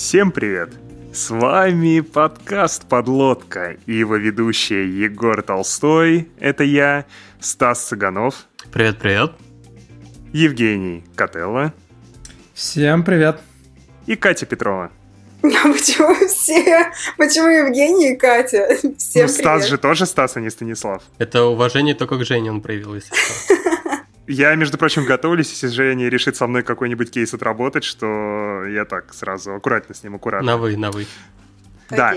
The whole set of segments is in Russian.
Всем привет! С вами подкаст «Подлодка» и его ведущие Егор Толстой, это я, Стас Цыганов. Привет-привет. Евгений Котелло. Всем привет. И Катя Петрова. А почему все? Почему Евгений и Катя? Всем ну, Стас же тоже Стас, а не Станислав. Это уважение только к Жене он проявил, если Я, между прочим, готовлюсь, если Женя решит со мной какой-нибудь кейс отработать, что я так сразу аккуратно с ним, аккуратно. На вы, на вы. Да.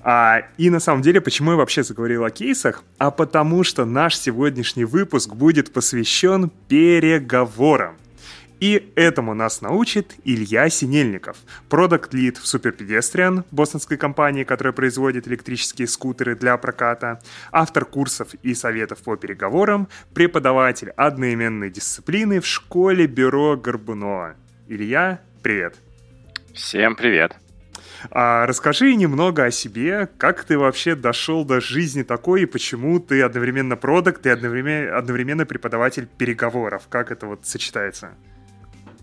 А, и на самом деле, почему я вообще заговорил о кейсах? А потому что наш сегодняшний выпуск будет посвящен переговорам. И этому нас научит Илья Синельников, продакт-лид в Pedestrian, бостонской компании, которая производит электрические скутеры для проката, автор курсов и советов по переговорам, преподаватель одноименной дисциплины в школе бюро Горбунова. Илья, привет. Всем привет. А расскажи немного о себе, как ты вообще дошел до жизни такой и почему ты одновременно продукт и одновременно, одновременно преподаватель переговоров. Как это вот сочетается?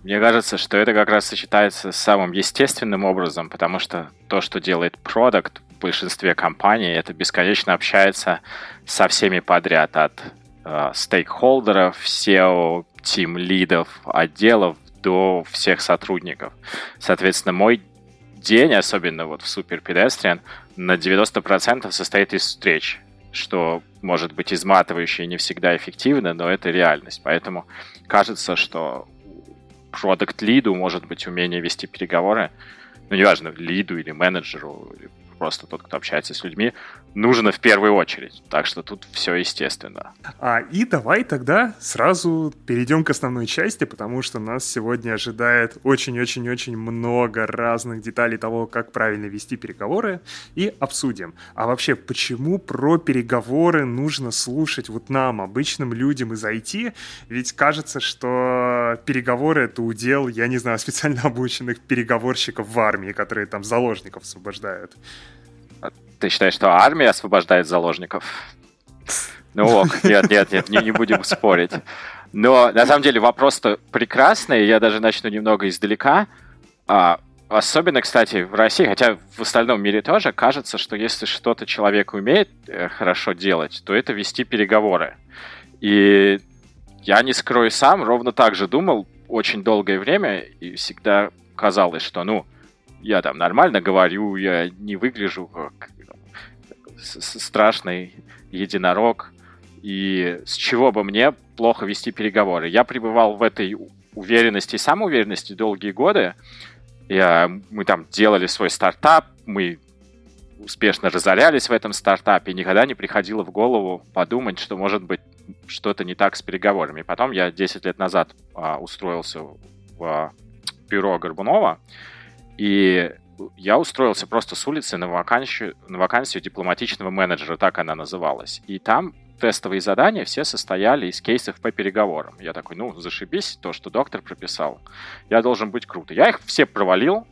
Мне кажется, что это как раз сочетается с самым естественным образом, потому что то, что делает продукт в большинстве компаний, это бесконечно общается со всеми подряд, от э, стейкхолдеров, SEO, тим-лидов, отделов до всех сотрудников. Соответственно, мой день, особенно вот в Super Pedestrian, на 90% состоит из встреч, что может быть изматывающе и не всегда эффективно, но это реальность. Поэтому кажется, что продукт лиду может быть умение вести переговоры, ну, неважно, лиду или менеджеру, или просто тот, кто общается с людьми, нужно в первую очередь. Так что тут все естественно. А, и давай тогда сразу перейдем к основной части, потому что нас сегодня ожидает очень-очень-очень много разных деталей того, как правильно вести переговоры, и обсудим. А вообще, почему про переговоры нужно слушать вот нам, обычным людям из IT? Ведь кажется, что переговоры — это удел, я не знаю, специально обученных переговорщиков в армии, которые там заложников освобождают. Ты считаешь, что армия освобождает заложников? Ну ок, нет, нет, нет, не, не будем спорить. Но на самом деле вопрос-то прекрасный, я даже начну немного издалека. А, особенно, кстати, в России, хотя в остальном мире тоже, кажется, что если что-то человек умеет э, хорошо делать, то это вести переговоры. И я не скрою сам, ровно так же думал очень долгое время, и всегда казалось, что, ну, я там нормально говорю, я не выгляжу как страшный единорог, и с чего бы мне плохо вести переговоры. Я пребывал в этой уверенности и самоуверенности долгие годы. Я, мы там делали свой стартап, мы успешно разорялись в этом стартапе, никогда не приходило в голову подумать, что может быть что-то не так с переговорами. Потом я 10 лет назад а, устроился в а, бюро Горбунова, и я устроился просто с улицы на вакансию, на вакансию дипломатичного менеджера, так она называлась. И там тестовые задания все состояли из кейсов по переговорам. Я такой, ну, зашибись, то, что доктор прописал. Я должен быть круто. Я их все провалил,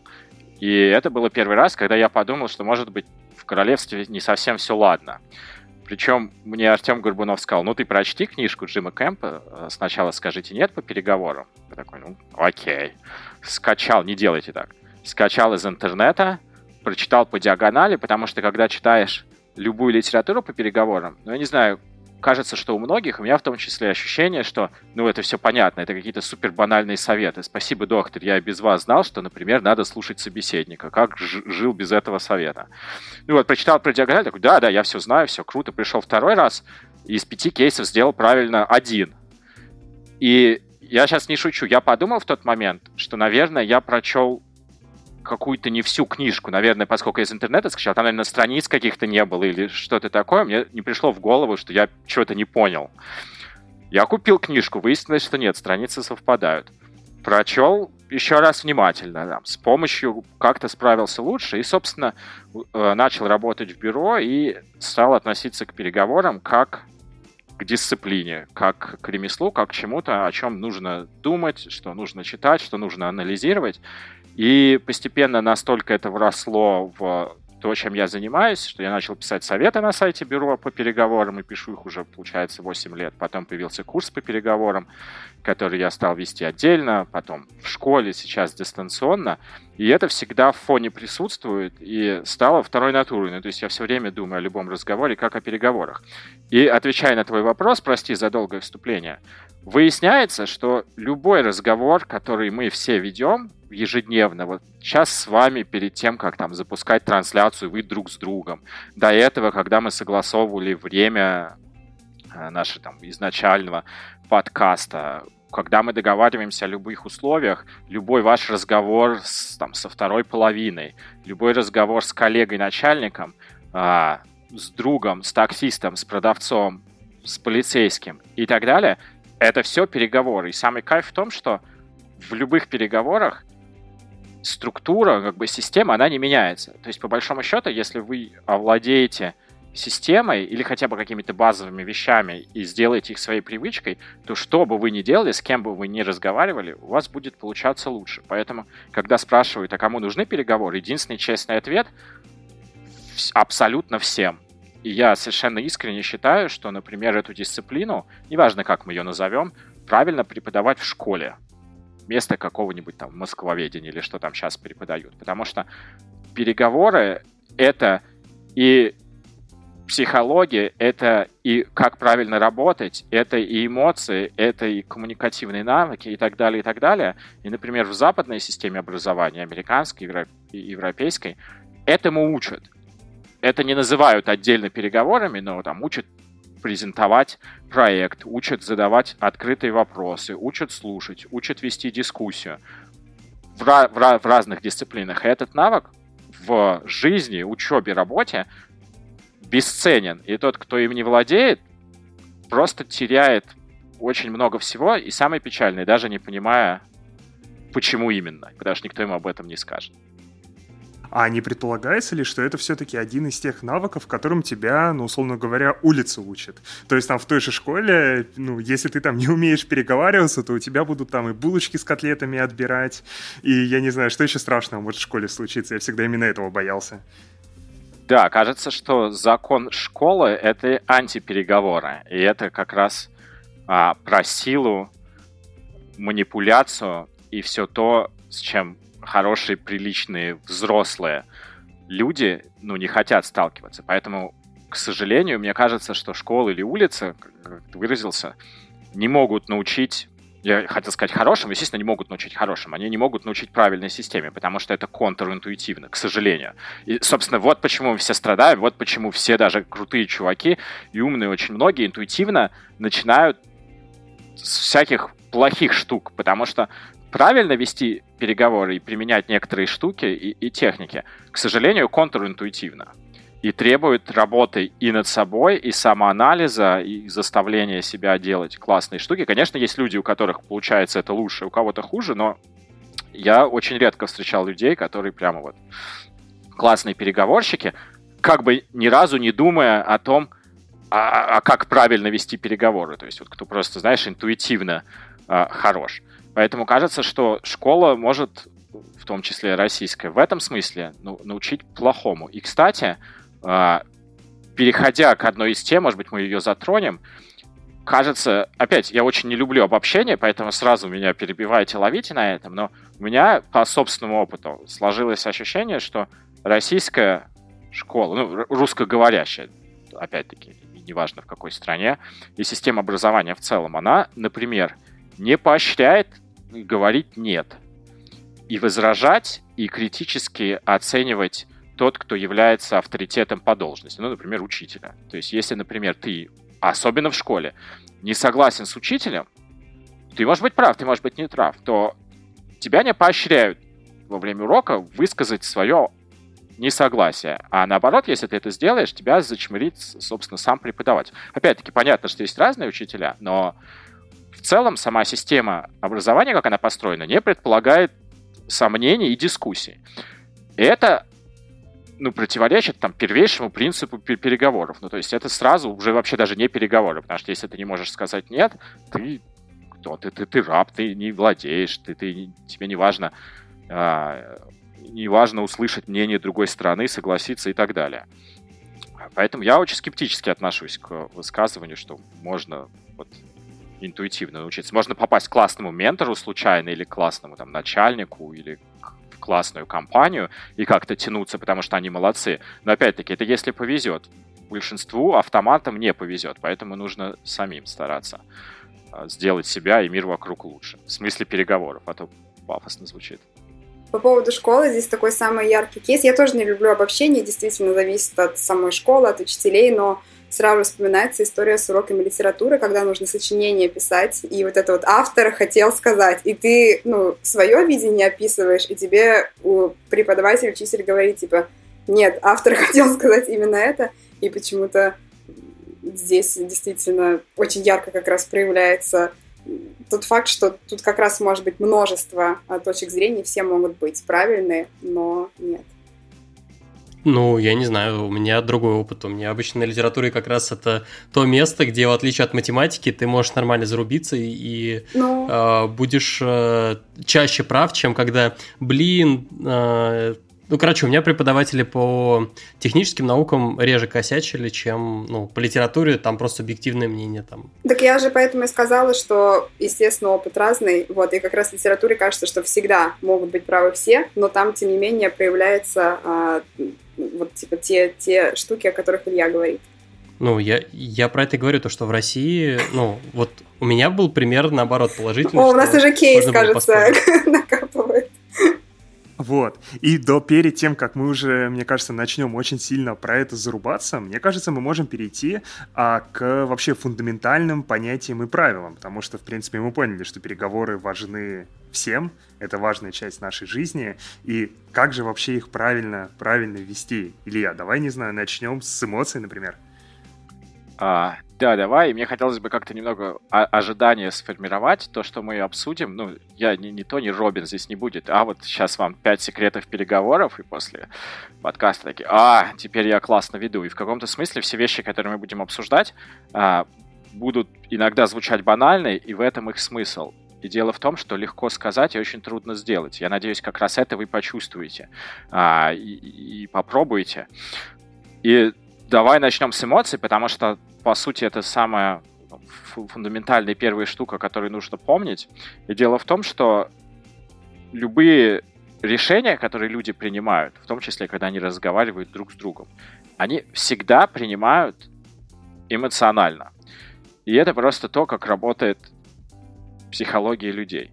и это было первый раз, когда я подумал, что, может быть, в королевстве не совсем все ладно. Причем мне Артем Горбунов сказал, ну ты прочти книжку Джима Кэмпа, э, сначала скажите нет по переговорам. Я такой, ну окей. Скачал, не делайте так скачал из интернета, прочитал по диагонали, потому что когда читаешь любую литературу по переговорам, ну, я не знаю, кажется, что у многих, у меня в том числе ощущение, что, ну, это все понятно, это какие-то супер банальные советы. Спасибо, доктор, я без вас знал, что, например, надо слушать собеседника. Как жил без этого совета? Ну вот, прочитал про диагональ, такой, да, да, я все знаю, все круто. Пришел второй раз, и из пяти кейсов сделал правильно один. И я сейчас не шучу, я подумал в тот момент, что, наверное, я прочел какую-то не всю книжку, наверное, поскольку я из интернета скачал, там, наверное, страниц каких-то не было или что-то такое, мне не пришло в голову, что я что-то не понял. Я купил книжку, выяснилось, что нет, страницы совпадают. Прочел еще раз внимательно, там, с помощью как-то справился лучше и, собственно, э, начал работать в бюро и стал относиться к переговорам как к дисциплине, как к ремеслу, как к чему-то, о чем нужно думать, что нужно читать, что нужно анализировать. И постепенно настолько это вросло в то, чем я занимаюсь, что я начал писать советы на сайте бюро по переговорам, и пишу их уже, получается, 8 лет. Потом появился курс по переговорам, который я стал вести отдельно, потом в школе, сейчас дистанционно. И это всегда в фоне присутствует и стало второй натурой. Ну, то есть я все время думаю о любом разговоре, как о переговорах. И отвечая на твой вопрос, прости за долгое вступление, выясняется, что любой разговор, который мы все ведем, ежедневно. Вот сейчас с вами перед тем, как там запускать трансляцию, вы друг с другом. До этого, когда мы согласовывали время э, нашего там изначального подкаста, когда мы договариваемся о любых условиях, любой ваш разговор с, там, со второй половиной, любой разговор с коллегой-начальником, а, с другом, с таксистом, с продавцом, с полицейским и так далее, это все переговоры. И самый кайф в том, что в любых переговорах структура, как бы система, она не меняется. То есть, по большому счету, если вы овладеете системой или хотя бы какими-то базовыми вещами и сделаете их своей привычкой, то что бы вы ни делали, с кем бы вы ни разговаривали, у вас будет получаться лучше. Поэтому, когда спрашивают, а кому нужны переговоры, единственный честный ответ – абсолютно всем. И я совершенно искренне считаю, что, например, эту дисциплину, неважно, как мы ее назовем, правильно преподавать в школе вместо какого-нибудь там москвоведения или что там сейчас преподают. Потому что переговоры — это и психология, это и как правильно работать, это и эмоции, это и коммуникативные навыки и так далее, и так далее. И, например, в западной системе образования, американской европейской, этому учат. Это не называют отдельно переговорами, но там учат презентовать проект, учат задавать открытые вопросы, учат слушать, учат вести дискуссию в, в, в разных дисциплинах. И этот навык в жизни, учебе, работе бесценен. И тот, кто им не владеет, просто теряет очень много всего, и самое печальное, даже не понимая, почему именно, потому что никто ему об этом не скажет. А не предполагается ли, что это все-таки один из тех навыков, которым тебя, ну, условно говоря, улица учит? То есть там в той же школе, ну, если ты там не умеешь переговариваться, то у тебя будут там и булочки с котлетами отбирать, и я не знаю, что еще страшного может в школе случиться. Я всегда именно этого боялся. Да, кажется, что закон школы — это антипереговоры. И это как раз а, про силу, манипуляцию и все то, с чем хорошие, приличные, взрослые люди, ну, не хотят сталкиваться. Поэтому, к сожалению, мне кажется, что школа или улица, как ты выразился, не могут научить я хотел сказать хорошим, естественно, не могут научить хорошим. Они не могут научить правильной системе, потому что это контринтуитивно, к сожалению. И, собственно, вот почему все страдаем, вот почему все даже крутые чуваки и умные очень многие интуитивно начинают с всяких плохих штук, потому что правильно вести переговоры и применять некоторые штуки и, и техники, к сожалению, контринтуитивно. И требует работы и над собой, и самоанализа, и заставления себя делать классные штуки. Конечно, есть люди, у которых получается это лучше, у кого-то хуже, но я очень редко встречал людей, которые прямо вот классные переговорщики, как бы ни разу не думая о том, а, а как правильно вести переговоры. То есть вот кто просто, знаешь, интуитивно а, хорош. Поэтому кажется, что школа может, в том числе российская, в этом смысле ну, научить плохому. И, кстати, а, переходя к одной из тем, может быть, мы ее затронем, кажется, опять, я очень не люблю обобщение, поэтому сразу меня перебиваете, ловите на этом, но у меня по собственному опыту сложилось ощущение, что российская школа, ну, русскоговорящая, опять-таки, неважно в какой стране, и система образования в целом, она, например, не поощряет говорить «нет». И возражать, и критически оценивать тот, кто является авторитетом по должности. Ну, например, учителя. То есть, если, например, ты, особенно в школе, не согласен с учителем, ты можешь быть прав, ты можешь быть не прав, то тебя не поощряют во время урока высказать свое несогласие. А наоборот, если ты это сделаешь, тебя зачмырит, собственно, сам преподаватель. Опять-таки, понятно, что есть разные учителя, но целом сама система образования, как она построена, не предполагает сомнений и дискуссий. Это ну, противоречит там первейшему принципу переговоров. Ну, то есть это сразу уже вообще даже не переговоры, потому что если ты не можешь сказать нет, ты кто? Ты, ты, ты раб, ты не владеешь, ты, ты, тебе не важно, а, неважно услышать мнение другой стороны, согласиться и так далее. Поэтому я очень скептически отношусь к высказыванию, что можно вот интуитивно научиться. Можно попасть к классному ментору случайно или к классному там, начальнику или в классную компанию и как-то тянуться, потому что они молодцы. Но опять-таки, это если повезет. Большинству автоматам не повезет, поэтому нужно самим стараться а, сделать себя и мир вокруг лучше. В смысле переговоров, а то пафосно звучит. По поводу школы, здесь такой самый яркий кейс. Я тоже не люблю обобщение, действительно зависит от самой школы, от учителей, но сразу вспоминается история с уроками литературы, когда нужно сочинение писать, и вот это вот автор хотел сказать, и ты, ну, свое видение описываешь, и тебе у преподаватель, учитель говорит, типа, нет, автор хотел сказать именно это, и почему-то здесь действительно очень ярко как раз проявляется тот факт, что тут как раз может быть множество а, точек зрения, все могут быть правильные, но нет. Ну, я не знаю, у меня другой опыт. У меня обычно на литературе как раз это то место, где, в отличие от математики, ты можешь нормально зарубиться и ну... э, будешь э, чаще прав, чем когда, блин, э, ну, короче, у меня преподаватели по техническим наукам реже косячили, чем ну, по литературе, там просто объективное мнение. Там. Так я же поэтому и сказала, что, естественно, опыт разный. Вот, и как раз в литературе кажется, что всегда могут быть правы все, но там, тем не менее, проявляются а, вот типа те, те штуки, о которых Илья говорит. Ну, я, я про это говорю, то, что в России, ну, вот у меня был пример, наоборот, положительный. О, у нас уже кейс, кажется. Вот. И до перед тем, как мы уже, мне кажется, начнем очень сильно про это зарубаться, мне кажется, мы можем перейти а, к вообще фундаментальным понятиям и правилам, потому что, в принципе, мы поняли, что переговоры важны всем, это важная часть нашей жизни, и как же вообще их правильно, правильно вести? Илья, давай, не знаю, начнем с эмоций, например. А, да, давай. Мне хотелось бы как-то немного ожидания сформировать. То, что мы обсудим, ну, я не, не то, не Робин здесь не будет, а вот сейчас вам пять секретов переговоров, и после подкаста такие, а, теперь я классно веду. И в каком-то смысле все вещи, которые мы будем обсуждать, а, будут иногда звучать банально, и в этом их смысл. И дело в том, что легко сказать и очень трудно сделать. Я надеюсь, как раз это вы почувствуете а, и, и попробуете. И давай начнем с эмоций, потому что, по сути, это самая фундаментальная первая штука, которую нужно помнить. И дело в том, что любые решения, которые люди принимают, в том числе, когда они разговаривают друг с другом, они всегда принимают эмоционально. И это просто то, как работает психология людей.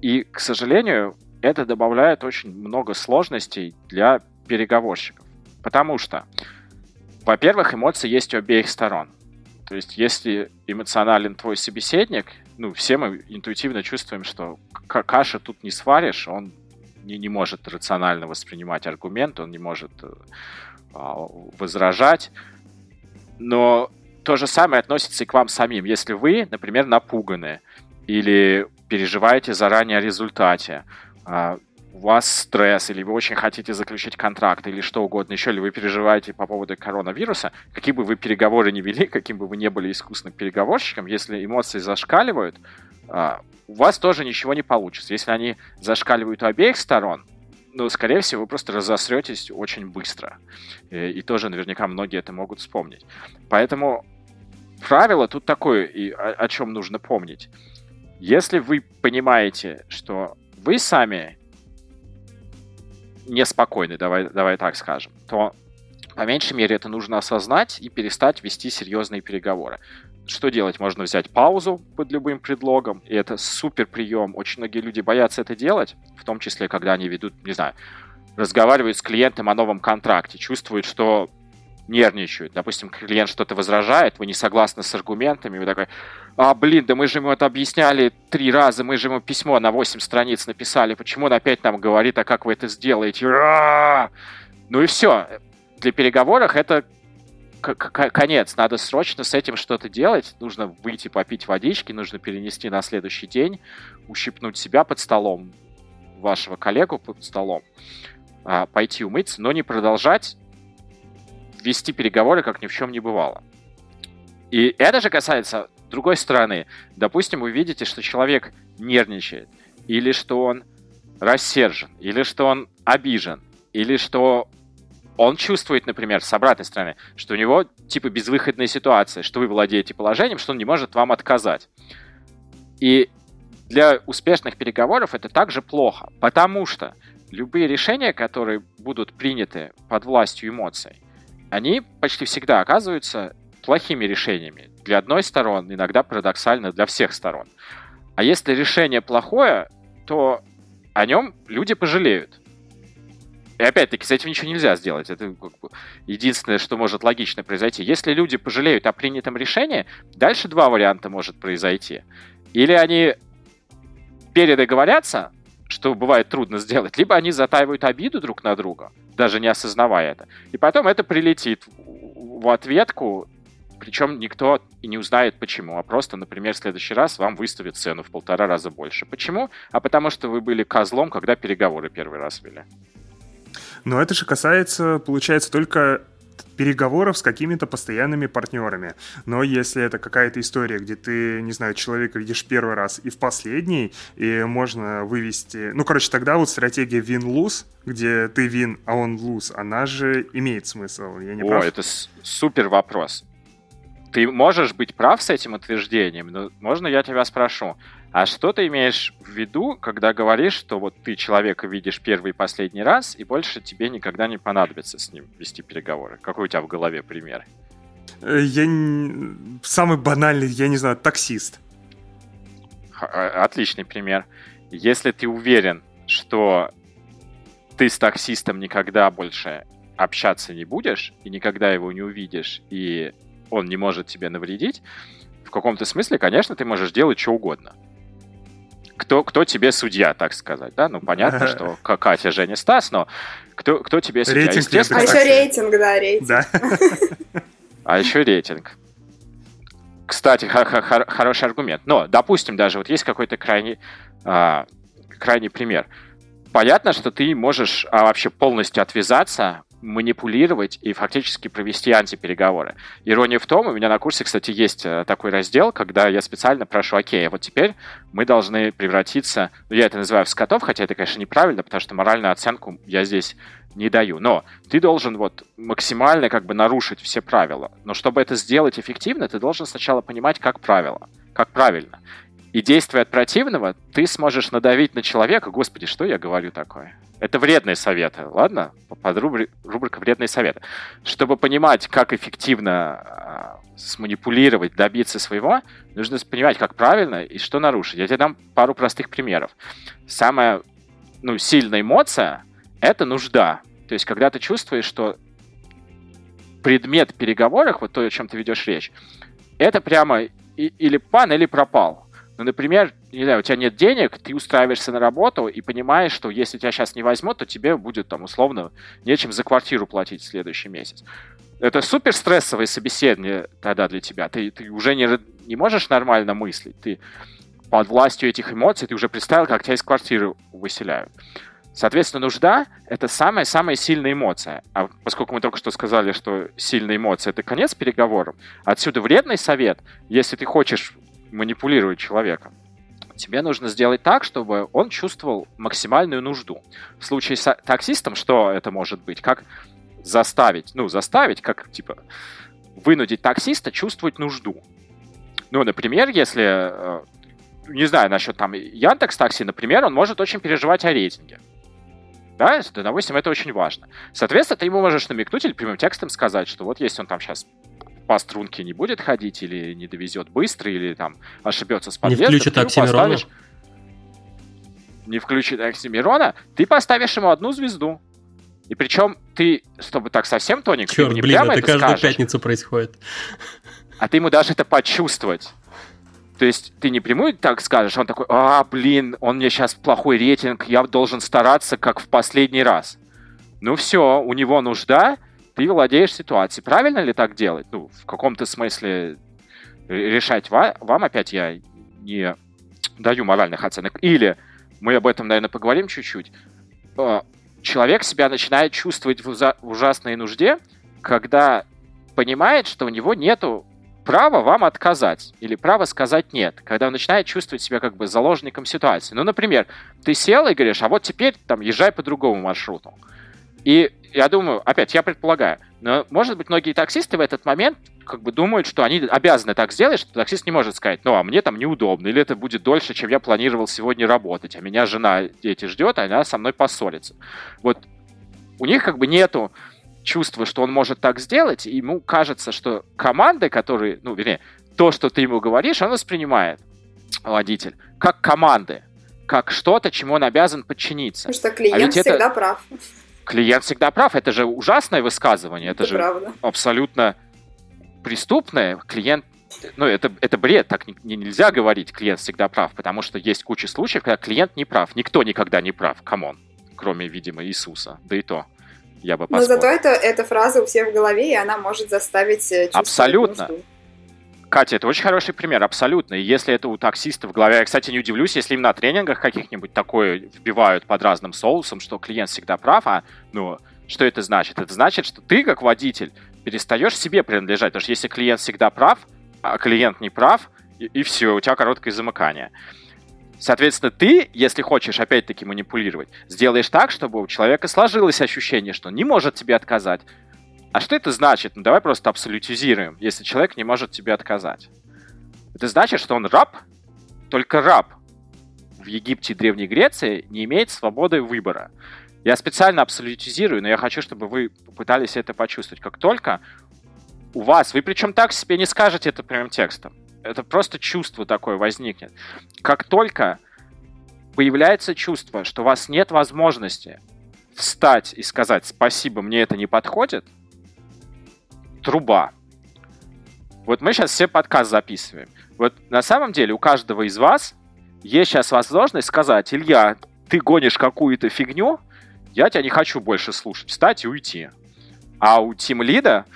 И, к сожалению, это добавляет очень много сложностей для переговорщиков. Потому что во-первых, эмоции есть у обеих сторон. То есть, если эмоционален твой собеседник, ну, все мы интуитивно чувствуем, что каша тут не сваришь, он не, не может рационально воспринимать аргумент, он не может э, а, возражать. Но то же самое относится и к вам самим. Если вы, например, напуганы или переживаете заранее о результате, а, у вас стресс, или вы очень хотите заключить контракт, или что угодно еще, или вы переживаете по поводу коронавируса, какие бы вы переговоры не вели, каким бы вы не были искусным переговорщиком, если эмоции зашкаливают, а, у вас тоже ничего не получится. Если они зашкаливают у обеих сторон, ну, скорее всего, вы просто разосретесь очень быстро. И, и тоже наверняка многие это могут вспомнить. Поэтому правило тут такое, и о, о чем нужно помнить. Если вы понимаете, что вы сами неспокойны, давай, давай так скажем, то по меньшей мере это нужно осознать и перестать вести серьезные переговоры. Что делать? Можно взять паузу под любым предлогом, и это супер прием. Очень многие люди боятся это делать, в том числе, когда они ведут, не знаю, разговаривают с клиентом о новом контракте, чувствуют, что нервничают. Допустим, клиент что-то возражает, вы не согласны с аргументами, вы такой, а, блин, да мы же ему это объясняли три раза, мы же ему письмо на 8 страниц написали, почему он опять нам говорит, а как вы это сделаете? Ра! Ну и все. Для переговоров это конец. Надо срочно с этим что-то делать. Нужно выйти попить водички, нужно перенести на следующий день, ущипнуть себя под столом, вашего коллегу под столом, а, пойти умыться, но не продолжать вести переговоры, как ни в чем не бывало. И это же касается другой стороны. Допустим, вы видите, что человек нервничает, или что он рассержен, или что он обижен, или что он чувствует, например, с обратной стороны, что у него типа безвыходная ситуация, что вы владеете положением, что он не может вам отказать. И для успешных переговоров это также плохо, потому что любые решения, которые будут приняты под властью эмоций, они почти всегда оказываются плохими решениями. Для одной стороны, иногда парадоксально для всех сторон. А если решение плохое, то о нем люди пожалеют. И опять-таки, с этим ничего нельзя сделать. Это единственное, что может логично произойти. Если люди пожалеют о принятом решении, дальше два варианта может произойти. Или они передоговорятся, что бывает трудно сделать, либо они затаивают обиду друг на друга, даже не осознавая это. И потом это прилетит в ответку, причем никто и не узнает почему, а просто, например, в следующий раз вам выставят цену в полтора раза больше. Почему? А потому что вы были козлом, когда переговоры первый раз вели. Но это же касается, получается, только переговоров с какими-то постоянными партнерами. Но если это какая-то история, где ты, не знаю, человека видишь первый раз и в последний, и можно вывести... Ну, короче, тогда вот стратегия win-lose, где ты win, а он lose, она же имеет смысл. Я не О, прав? это супер вопрос. Ты можешь быть прав с этим утверждением, но можно я тебя спрошу, а что ты имеешь в виду, когда говоришь, что вот ты человека видишь первый и последний раз, и больше тебе никогда не понадобится с ним вести переговоры? Какой у тебя в голове пример? Э, я самый банальный, я не знаю, таксист. А, отличный пример. Если ты уверен, что ты с таксистом никогда больше общаться не будешь, и никогда его не увидишь, и он не может тебе навредить, в каком-то смысле, конечно, ты можешь делать что угодно кто, кто тебе судья, так сказать, да? Ну, понятно, что Катя, Женя, Стас, но кто, кто тебе судья? Рейтинг Естественно, а еще рейтинг, да, рейтинг. Да. А еще рейтинг. Кстати, хороший аргумент. Но, допустим, даже вот есть какой-то крайний, а, крайний пример. Понятно, что ты можешь а, вообще полностью отвязаться манипулировать и фактически провести антипереговоры. Ирония в том, у меня на курсе, кстати, есть э, такой раздел, когда я специально прошу, окей, а вот теперь мы должны превратиться, ну, я это называю в скотов, хотя это, конечно, неправильно, потому что моральную оценку я здесь не даю. Но ты должен вот максимально как бы нарушить все правила. Но чтобы это сделать эффективно, ты должен сначала понимать, как правило, как правильно. И действуя от противного, ты сможешь надавить на человека. Господи, что я говорю такое? Это вредные советы, ладно? Под рубри... рубрика «Вредные советы». Чтобы понимать, как эффективно э, сманипулировать, добиться своего, нужно понимать, как правильно и что нарушить. Я тебе дам пару простых примеров. Самая ну, сильная эмоция — это нужда. То есть, когда ты чувствуешь, что предмет переговоров, вот то, о чем ты ведешь речь, это прямо и, или пан, или пропал. Ну, например, не знаю, у тебя нет денег, ты устраиваешься на работу и понимаешь, что если тебя сейчас не возьмут, то тебе будет там условно нечем за квартиру платить в следующий месяц. Это супер стрессовое собеседование тогда для тебя. Ты, ты уже не, не можешь нормально мыслить. Ты под властью этих эмоций, ты уже представил, как тебя из квартиры выселяют. Соответственно, нужда — это самая-самая сильная эмоция. А поскольку мы только что сказали, что сильная эмоция — это конец переговорам, отсюда вредный совет, если ты хочешь манипулировать человеком. Тебе нужно сделать так, чтобы он чувствовал максимальную нужду. В случае с таксистом что это может быть? Как заставить, ну, заставить, как, типа, вынудить таксиста чувствовать нужду. Ну, например, если, э, не знаю, насчет там Яндекс Такси, например, он может очень переживать о рейтинге. Да, допустим, это очень важно. Соответственно, ты ему можешь намекнуть или прямым текстом сказать, что вот если он там сейчас по струнке не будет ходить, или не довезет быстро, или там ошибется с подъездом. Не включит Оксимирона? Поставишь... Не включит Оксимирона, ты поставишь ему одну звезду. И причем ты, чтобы так совсем тоненько, Черт, не блин, прямо это, это каждую скажешь, пятницу происходит. А ты ему даже это почувствовать. То есть ты не прямую так скажешь, он такой, а, блин, он мне сейчас плохой рейтинг, я должен стараться, как в последний раз. Ну все, у него нужда, ты владеешь ситуацией. Правильно ли так делать? Ну, в каком-то смысле решать вам, вам опять я не даю моральных оценок. Или мы об этом, наверное, поговорим чуть-чуть. Э, человек себя начинает чувствовать в ужасной нужде, когда понимает, что у него нету право вам отказать или право сказать нет, когда он начинает чувствовать себя как бы заложником ситуации. Ну, например, ты сел и говоришь, а вот теперь там езжай по другому маршруту. И я думаю, опять, я предполагаю, но, может быть, многие таксисты в этот момент как бы думают, что они обязаны так сделать, что таксист не может сказать, ну, а мне там неудобно, или это будет дольше, чем я планировал сегодня работать, а меня жена, дети ждет, а она со мной поссорится. Вот у них как бы нету чувство, что он может так сделать, и ему кажется, что команды, которые, ну, вернее, то, что ты ему говоришь, он воспринимает, водитель, как команды, как что-то, чему он обязан подчиниться. Потому что клиент а всегда это... прав. Клиент всегда прав. Это же ужасное высказывание. Это, это же правда. абсолютно преступное. Клиент ну, это, это бред, так не, нельзя говорить, клиент всегда прав, потому что есть куча случаев, когда клиент не прав. Никто никогда не прав, come on, кроме, видимо, Иисуса, да и то я бы поспорил. Но зато это, эта фраза у всех в голове, и она может заставить э, Абсолютно. Нужду. Катя, это очень хороший пример, абсолютно. И если это у таксиста в голове, я, кстати, не удивлюсь, если им на тренингах каких-нибудь такое вбивают под разным соусом, что клиент всегда прав, а, ну, что это значит? Это значит, что ты, как водитель, перестаешь себе принадлежать, потому что если клиент всегда прав, а клиент не прав, и, и все, у тебя короткое замыкание. Соответственно, ты, если хочешь опять-таки манипулировать, сделаешь так, чтобы у человека сложилось ощущение, что он не может тебе отказать. А что это значит? Ну, давай просто абсолютизируем, если человек не может тебе отказать. Это значит, что он раб, только раб в Египте и Древней Греции не имеет свободы выбора. Я специально абсолютизирую, но я хочу, чтобы вы попытались это почувствовать. Как только у вас, вы причем так себе не скажете это прямым текстом, это просто чувство такое возникнет. Как только появляется чувство, что у вас нет возможности встать и сказать «спасибо, мне это не подходит», труба. Вот мы сейчас все подкаст записываем. Вот на самом деле у каждого из вас есть сейчас возможность сказать «Илья, ты гонишь какую-то фигню, я тебя не хочу больше слушать, встать и уйти». А у Тим Лида,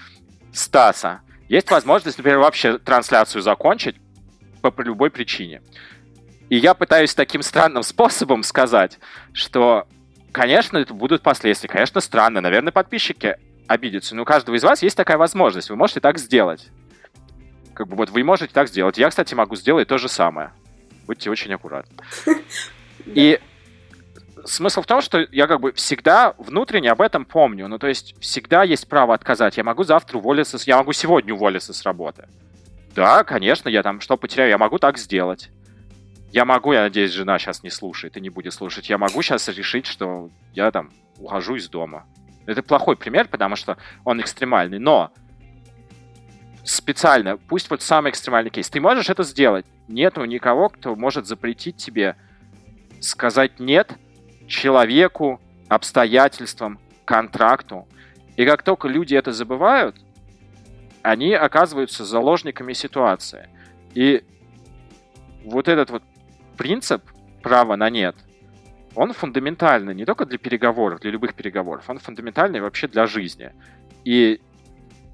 Стаса, есть возможность, например, вообще трансляцию закончить по, любой причине. И я пытаюсь таким странным способом сказать, что, конечно, это будут последствия. Конечно, странно. Наверное, подписчики обидятся. Но у каждого из вас есть такая возможность. Вы можете так сделать. Как бы вот вы можете так сделать. Я, кстати, могу сделать то же самое. Будьте очень аккуратны. И смысл в том, что я как бы всегда внутренне об этом помню. Ну, то есть всегда есть право отказать. Я могу завтра уволиться, я могу сегодня уволиться с работы. Да, конечно, я там что потеряю, я могу так сделать. Я могу, я надеюсь, жена сейчас не слушает и не будет слушать. Я могу сейчас решить, что я там ухожу из дома. Это плохой пример, потому что он экстремальный, но специально, пусть вот самый экстремальный кейс, ты можешь это сделать. Нету никого, кто может запретить тебе сказать нет человеку, обстоятельствам, контракту. И как только люди это забывают, они оказываются заложниками ситуации. И вот этот вот принцип права на нет, он фундаментальный не только для переговоров, для любых переговоров, он фундаментальный вообще для жизни. И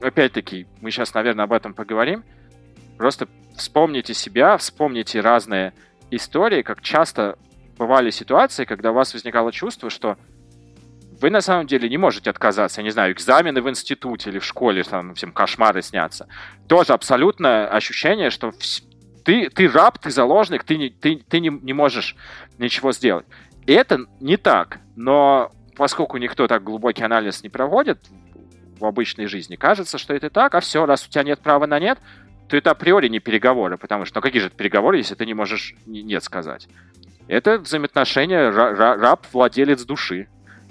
опять-таки, мы сейчас, наверное, об этом поговорим. Просто вспомните себя, вспомните разные истории, как часто бывали ситуации, когда у вас возникало чувство, что вы на самом деле не можете отказаться, я не знаю, экзамены в институте или в школе, там всем кошмары снятся. Тоже абсолютно ощущение, что ты, ты раб, ты заложник, ты, не, ты, ты не, не можешь ничего сделать. Это не так, но поскольку никто так глубокий анализ не проводит в обычной жизни, кажется, что это так, а все, раз у тебя нет права на нет, то это априори не переговоры, потому что ну какие же это переговоры, если ты не можешь нет сказать? Это взаимоотношения раб-владелец души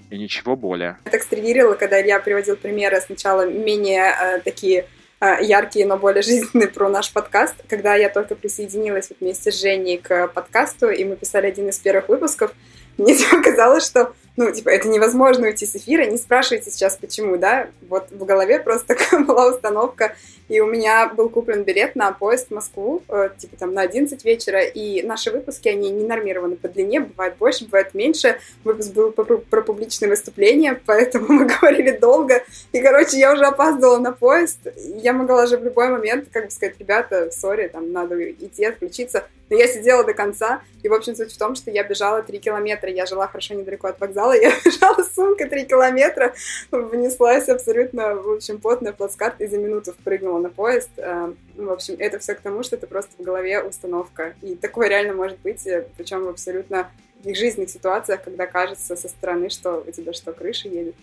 и ничего более. Я так стригерила, когда Илья приводил примеры сначала менее э, такие э, яркие, но более жизненные про наш подкаст. Когда я только присоединилась вместе с Женей к подкасту, и мы писали один из первых выпусков, мне казалось, что ну, типа, это невозможно уйти с эфира, не спрашивайте сейчас почему, да, вот в голове просто такая была установка, и у меня был куплен билет на поезд в Москву, э, типа там на 11 вечера, и наши выпуски, они не нормированы по длине, бывает больше, бывает меньше, выпуск был про, про публичные выступления, поэтому мы говорили долго, и, короче, я уже опаздывала на поезд, я могла же в любой момент, как бы сказать, ребята, сори, там, надо идти, отключиться, но я сидела до конца, и, в общем, суть в том, что я бежала 3 километра, я жила хорошо недалеко от вокзала, упала, я бежала с сумкой 3 километра, внеслась абсолютно, в общем, потная плацкарт и за минуту впрыгнула на поезд. Э, в общем, это все к тому, что это просто в голове установка. И такое реально может быть, э, причем в абсолютно таких жизненных ситуациях, когда кажется со стороны, что у тебя что, крыша едет.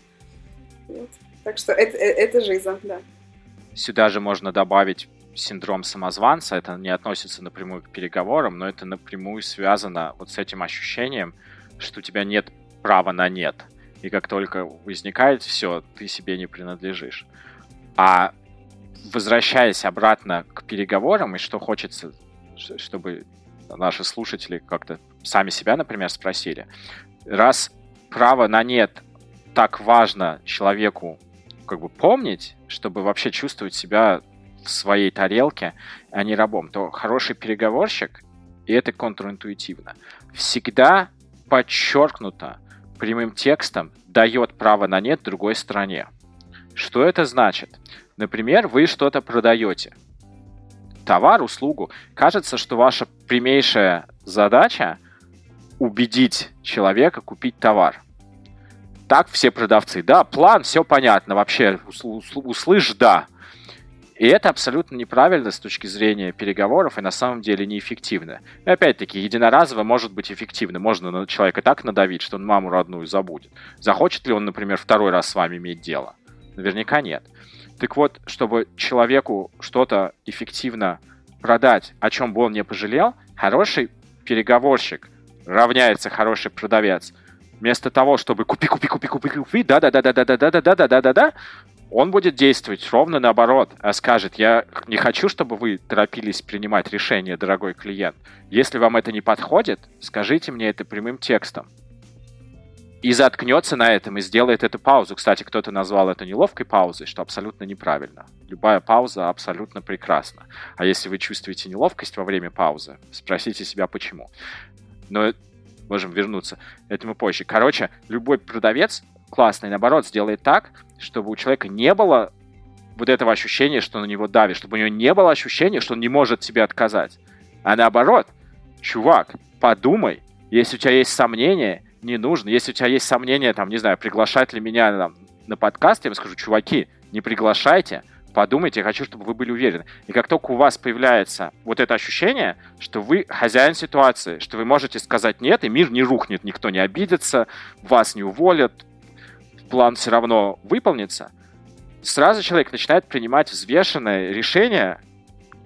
Вот. Так что это, это жиза, да. Сюда же можно добавить синдром самозванца, это не относится напрямую к переговорам, но это напрямую связано вот с этим ощущением, что у тебя нет права на нет. И как только возникает все, ты себе не принадлежишь. А возвращаясь обратно к переговорам, и что хочется, чтобы наши слушатели как-то сами себя, например, спросили, раз право на нет так важно человеку как бы помнить, чтобы вообще чувствовать себя в своей тарелке, а не рабом, то хороший переговорщик, и это контринтуитивно, всегда подчеркнуто прямым текстом дает право на нет другой стороне. Что это значит? Например, вы что-то продаете. Товар, услугу. Кажется, что ваша прямейшая задача убедить человека купить товар. Так все продавцы. Да, план, все понятно. Вообще, услышь, да. И это абсолютно неправильно с точки зрения переговоров и на самом деле неэффективно. И опять-таки, единоразово может быть эффективно. Можно на человека так надавить, что он маму родную забудет. Захочет ли он, например, второй раз с вами иметь дело? Наверняка нет. Так вот, чтобы человеку что-то эффективно продать, о чем бы он не пожалел, хороший переговорщик равняется хороший продавец. Вместо того, чтобы купи, купи, купи, купи, купи, да, да, да, да, да, да, да, да, да, да, да, да, да, он будет действовать ровно наоборот, а скажет, я не хочу, чтобы вы торопились принимать решение, дорогой клиент. Если вам это не подходит, скажите мне это прямым текстом. И заткнется на этом и сделает эту паузу. Кстати, кто-то назвал это неловкой паузой, что абсолютно неправильно. Любая пауза абсолютно прекрасна. А если вы чувствуете неловкость во время паузы, спросите себя, почему. Но можем вернуться этому позже. Короче, любой продавец классный, наоборот, сделает так, чтобы у человека не было вот этого ощущения, что на него давит, чтобы у него не было ощущения, что он не может тебе отказать. А наоборот, чувак, подумай, если у тебя есть сомнения, не нужно. Если у тебя есть сомнения, там, не знаю, приглашать ли меня там, на подкаст, я вам скажу, чуваки, не приглашайте, подумайте, я хочу, чтобы вы были уверены. И как только у вас появляется вот это ощущение, что вы хозяин ситуации, что вы можете сказать нет, и мир не рухнет, никто не обидится, вас не уволят, план все равно выполнится, сразу человек начинает принимать взвешенные решения,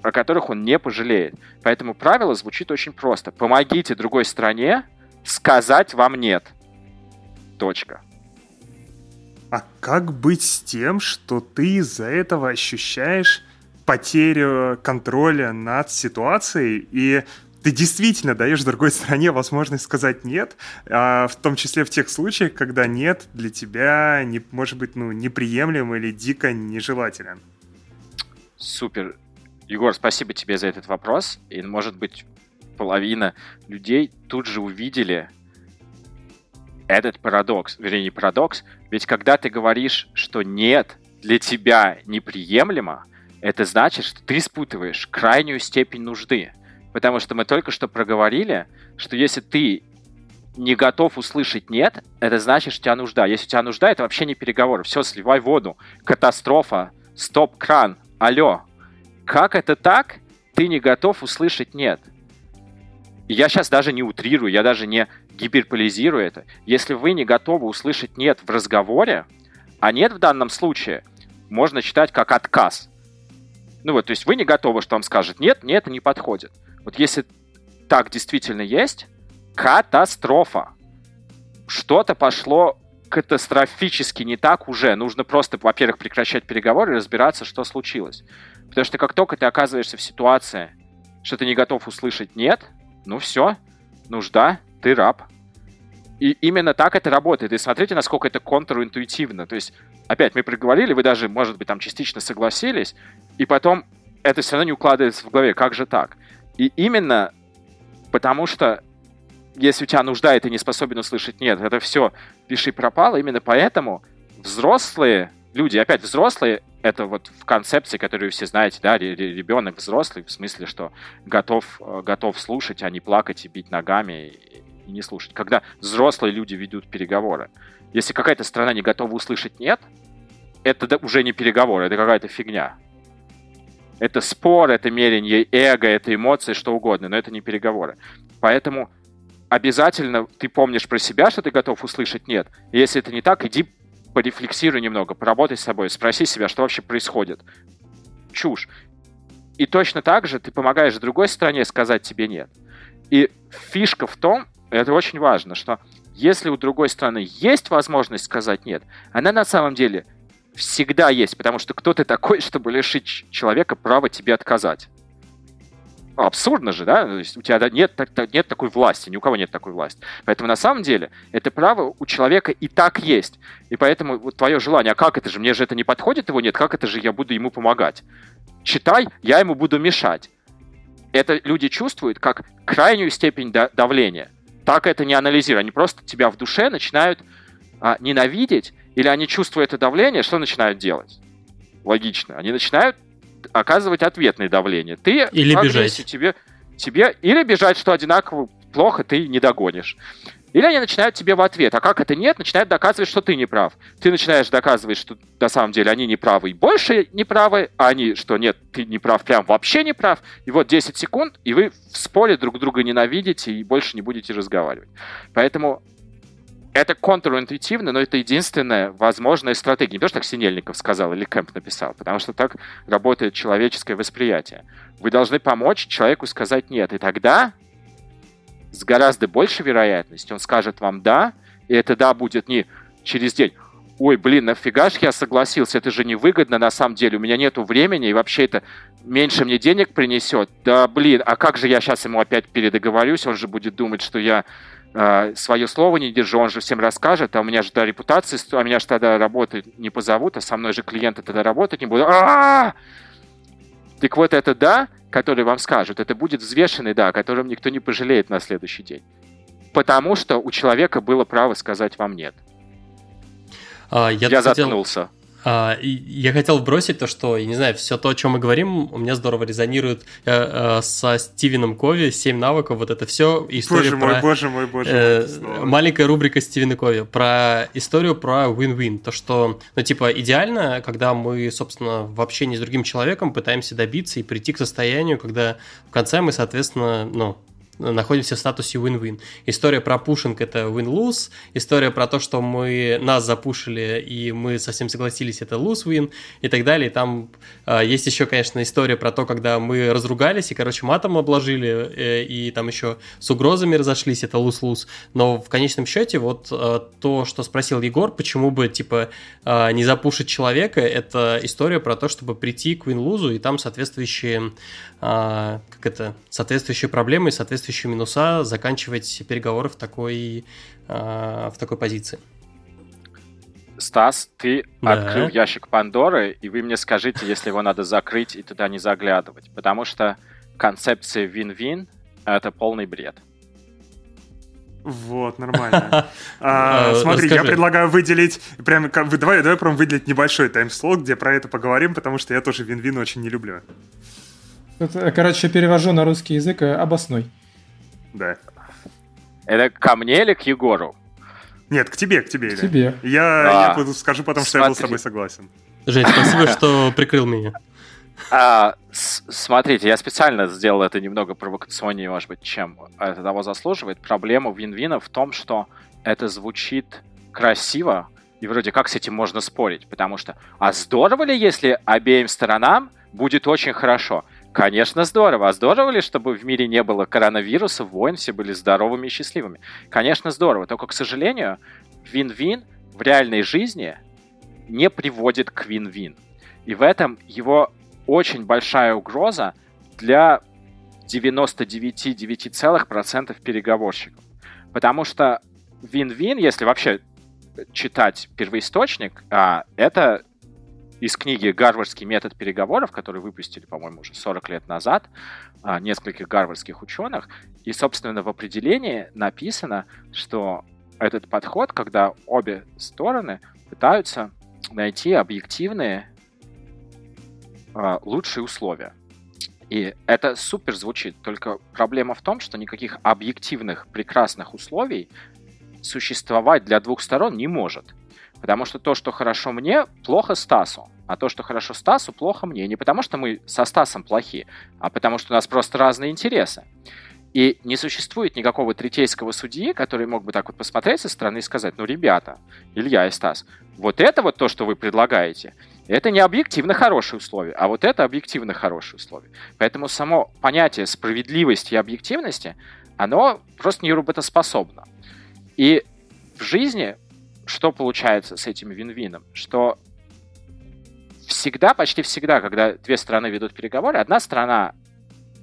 о которых он не пожалеет. Поэтому правило звучит очень просто. Помогите другой стране сказать вам нет. Точка. А как быть с тем, что ты из-за этого ощущаешь потерю контроля над ситуацией, и ты действительно даешь другой стране возможность сказать нет, а в том числе в тех случаях, когда нет для тебя не, может быть ну, неприемлем или дико нежелателен. Супер. Егор, спасибо тебе за этот вопрос. И, может быть, половина людей тут же увидели этот парадокс. Вернее, не парадокс. Ведь когда ты говоришь, что нет для тебя неприемлемо, это значит, что ты испытываешь крайнюю степень нужды. Потому что мы только что проговорили, что если ты не готов услышать «нет», это значит, что у тебя нужда. Если у тебя нужда, это вообще не переговоры. Все, сливай воду. Катастрофа. Стоп-кран. Алло. Как это так? Ты не готов услышать «нет». Я сейчас даже не утрирую, я даже не гиперполизирую это. Если вы не готовы услышать «нет» в разговоре, а «нет» в данном случае можно читать как отказ. Ну вот, то есть вы не готовы, что вам скажет «нет», «нет», не подходит. Вот если так действительно есть, катастрофа. Что-то пошло катастрофически не так уже. Нужно просто, во-первых, прекращать переговоры и разбираться, что случилось. Потому что как только ты оказываешься в ситуации, что ты не готов услышать «нет», ну все, нужда, ты раб. И именно так это работает. И смотрите, насколько это контринтуитивно. То есть, опять, мы приговорили, вы даже, может быть, там частично согласились, и потом это все равно не укладывается в голове. Как же так? И именно потому что если у тебя нужда, и ты не способен услышать «нет», это все пиши пропало, именно поэтому взрослые люди, опять взрослые, это вот в концепции, которую все знаете, да, ребенок взрослый, в смысле, что готов, э, готов слушать, а не плакать и бить ногами и не слушать. Когда взрослые люди ведут переговоры. Если какая-то страна не готова услышать «нет», это уже не переговоры, это какая-то фигня. Это спор, это мерение эго, это эмоции, что угодно, но это не переговоры. Поэтому обязательно ты помнишь про себя, что ты готов услышать «нет». Если это не так, иди порефлексируй немного, поработай с собой, спроси себя, что вообще происходит. Чушь. И точно так же ты помогаешь другой стране сказать тебе «нет». И фишка в том, это очень важно, что если у другой страны есть возможность сказать «нет», она на самом деле всегда есть, потому что кто ты такой, чтобы лишить человека права тебе отказать? абсурдно же, да? То есть у тебя нет, нет такой власти, ни у кого нет такой власти. Поэтому на самом деле это право у человека и так есть. И поэтому вот твое желание, а как это же, мне же это не подходит, его нет, как это же я буду ему помогать? Читай, я ему буду мешать. Это люди чувствуют как крайнюю степень давления. Так это не анализируя. Они просто тебя в душе начинают а, ненавидеть, или они, чувствуя это давление, что начинают делать? Логично. Они начинают оказывать ответное давление. Ты или бежать. Тебе, тебе или бежать, что одинаково плохо ты не догонишь. Или они начинают тебе в ответ, а как это нет, начинают доказывать, что ты не прав. Ты начинаешь доказывать, что на самом деле они не правы и больше не правы, а они, что нет, ты не прав, прям вообще не прав. И вот 10 секунд, и вы в споре друг друга ненавидите и больше не будете разговаривать. Поэтому это контринтуитивно, но это единственная возможная стратегия. Не то, что так Синельников сказал или Кэмп написал, потому что так работает человеческое восприятие. Вы должны помочь человеку сказать «нет», и тогда с гораздо большей вероятностью он скажет вам «да», и это «да» будет не через день ой, блин, нафига ж я согласился, это же невыгодно на самом деле, у меня нету времени, и вообще это меньше мне денег принесет. Да, блин, а как же я сейчас ему опять передоговорюсь, он же будет думать, что я э, свое слово не держу, он же всем расскажет, а у меня же да, репутация, а меня же тогда работать не позовут, а со мной же клиенты тогда работать не будут. А-а-а! Так вот это «да», который вам скажут, это будет взвешенный «да», о котором никто не пожалеет на следующий день. Потому что у человека было право сказать вам «нет». А, я я хотел... заткнулся. А, я хотел вбросить то, что, я не знаю, все то, о чем мы говорим, у меня здорово резонирует э, э, со Стивеном Кови, «Семь навыков», вот это все. История боже про, мой, боже мой, боже э, мой. Маленькая рубрика Стивена Кови про историю про win-win. То, что, ну, типа, идеально, когда мы, собственно, в общении с другим человеком пытаемся добиться и прийти к состоянию, когда в конце мы, соответственно, ну, находимся в статусе win-win. История про пушинг – это win-lose, история про то, что мы нас запушили, и мы совсем согласились – это lose-win, и так далее. Там э, есть еще, конечно, история про то, когда мы разругались, и, короче, матом обложили, э, и там еще с угрозами разошлись, это lose-lose. Но в конечном счете вот э, то, что спросил Егор, почему бы, типа, э, не запушить человека, это история про то, чтобы прийти к win-lose, и там соответствующие, э, как это, соответствующие проблемы и соответствующие минуса заканчивать переговоры в такой, э, в такой позиции. Стас, ты да. открыл ящик Пандоры, и вы мне скажите, если его надо закрыть и туда не заглядывать. Потому что концепция вин-вин — это полный бред. Вот, нормально. А, смотри, я предлагаю выделить, прям, давай, давай прям выделить небольшой таймслот, где про это поговорим, потому что я тоже вин-вин очень не люблю. Короче, перевожу на русский язык э, обосной. Да. Это ко мне или к Егору? Нет, к тебе, к тебе. К тебе. Я, а, я скажу потом, что я был с тобой согласен. Жень, спасибо, что прикрыл меня. А, смотрите, я специально сделал это немного провокационнее, может быть, чем это того заслуживает. Проблема вин-вина в том, что это звучит красиво, и вроде как с этим можно спорить, потому что, а здорово ли, если обеим сторонам будет очень хорошо? Конечно, здорово. А здорово ли, чтобы в мире не было коронавируса, войн, все были здоровыми и счастливыми? Конечно, здорово. Только, к сожалению, вин-вин в реальной жизни не приводит к вин-вин. И в этом его очень большая угроза для 99,9% переговорщиков. Потому что вин-вин, если вообще читать первоисточник, а, это из книги «Гарвардский метод переговоров», который выпустили, по-моему, уже 40 лет назад, а, нескольких гарвардских ученых. И, собственно, в определении написано, что этот подход, когда обе стороны пытаются найти объективные а, лучшие условия. И это супер звучит, только проблема в том, что никаких объективных прекрасных условий существовать для двух сторон не может. Потому что то, что хорошо мне, плохо Стасу. А то, что хорошо Стасу, плохо мне. Не потому, что мы со Стасом плохи, а потому, что у нас просто разные интересы. И не существует никакого третейского судьи, который мог бы так вот посмотреть со стороны и сказать, ну, ребята, Илья и Стас, вот это вот то, что вы предлагаете, это не объективно хорошие условия, а вот это объективно хорошие условия. Поэтому само понятие справедливости и объективности, оно просто не работоспособно. И в жизни что получается с этим вин-вином? Что всегда, почти всегда, когда две страны ведут переговоры, одна страна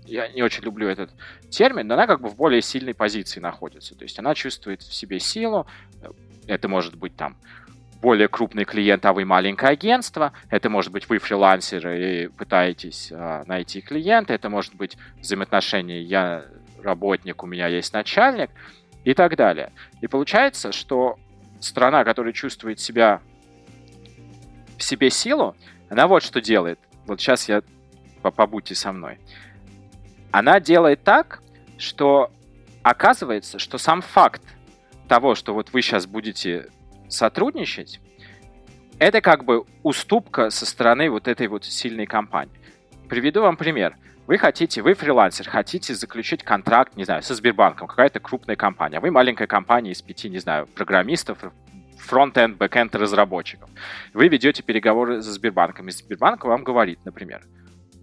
я не очень люблю этот термин, но она как бы в более сильной позиции находится. То есть она чувствует в себе силу. Это может быть там более крупный клиент, а вы маленькое агентство. Это может быть вы фрилансер и пытаетесь а, найти клиента. Это может быть взаимоотношения я работник, у меня есть начальник и так далее. И получается, что страна, которая чувствует себя в себе силу, она вот что делает. Вот сейчас я побудьте со мной. Она делает так, что оказывается, что сам факт того, что вот вы сейчас будете сотрудничать, это как бы уступка со стороны вот этой вот сильной компании. Приведу вам пример. Вы хотите, вы фрилансер, хотите заключить контракт, не знаю, со Сбербанком, какая-то крупная компания. Вы маленькая компания из пяти, не знаю, программистов, front-end, back-end разработчиков. Вы ведете переговоры со Сбербанком, и Сбербанк вам говорит, например,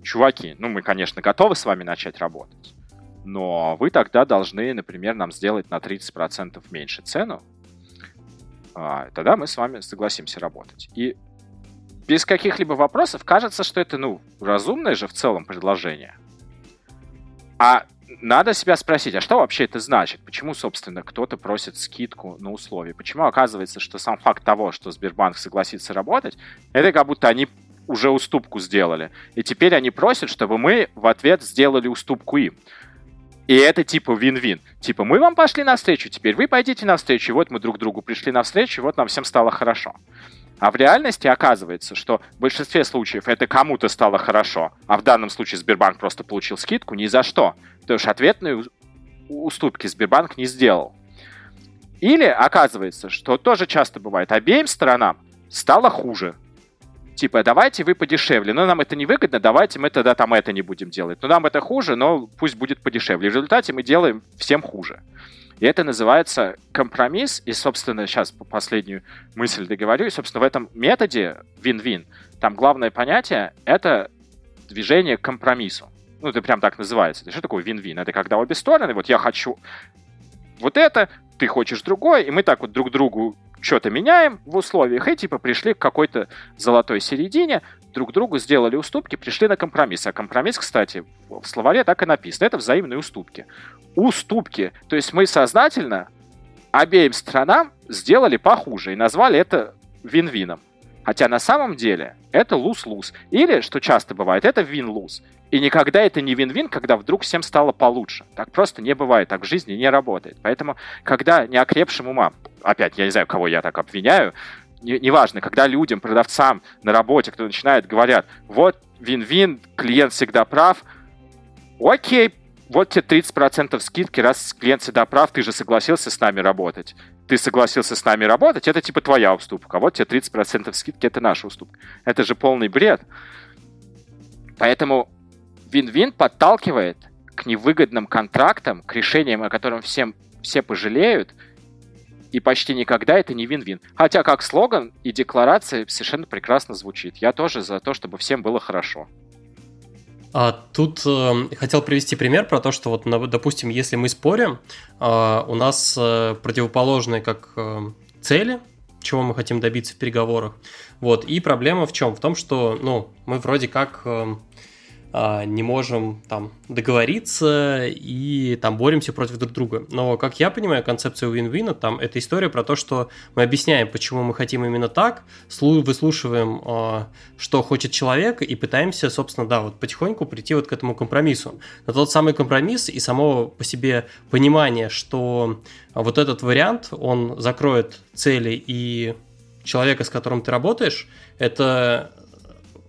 чуваки, ну мы, конечно, готовы с вами начать работать, но вы тогда должны, например, нам сделать на 30% меньше цену, а, тогда мы с вами согласимся работать. И без каких-либо вопросов кажется, что это, ну, разумное же в целом предложение. А надо себя спросить, а что вообще это значит? Почему, собственно, кто-то просит скидку на условия? Почему оказывается, что сам факт того, что Сбербанк согласится работать, это как будто они уже уступку сделали. И теперь они просят, чтобы мы в ответ сделали уступку им. И это типа вин-вин. Типа мы вам пошли навстречу, теперь вы пойдите навстречу, вот мы друг другу пришли навстречу, вот нам всем стало хорошо. А в реальности оказывается, что в большинстве случаев это кому-то стало хорошо, а в данном случае Сбербанк просто получил скидку ни за что. Потому что ответные уступки Сбербанк не сделал. Или оказывается, что тоже часто бывает, обеим сторонам стало хуже. Типа, давайте вы подешевле, но нам это не выгодно, давайте мы тогда там это не будем делать. Но нам это хуже, но пусть будет подешевле. В результате мы делаем всем хуже. И это называется компромисс. И, собственно, сейчас по последнюю мысль договорю. И, собственно, в этом методе вин-вин там главное понятие — это движение к компромиссу. Ну, это прям так называется. Что такое вин-вин? Это когда обе стороны, вот я хочу вот это, ты хочешь другое, и мы так вот друг другу что-то меняем в условиях, и типа пришли к какой-то золотой середине, друг другу сделали уступки, пришли на компромисс. А компромисс, кстати, в словаре так и написано. Это взаимные уступки. Уступки. То есть мы сознательно обеим сторонам сделали похуже и назвали это вин-вином. Хотя на самом деле это луз-луз. Или, что часто бывает, это вин-луз. И никогда это не вин-вин, когда вдруг всем стало получше. Так просто не бывает, так в жизни не работает. Поэтому, когда неокрепшим умам, опять, я не знаю, кого я так обвиняю, неважно, не когда людям, продавцам на работе, кто начинает, говорят, вот вин-вин, клиент всегда прав, окей, вот тебе 30% скидки, раз клиент всегда прав, ты же согласился с нами работать. Ты согласился с нами работать, это типа твоя уступка. Вот тебе 30% скидки, это наша уступка. Это же полный бред. Поэтому вин-вин подталкивает к невыгодным контрактам, к решениям, о котором всем, все пожалеют, и почти никогда это не вин-вин. Хотя как слоган и декларация совершенно прекрасно звучит. Я тоже за то, чтобы всем было хорошо. А, тут э, хотел привести пример про то, что вот, допустим, если мы спорим, э, у нас э, противоположные как э, цели, чего мы хотим добиться в переговорах. Вот. И проблема в чем? В том, что ну, мы вроде как э, не можем там договориться и там боремся против друг друга. Но, как я понимаю, концепция win-win, там это история про то, что мы объясняем, почему мы хотим именно так, выслушиваем, а, что хочет человек и пытаемся, собственно, да, вот потихоньку прийти вот к этому компромиссу. Но тот самый компромисс и само по себе понимание, что вот этот вариант, он закроет цели и человека, с которым ты работаешь, это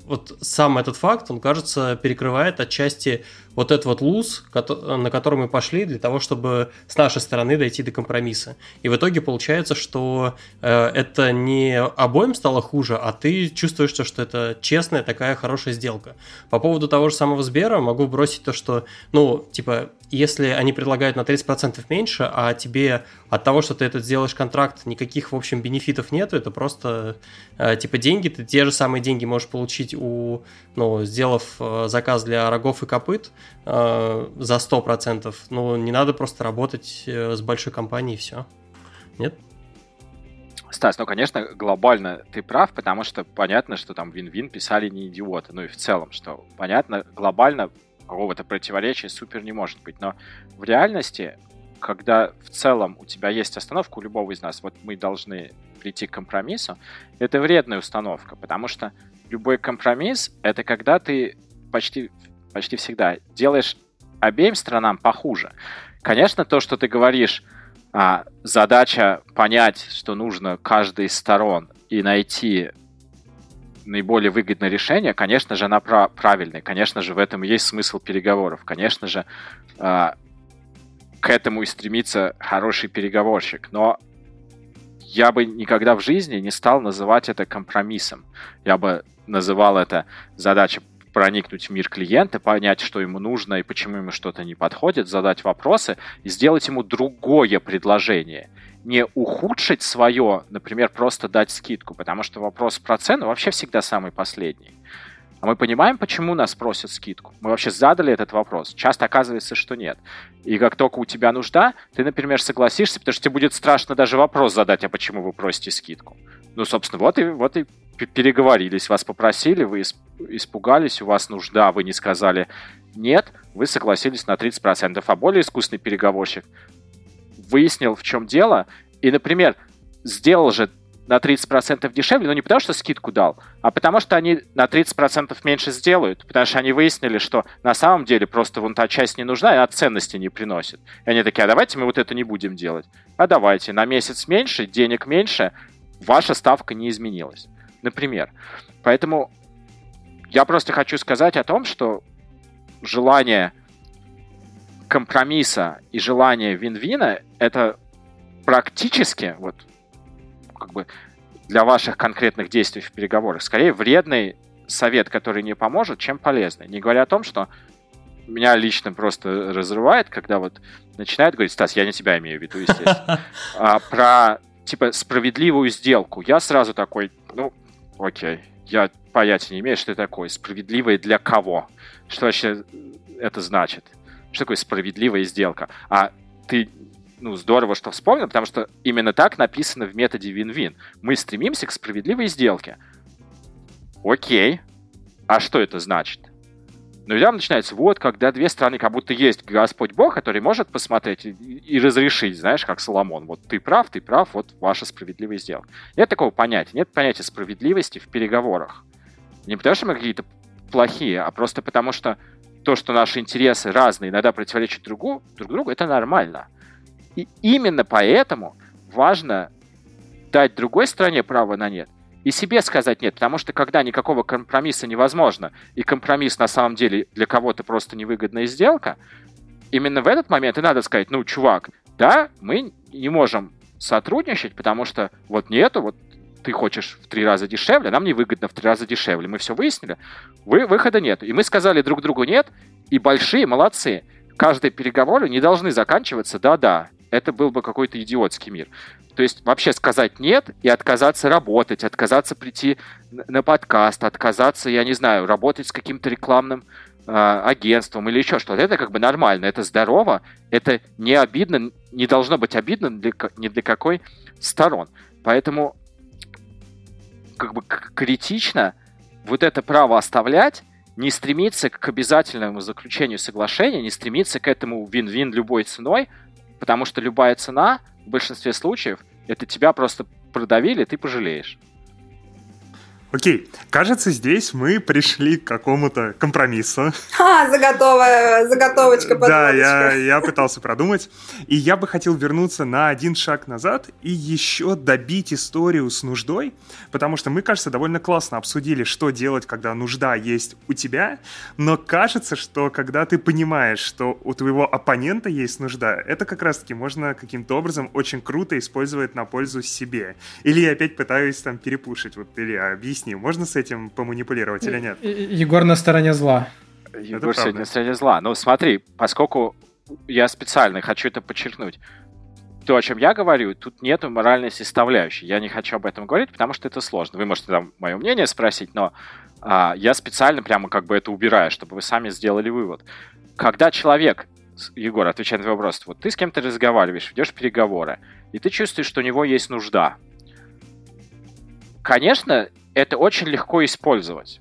вот сам этот факт, он, кажется, перекрывает отчасти вот этот вот луз, на который мы пошли для того, чтобы с нашей стороны дойти до компромисса. И в итоге получается, что э, это не обоим стало хуже, а ты чувствуешь, что это честная такая хорошая сделка. По поводу того же самого Сбера могу бросить то, что, ну, типа, если они предлагают на 30% меньше, а тебе от того, что ты этот сделаешь контракт, никаких, в общем, бенефитов нету, это просто, э, типа, деньги, ты те же самые деньги можешь получить у, ну, сделав э, заказ для рогов и копыт э, за 100%, ну, не надо просто работать э, с большой компанией все. Нет? Стас, ну, конечно, глобально ты прав, потому что понятно, что там Вин-Вин писали не идиоты. Ну и в целом, что понятно, глобально какого-то противоречия супер не может быть. Но в реальности, когда в целом у тебя есть остановка у любого из нас, вот мы должны прийти к компромиссу, это вредная установка, потому что любой компромисс — это когда ты почти, почти всегда делаешь обеим сторонам похуже. Конечно, то, что ты говоришь, а, задача понять, что нужно каждой из сторон и найти наиболее выгодное решение, конечно же, она прав- правильная. Конечно же, в этом и есть смысл переговоров. Конечно же, э, к этому и стремится хороший переговорщик. Но я бы никогда в жизни не стал называть это компромиссом. Я бы называл это задача проникнуть в мир клиента, понять, что ему нужно и почему ему что-то не подходит, задать вопросы и сделать ему другое предложение – не ухудшить свое, например, просто дать скидку, потому что вопрос про цену вообще всегда самый последний. А мы понимаем, почему нас просят скидку? Мы вообще задали этот вопрос. Часто оказывается, что нет. И как только у тебя нужда, ты, например, согласишься, потому что тебе будет страшно даже вопрос задать, а почему вы просите скидку? Ну, собственно, вот и, вот и переговорились, вас попросили, вы испугались, у вас нужда, вы не сказали нет, вы согласились на 30%. А более искусный переговорщик выяснил, в чем дело, и, например, сделал же на 30% дешевле, но не потому, что скидку дал, а потому что они на 30% меньше сделают, потому что они выяснили, что на самом деле просто вон та часть не нужна, и она ценности не приносит. И они такие, а давайте мы вот это не будем делать. А давайте, на месяц меньше, денег меньше, ваша ставка не изменилась. Например. Поэтому я просто хочу сказать о том, что желание компромисса и желание вин-вина — это практически, вот, как бы для ваших конкретных действий в переговорах, скорее вредный совет, который не поможет, чем полезный. Не говоря о том, что меня лично просто разрывает, когда вот начинают говорить, Стас, я не тебя имею в виду, естественно, а про, типа, справедливую сделку. Я сразу такой, ну, окей, я понятия не имею, что это такое. Справедливое для кого? Что вообще это значит? Что такое справедливая сделка. А ты ну, здорово, что вспомнил, потому что именно так написано в методе win-win. Мы стремимся к справедливой сделке. Окей. А что это значит? Ну и там начинается, вот, когда две страны, как будто есть Господь Бог, который может посмотреть и, и разрешить, знаешь, как Соломон. Вот ты прав, ты прав, вот ваша справедливая сделка. Нет такого понятия, нет понятия справедливости в переговорах. Не потому что мы какие-то плохие, а просто потому что то, что наши интересы разные, иногда противоречат другу, друг другу, это нормально. И именно поэтому важно дать другой стране право на нет и себе сказать нет, потому что когда никакого компромисса невозможно, и компромисс на самом деле для кого-то просто невыгодная сделка, именно в этот момент и надо сказать, ну, чувак, да, мы не можем сотрудничать, потому что вот нету, вот ты хочешь в три раза дешевле, нам невыгодно в три раза дешевле. Мы все выяснили, вы, выхода нет. И мы сказали друг другу нет, и большие молодцы. Каждые переговоры не должны заканчиваться «да-да». Это был бы какой-то идиотский мир. То есть вообще сказать нет и отказаться работать, отказаться прийти на подкаст, отказаться, я не знаю, работать с каким-то рекламным э, агентством или еще что-то. Это как бы нормально, это здорово, это не обидно, не должно быть обидно для, ни для какой сторон. Поэтому как бы критично вот это право оставлять, не стремиться к обязательному заключению соглашения, не стремиться к этому вин-вин любой ценой, потому что любая цена в большинстве случаев это тебя просто продавили, ты пожалеешь. Окей, кажется, здесь мы пришли к какому-то компромиссу. А, заготовая, заготовочка, Да, я, я пытался продумать. И я бы хотел вернуться на один шаг назад и еще добить историю с нуждой, потому что мы, кажется, довольно классно обсудили, что делать, когда нужда есть у тебя, но кажется, что когда ты понимаешь, что у твоего оппонента есть нужда, это как раз-таки можно каким-то образом очень круто использовать на пользу себе. Или я опять пытаюсь там перепушить. Вот, или объяснить объясни, можно с этим поманипулировать или нет? Егор на стороне зла. Егор сегодня на стороне зла. Ну, смотри, поскольку я специально хочу это подчеркнуть, то, о чем я говорю, тут нету моральной составляющей. Я не хочу об этом говорить, потому что это сложно. Вы можете там мое мнение спросить, но а, я специально прямо как бы это убираю, чтобы вы сами сделали вывод. Когда человек, Егор, отвечая на твой вопрос, вот ты с кем-то разговариваешь, ведешь переговоры, и ты чувствуешь, что у него есть нужда. Конечно, это очень легко использовать.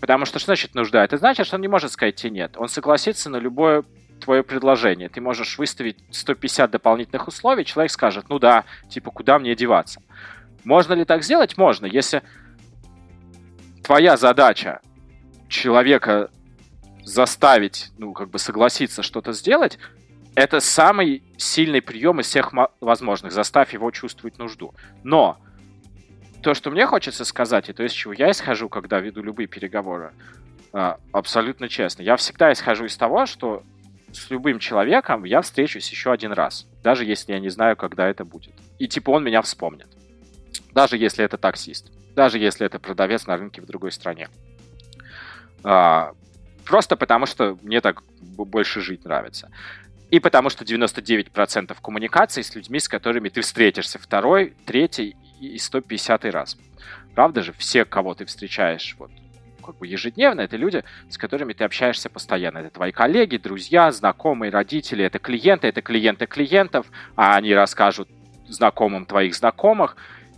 Потому что что значит нужда? Это значит, что он не может сказать тебе нет. Он согласится на любое твое предложение. Ты можешь выставить 150 дополнительных условий, человек скажет, ну да, типа, куда мне деваться? Можно ли так сделать? Можно. Если твоя задача человека заставить, ну, как бы согласиться что-то сделать, это самый сильный прием из всех возможных. Заставь его чувствовать нужду. Но то, что мне хочется сказать, и то, из чего я исхожу, когда веду любые переговоры, а, абсолютно честно. Я всегда исхожу из того, что с любым человеком я встречусь еще один раз, даже если я не знаю, когда это будет. И типа он меня вспомнит. Даже если это таксист. Даже если это продавец на рынке в другой стране. А, просто потому, что мне так больше жить нравится. И потому что 99% коммуникаций с людьми, с которыми ты встретишься второй, третий и 150 раз. Правда же, все, кого ты встречаешь вот, как бы ежедневно, это люди, с которыми ты общаешься постоянно. Это твои коллеги, друзья, знакомые, родители, это клиенты, это клиенты клиентов, а они расскажут знакомым твоих знакомых.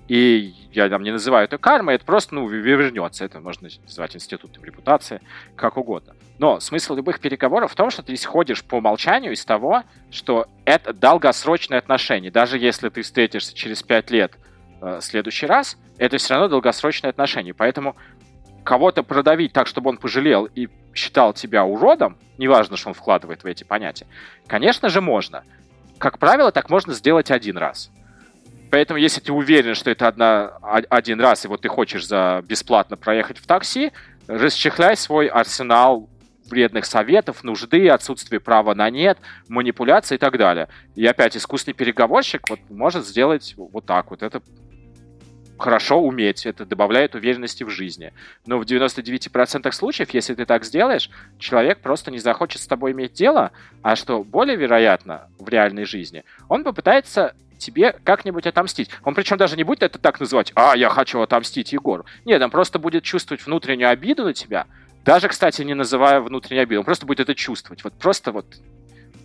И я там не называю это кармой, это просто, ну, вернется. Это можно называть институтом репутации, как угодно. Но смысл любых переговоров в том, что ты исходишь по умолчанию из того, что это долгосрочные отношения. Даже если ты встретишься через пять лет э, следующий раз, это все равно долгосрочные отношения. Поэтому кого-то продавить так, чтобы он пожалел и считал тебя уродом, неважно, что он вкладывает в эти понятия, конечно же, можно. Как правило, так можно сделать один раз. Поэтому, если ты уверен, что это одна, один раз, и вот ты хочешь за бесплатно проехать в такси, расчехляй свой арсенал вредных советов, нужды, отсутствие права на нет, манипуляции и так далее. И опять искусный переговорщик вот может сделать вот так вот. Это хорошо уметь, это добавляет уверенности в жизни. Но в 99% случаев, если ты так сделаешь, человек просто не захочет с тобой иметь дело, а что более вероятно в реальной жизни, он попытается тебе как-нибудь отомстить. Он причем даже не будет это так называть, а, я хочу отомстить Егору. Нет, он просто будет чувствовать внутреннюю обиду на тебя, даже, кстати, не называя внутреннюю обиду, он просто будет это чувствовать. Вот просто вот,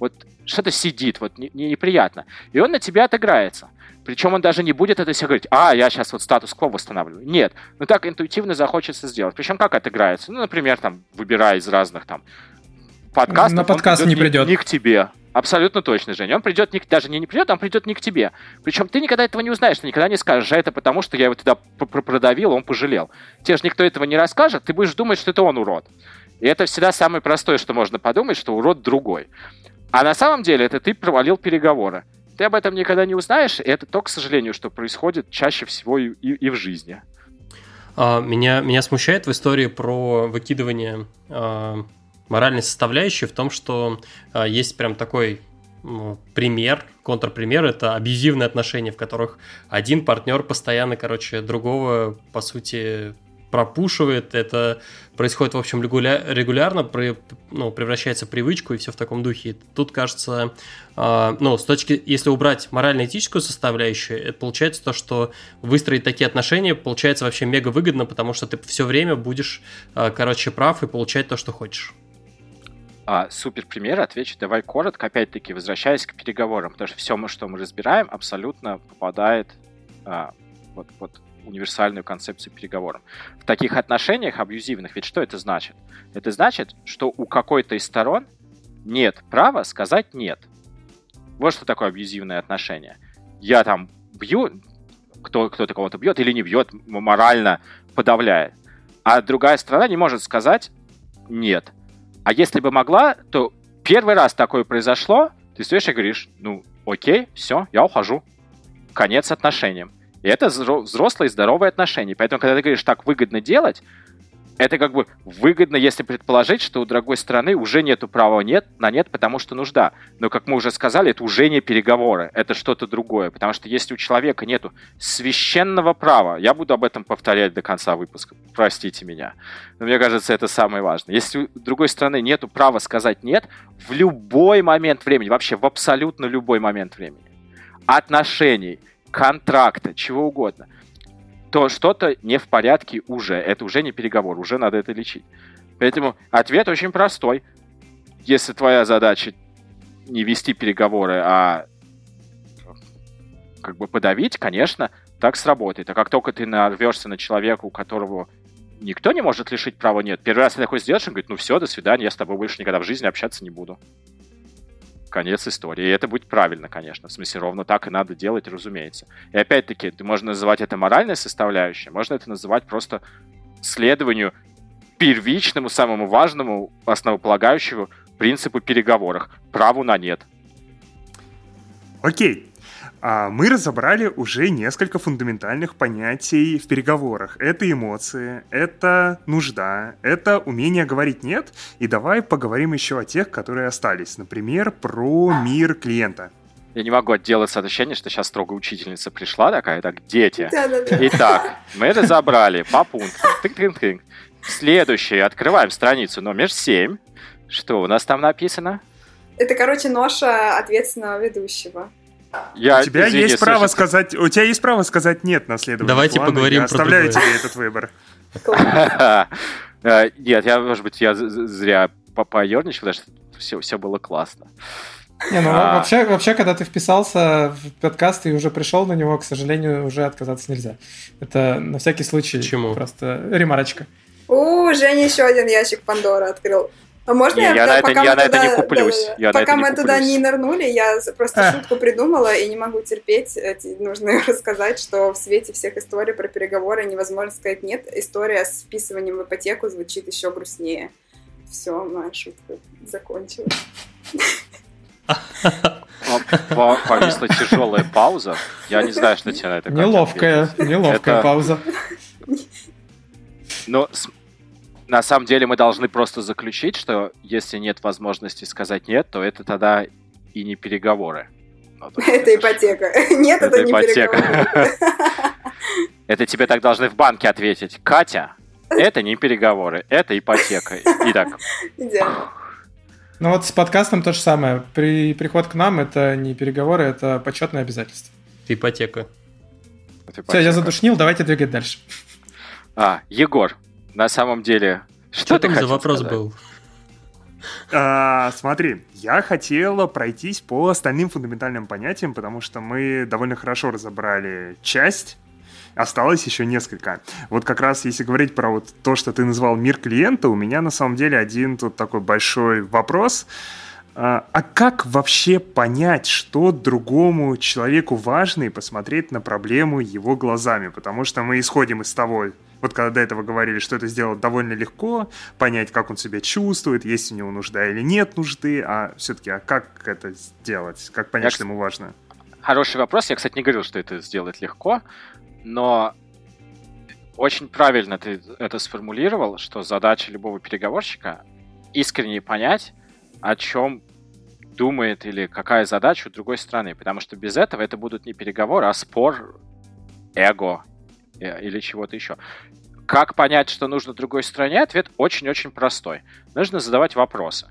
вот что-то сидит, вот не, не, неприятно. И он на тебя отыграется. Причем он даже не будет это себе говорить, а, я сейчас вот статус-кво восстанавливаю. Нет, ну так интуитивно захочется сделать. Причем как отыграется? Ну, например, там, выбирая из разных там подкастов. На подкаст не придет. Не, не к тебе. Абсолютно точно, Женя. Он придет не, даже не, не придет, он придет не к тебе. Причем ты никогда этого не узнаешь, ты никогда не скажешь, а это потому, что я его туда продавил, он пожалел. Тебе же никто этого не расскажет, ты будешь думать, что это он урод. И это всегда самое простое, что можно подумать, что урод другой. А на самом деле это ты провалил переговоры. Ты об этом никогда не узнаешь, и это то, к сожалению, что происходит чаще всего и, и, и в жизни. А, меня, меня смущает в истории про выкидывание а, моральной составляющей в том, что а, есть прям такой пример, контрпример, это абьюзивные отношения, в которых один партнер постоянно, короче, другого, по сути, пропушивает, это происходит, в общем, регулярно, при, ну, превращается в привычку и все в таком духе. Тут, кажется, э, ну, с точки, если убрать морально-этическую составляющую, это получается то, что выстроить такие отношения получается вообще мега выгодно, потому что ты все время будешь, э, короче, прав и получать то, что хочешь. А, супер пример, отвечу давай коротко, опять-таки, возвращаясь к переговорам, потому что все, что мы разбираем, абсолютно попадает а, вот, вот универсальную концепцию переговоров. В таких отношениях абьюзивных, ведь что это значит? Это значит, что у какой-то из сторон нет права сказать нет. Вот что такое абьюзивное отношение. Я там бью, кто, кто-то кого-то бьет или не бьет, морально подавляет. А другая сторона не может сказать нет. А если бы могла, то первый раз такое произошло, ты стоишь и говоришь, ну, окей, все, я ухожу. Конец отношениям. И это взрослые здоровые отношения. Поэтому, когда ты говоришь, так выгодно делать, это как бы выгодно, если предположить, что у другой стороны уже нету права нет, на нет, потому что нужда. Но, как мы уже сказали, это уже не переговоры, это что-то другое. Потому что если у человека нету священного права, я буду об этом повторять до конца выпуска, простите меня, но мне кажется, это самое важное. Если у другой стороны нету права сказать нет в любой момент времени, вообще в абсолютно любой момент времени, отношений, контракта, чего угодно – то что-то не в порядке уже. Это уже не переговор, уже надо это лечить. Поэтому ответ очень простой. Если твоя задача не вести переговоры, а как бы подавить, конечно, так сработает. А как только ты нарвешься на человека, у которого никто не может лишить права нет, первый раз ты такой сделаешь, он говорит, ну все, до свидания, я с тобой больше никогда в жизни общаться не буду конец истории. И это будет правильно, конечно. В смысле, ровно так и надо делать, разумеется. И опять-таки, ты можно называть это моральной составляющей, можно это называть просто следованию первичному, самому важному, основополагающему принципу переговорах. Праву на нет. Окей. А мы разобрали уже несколько фундаментальных понятий в переговорах. Это эмоции, это нужда, это умение говорить «нет». И давай поговорим еще о тех, которые остались. Например, про мир клиента. Я не могу отделаться от ощущения, что сейчас строго учительница пришла такая, так, дети. Итак, мы разобрали по пунктам. Тык-тык-тык. Следующее, открываем страницу номер 7. Что у нас там написано? Это, короче, ноша ответственного ведущего. Я, у тебя извини, есть право слушай. сказать, у тебя есть право сказать нет на следующий Давайте плана, поговорим я про оставляю другое. тебе этот выбор. Э, нет, я, может быть, я зря поерничал, потому что все, все было классно. Не, ну а... вообще, вообще, когда ты вписался в подкаст и уже пришел на него, к сожалению, уже отказаться нельзя. Это на всякий случай Почему? просто ремарочка. У, Женя еще один ящик Пандора открыл. А можно не, я, я, на это, я на это не куплюсь. Да, я пока мы не туда не нырнули, я просто шутку придумала и не могу терпеть. Нужно рассказать, что в свете всех историй про переговоры невозможно сказать нет. История с вписыванием в ипотеку звучит еще грустнее. Все, моя шутка закончилась. Повисла тяжелая пауза. Я не знаю, что тебе на это Неловкая, неловкая пауза. Но на самом деле мы должны просто заключить, что если нет возможности сказать нет, то это тогда и не переговоры. Ну, это ипотека. Нет, это, не переговоры. Это тебе так должны в банке ответить. Катя, это не переговоры, это ипотека. Итак. Идеально. Ну вот с подкастом то же самое. При приход к нам это не переговоры, это почетное обязательство. Ипотека. Все, я задушнил, давайте двигать дальше. А, Егор, на самом деле, что, что ты там за вопрос сказать? был? А, смотри, я хотела пройтись по остальным фундаментальным понятиям, потому что мы довольно хорошо разобрали часть осталось еще несколько. Вот как раз если говорить про вот то, что ты назвал мир клиента, у меня на самом деле один тут такой большой вопрос. А, а как вообще понять, что другому человеку важно и посмотреть на проблему его глазами? Потому что мы исходим из того, вот когда до этого говорили, что это сделать довольно легко, понять, как он себя чувствует, есть у него нужда или нет нужды, а все-таки, а как это сделать? Как понять, Я, что ему важно? Хороший вопрос. Я, кстати, не говорил, что это сделать легко, но очень правильно ты это сформулировал, что задача любого переговорщика искренне понять, о чем думает или какая задача у другой стороны. Потому что без этого это будут не переговоры, а спор, эго или чего-то еще. Как понять, что нужно другой стороне? Ответ очень-очень простой. Нужно задавать вопросы.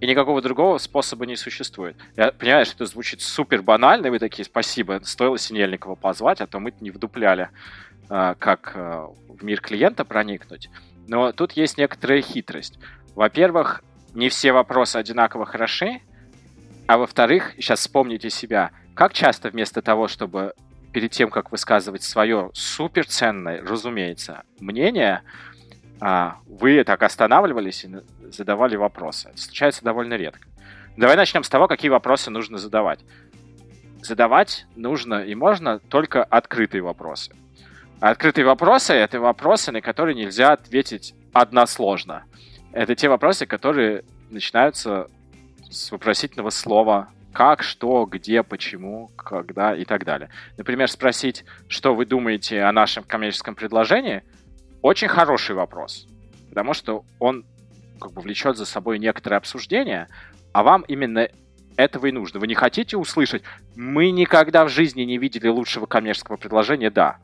И никакого другого способа не существует. Я понимаю, что это звучит супер банально, и вы такие, спасибо, стоило Синельникова позвать, а то мы не вдупляли, а, как а, в мир клиента проникнуть. Но тут есть некоторая хитрость. Во-первых, не все вопросы одинаково хороши, а во-вторых, сейчас вспомните себя, как часто вместо того, чтобы перед тем, как высказывать свое суперценное, разумеется, мнение, а, вы так останавливались и задавали вопросы. Это случается довольно редко. Давай начнем с того, какие вопросы нужно задавать. Задавать нужно и можно только открытые вопросы. Открытые вопросы — это вопросы, на которые нельзя ответить односложно. Это те вопросы, которые начинаются с вопросительного слова как, что, где, почему, когда и так далее. Например, спросить, что вы думаете о нашем коммерческом предложении, очень хороший вопрос, потому что он как бы влечет за собой некоторое обсуждение, а вам именно этого и нужно. Вы не хотите услышать, мы никогда в жизни не видели лучшего коммерческого предложения, да.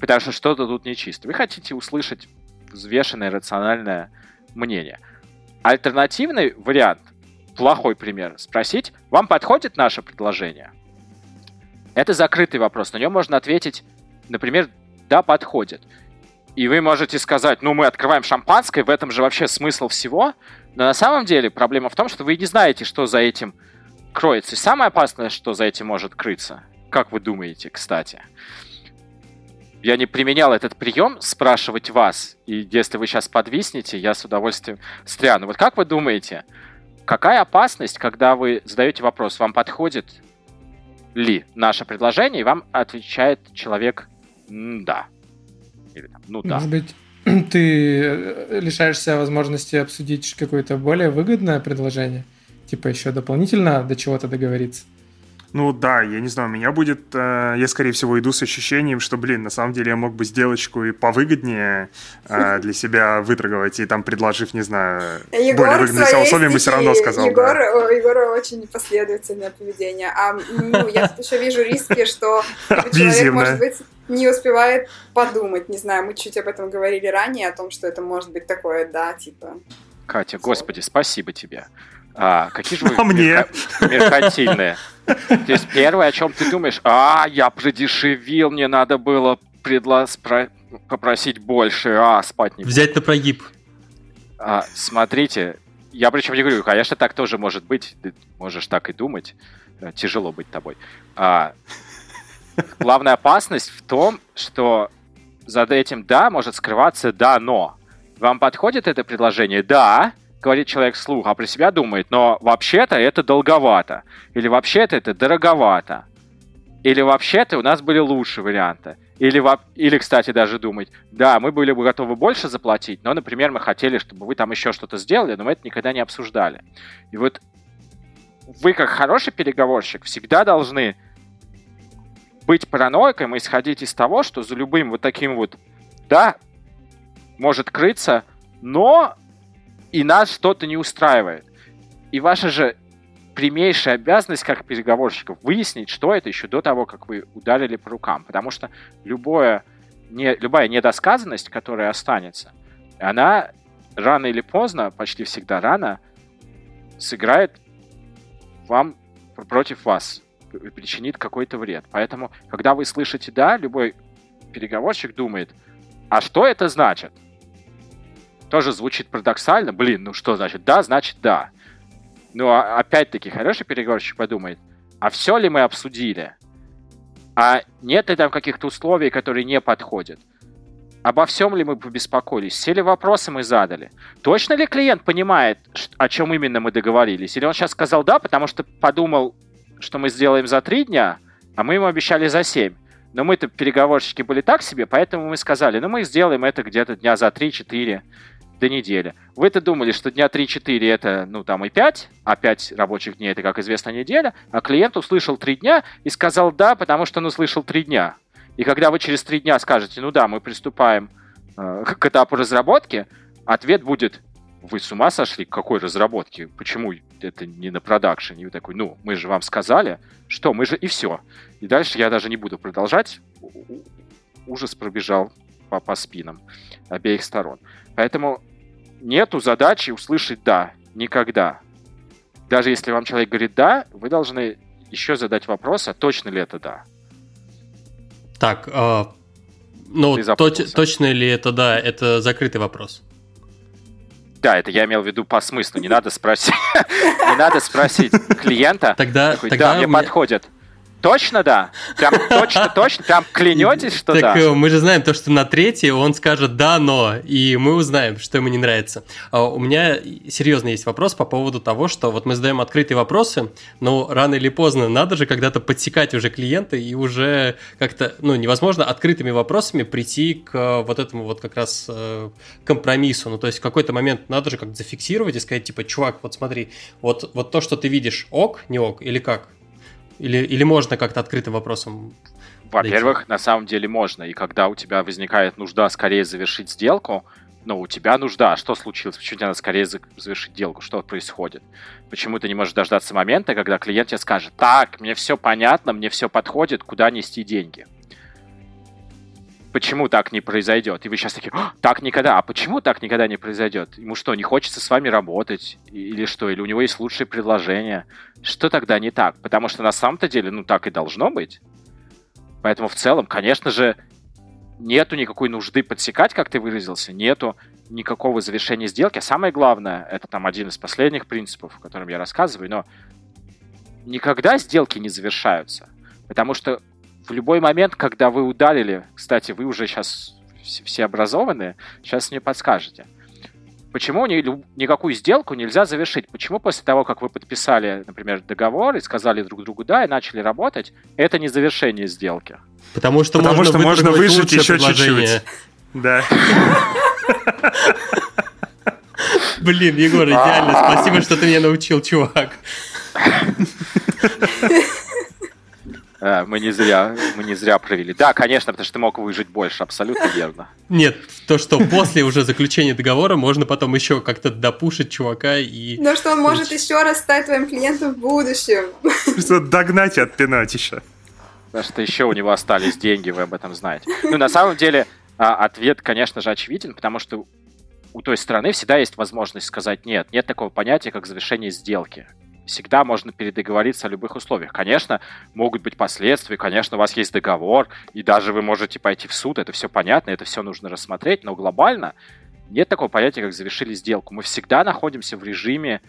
Потому что что-то тут нечисто. Вы хотите услышать взвешенное, рациональное мнение. Альтернативный вариант, плохой пример, спросить, вам подходит наше предложение? Это закрытый вопрос, на нем можно ответить, например, да, подходит. И вы можете сказать, ну, мы открываем шампанское, в этом же вообще смысл всего. Но на самом деле проблема в том, что вы не знаете, что за этим кроется. И самое опасное, что за этим может крыться, как вы думаете, кстати, я не применял этот прием спрашивать вас, и если вы сейчас подвиснете, я с удовольствием стряну. Вот как вы думаете, какая опасность, когда вы задаете вопрос, вам подходит ли наше предложение, и вам отвечает человек «да». Или там, ну да. Может быть, ты э, лишаешься возможности обсудить какое-то более выгодное предложение? Типа еще дополнительно до чего-то договориться? Ну да, я не знаю, у меня будет, э, я скорее всего иду с ощущением, что, блин, на самом деле я мог бы сделочку и повыгоднее э, для себя выторговать, и там предложив, не знаю, Егор более выгодные все условия, бы все равно сказал. Егор, да. Егор очень последовательное поведение, а ну, я тут еще вижу риски, что человек, может быть, не успевает подумать, не знаю, мы чуть об этом говорили ранее, о том, что это может быть такое, да, типа... Катя, господи, спасибо тебе. А, какие же вы а мне? меркантильные. То есть первое, о чем ты думаешь, а, я продешевил, мне надо было предла... спро... попросить больше, а, спать не Взять на прогиб. А, смотрите, я причем не говорю, конечно, так тоже может быть, ты можешь так и думать, э, тяжело быть тобой. А, главная опасность в том, что за этим «да» может скрываться «да, но». Вам подходит это предложение? Да, говорит человек вслух, а про себя думает, но вообще-то это долговато, или вообще-то это дороговато, или вообще-то у нас были лучшие варианты. Или, или, кстати, даже думать, да, мы были бы готовы больше заплатить, но, например, мы хотели, чтобы вы там еще что-то сделали, но мы это никогда не обсуждали. И вот вы, как хороший переговорщик, всегда должны быть параноиком и исходить из того, что за любым вот таким вот «да» может крыться «но» и нас что-то не устраивает. И ваша же прямейшая обязанность как переговорщиков выяснить, что это еще до того, как вы ударили по рукам. Потому что любое, не, любая недосказанность, которая останется, она рано или поздно, почти всегда рано, сыграет вам против вас, причинит какой-то вред. Поэтому, когда вы слышите «да», любой переговорщик думает, а что это значит? Тоже звучит парадоксально. Блин, ну что значит да, значит да. Но а, опять-таки хороший переговорщик подумает, а все ли мы обсудили? А нет ли там каких-то условий, которые не подходят? Обо всем ли мы побеспокоились? Все ли вопросы мы задали? Точно ли клиент понимает, о чем именно мы договорились? Или он сейчас сказал да, потому что подумал, что мы сделаем за три дня, а мы ему обещали за семь. Но мы-то переговорщики были так себе, поэтому мы сказали, ну мы сделаем это где-то дня за 3-4 до недели. Вы-то думали, что дня 3-4 это, ну, там и 5, а 5 рабочих дней это, как известно, неделя, а клиент услышал 3 дня и сказал «да», потому что он услышал 3 дня. И когда вы через 3 дня скажете «ну да, мы приступаем э, к этапу разработки», ответ будет «вы с ума сошли? Какой разработки? Почему это не на продакшене?» И вы такой «ну, мы же вам сказали, что мы же...» И все. И дальше я даже не буду продолжать. Ужас пробежал по, по спинам обеих сторон. Поэтому нету задачи услышать «да» никогда. Даже если вам человек говорит «да», вы должны еще задать вопрос, а точно ли это «да». Так, э, ну, точ, точно ли это «да» — это закрытый вопрос. Да, это я имел в виду по смыслу. Не надо спросить, не надо спросить клиента. Тогда, тогда да, мне подходит. Точно да? Прям точно, точно? Прям клянетесь, что так, да? Э, мы же знаем то, что на третьей он скажет «да, но», и мы узнаем, что ему не нравится. А у меня серьезно есть вопрос по поводу того, что вот мы задаем открытые вопросы, но рано или поздно надо же когда-то подсекать уже клиента и уже как-то, ну, невозможно открытыми вопросами прийти к вот этому вот как раз э, компромиссу. Ну, то есть в какой-то момент надо же как-то зафиксировать и сказать, типа, чувак, вот смотри, вот, вот то, что ты видишь, ок, не ок, или как? Или, или можно как-то открытым вопросом? Во-первых, на самом деле можно. И когда у тебя возникает нужда скорее завершить сделку, ну, у тебя нужда, что случилось? Почему тебе надо скорее завершить сделку? Что происходит? Почему ты не можешь дождаться момента, когда клиент тебе скажет, так, мне все понятно, мне все подходит, куда нести деньги? Почему так не произойдет? И вы сейчас такие, так никогда. А почему так никогда не произойдет? Ему что, не хочется с вами работать? Или что? Или у него есть лучшее предложение? Что тогда не так? Потому что на самом-то деле, ну, так и должно быть. Поэтому в целом, конечно же, нету никакой нужды подсекать, как ты выразился, нету никакого завершения сделки. А самое главное, это там один из последних принципов, о котором я рассказываю, но никогда сделки не завершаются. Потому что в любой момент, когда вы ударили, кстати, вы уже сейчас все образованные, сейчас мне подскажете, почему ни, никакую сделку нельзя завершить? Почему после того, как вы подписали, например, договор и сказали друг другу «да» и начали работать, это не завершение сделки? Потому что Потому можно, что можно выжить еще чуть-чуть. Да. Блин, Егор, идеально. Спасибо, что ты меня научил, чувак. Э, мы не зря, мы не зря провели. Да, конечно, потому что ты мог выжить больше, абсолютно верно. Нет, то, что после уже заключения договора можно потом еще как-то допушить чувака и... Но что он может еще раз стать твоим клиентом в будущем. Что догнать и отпинать еще. Потому что еще у него остались деньги, вы об этом знаете. Ну, на самом деле, а, ответ, конечно же, очевиден, потому что у той стороны всегда есть возможность сказать нет. Нет такого понятия, как завершение сделки всегда можно передоговориться о любых условиях. Конечно, могут быть последствия, конечно, у вас есть договор, и даже вы можете пойти в суд, это все понятно, это все нужно рассмотреть, но глобально нет такого понятия, как завершили сделку. Мы всегда находимся в режиме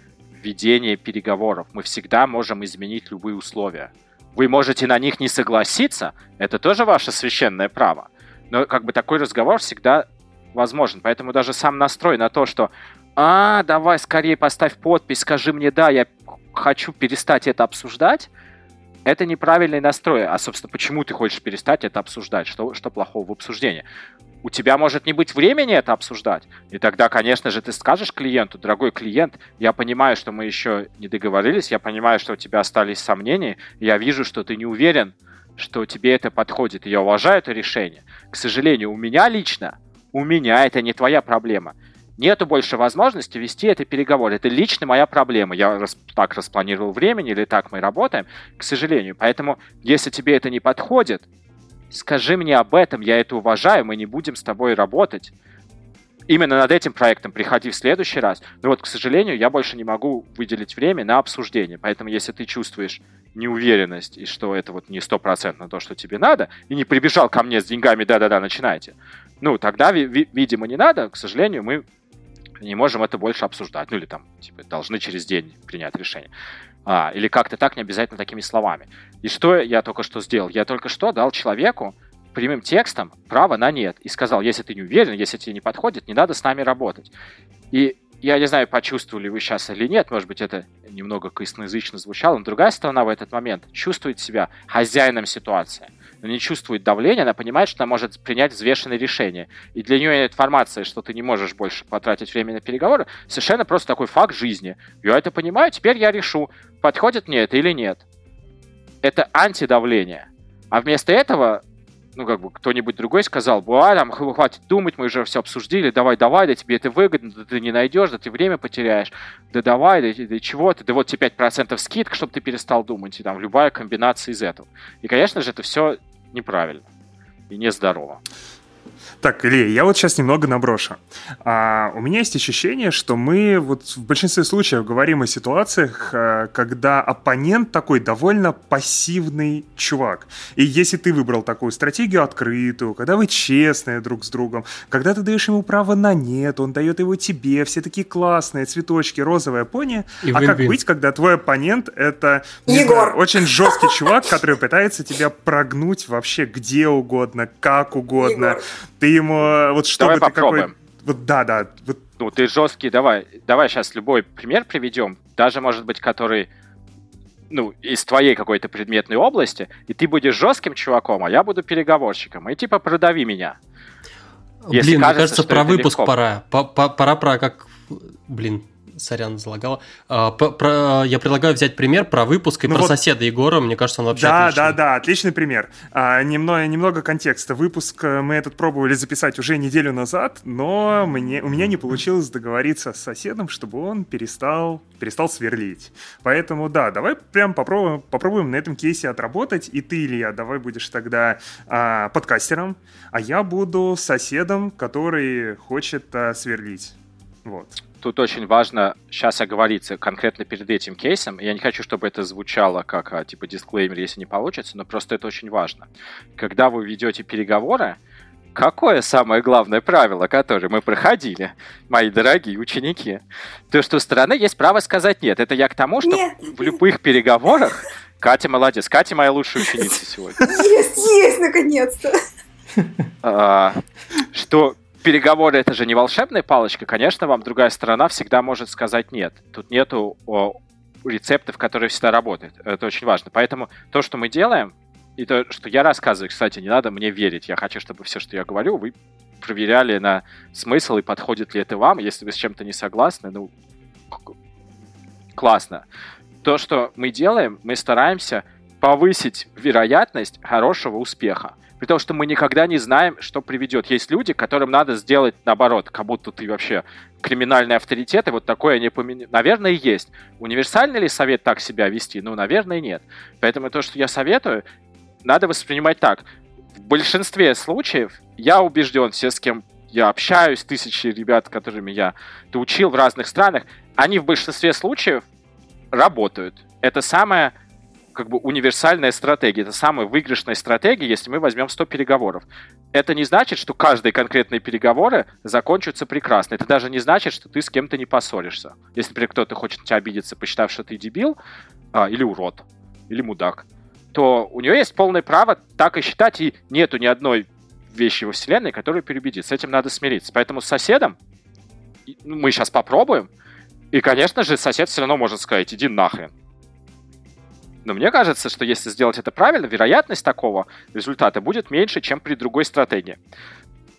ведения переговоров, мы всегда можем изменить любые условия. Вы можете на них не согласиться, это тоже ваше священное право, но как бы такой разговор всегда возможен. Поэтому даже сам настрой на то, что а, давай скорее поставь подпись, скажи мне да, я хочу перестать это обсуждать, это неправильный настрой. А, собственно, почему ты хочешь перестать это обсуждать? Что, что плохого в обсуждении? У тебя может не быть времени это обсуждать. И тогда, конечно же, ты скажешь клиенту, дорогой клиент, я понимаю, что мы еще не договорились, я понимаю, что у тебя остались сомнения, я вижу, что ты не уверен, что тебе это подходит, и я уважаю это решение. К сожалению, у меня лично, у меня это не твоя проблема нету больше возможности вести это переговоры. Это лично моя проблема. Я рас, так распланировал времени или так мы работаем, к сожалению. Поэтому, если тебе это не подходит, скажи мне об этом, я это уважаю, мы не будем с тобой работать. Именно над этим проектом приходи в следующий раз. Но вот, к сожалению, я больше не могу выделить время на обсуждение. Поэтому, если ты чувствуешь неуверенность и что это вот не стопроцентно то, что тебе надо, и не прибежал ко мне с деньгами, да-да-да, начинайте, ну, тогда, видимо, не надо. К сожалению, мы не можем это больше обсуждать. Ну или там, типа, должны через день принять решение. А, или как-то так, не обязательно такими словами. И что я только что сделал? Я только что дал человеку прямым текстом право на нет. И сказал, если ты не уверен, если тебе не подходит, не надо с нами работать. И я не знаю, почувствовали вы сейчас или нет, может быть, это немного косноязычно звучало, но другая сторона в этот момент чувствует себя хозяином ситуации но не чувствует давления, она понимает, что она может принять взвешенное решение. И для нее информация, что ты не можешь больше потратить время на переговоры, совершенно просто такой факт жизни. Я это понимаю, теперь я решу, подходит мне это или нет. Это антидавление. А вместо этого ну, как бы, кто-нибудь другой сказал а, там, хватит думать, мы уже все обсудили, давай, давай, да тебе это выгодно, да ты не найдешь, да ты время потеряешь, да давай, да, да чего ты, да вот тебе 5% скидка, чтобы ты перестал думать, и там любая комбинация из этого. И, конечно же, это все неправильно и нездорово. Так, Илья, я вот сейчас немного наброшу. А, у меня есть ощущение, что мы вот в большинстве случаев говорим о ситуациях, а, когда оппонент такой довольно пассивный чувак. И если ты выбрал такую стратегию открытую, когда вы честные друг с другом, когда ты даешь ему право на нет, он дает его тебе, все такие классные, цветочки, розовая пони. И а как быть, когда твой оппонент это Егор. Знаю, очень жесткий чувак, который пытается тебя прогнуть вообще где угодно, как угодно. Егор. Ты ему вот чтобы Давай попробуем. какой... Вот да, да. Вот. Ну, ты жесткий, давай. Давай сейчас любой пример приведем. Даже, может быть, который ну, из твоей какой-то предметной области, и ты будешь жестким чуваком, а я буду переговорщиком. И типа продави меня. Если Блин, кажется, мне кажется, про выпуск легко. пора. Пора про как... Блин, сорян, залагала. А, про, я предлагаю взять пример про выпуск и ну про вот, соседа Егора. Мне кажется, он вообще Да, отличный. да, да, отличный пример. А, немного, немного контекста. Выпуск э, мы этот пробовали записать уже неделю назад, но мне, у меня не получилось договориться с соседом, чтобы он перестал, перестал сверлить. Поэтому, да, давай прям попробуем, попробуем на этом кейсе отработать. И ты, Илья, давай будешь тогда а, подкастером, а я буду соседом, который хочет а, сверлить. Вот тут очень важно сейчас оговориться конкретно перед этим кейсом. Я не хочу, чтобы это звучало как а, типа дисклеймер, если не получится, но просто это очень важно. Когда вы ведете переговоры, какое самое главное правило, которое мы проходили, мои дорогие ученики? То, что у стороны есть право сказать нет. Это я к тому, что нет. в любых переговорах Катя молодец. Катя моя лучшая ученица сегодня. Есть, есть, наконец-то. А, что переговоры это же не волшебная палочка, конечно, вам другая сторона всегда может сказать нет. Тут нету о, рецептов, которые всегда работают. Это очень важно. Поэтому то, что мы делаем, и то, что я рассказываю, кстати, не надо мне верить. Я хочу, чтобы все, что я говорю, вы проверяли на смысл и подходит ли это вам. Если вы с чем-то не согласны, ну, классно. То, что мы делаем, мы стараемся повысить вероятность хорошего успеха. При том, что мы никогда не знаем, что приведет. Есть люди, которым надо сделать наоборот, как будто ты вообще криминальный авторитет, и вот такое не поменял. Наверное, есть. Универсальный ли совет так себя вести? Ну, наверное, нет. Поэтому то, что я советую, надо воспринимать так. В большинстве случаев я убежден, все, с кем я общаюсь, тысячи ребят, которыми я учил в разных странах, они в большинстве случаев работают. Это самое как бы универсальная стратегия. Это самая выигрышная стратегия, если мы возьмем 100 переговоров. Это не значит, что каждые конкретные переговоры закончатся прекрасно. Это даже не значит, что ты с кем-то не поссоришься. Если, например, кто-то хочет тебя обидеться, посчитав, что ты дебил, а, или урод, или мудак, то у нее есть полное право так и считать, и нету ни одной вещи во Вселенной, которая переубедит. С этим надо смириться. Поэтому с соседом ну, мы сейчас попробуем, и, конечно же, сосед все равно может сказать, иди нахрен. Но мне кажется, что если сделать это правильно, вероятность такого результата будет меньше, чем при другой стратегии.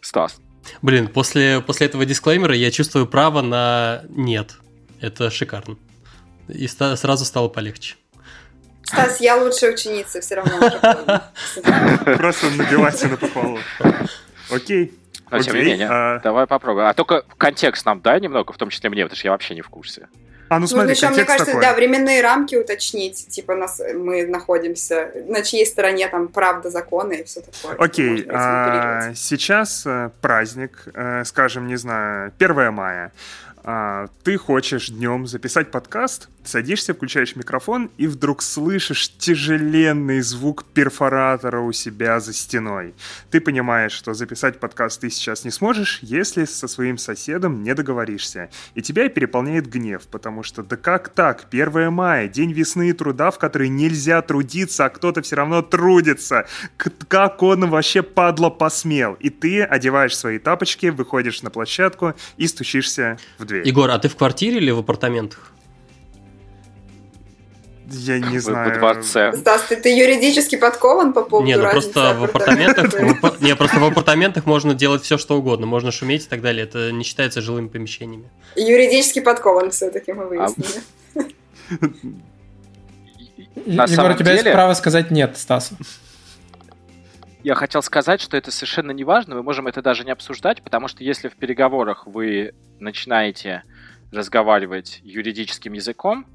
Стас. Блин, после, после этого дисклеймера я чувствую право на нет. Это шикарно. И ста- сразу стало полегче. Стас, я лучшая ученица, все равно. Просто набивайте на похвалу. Окей. Но тем не менее, давай попробуем. А только контекст нам дай немного, в том числе мне, потому что я вообще не в курсе. А, ну смотри, еще, мне кажется, такой. да, временные рамки уточнить, типа нас, мы находимся, на чьей стороне там правда, законы и все такое. Окей, а, сейчас э, праздник, э, скажем, не знаю, 1 мая. А, ты хочешь днем записать подкаст, садишься, включаешь микрофон и вдруг слышишь тяжеленный звук перфоратора у себя за стеной. Ты понимаешь, что записать подкаст ты сейчас не сможешь, если со своим соседом не договоришься. И тебя переполняет гнев, потому что да как так? 1 мая, день весны и труда, в который нельзя трудиться, а кто-то все равно трудится. Как он вообще падло посмел? И ты одеваешь свои тапочки, выходишь на площадку и стучишься в дверь. Егор, а ты в квартире или в апартаментах? Я не знаю. Во дворце. Стас, ты, ты юридически подкован по поводу Не, ну просто в апартаментах, не, просто в апартаментах можно делать все, что угодно, можно шуметь и так далее. Это не считается жилыми помещениями. Юридически подкован все-таки мы выяснили. Егор, у тебя есть право сказать нет, Стас. Я хотел сказать, что это совершенно не важно, мы можем это даже не обсуждать, потому что если в переговорах вы начинаете разговаривать юридическим языком,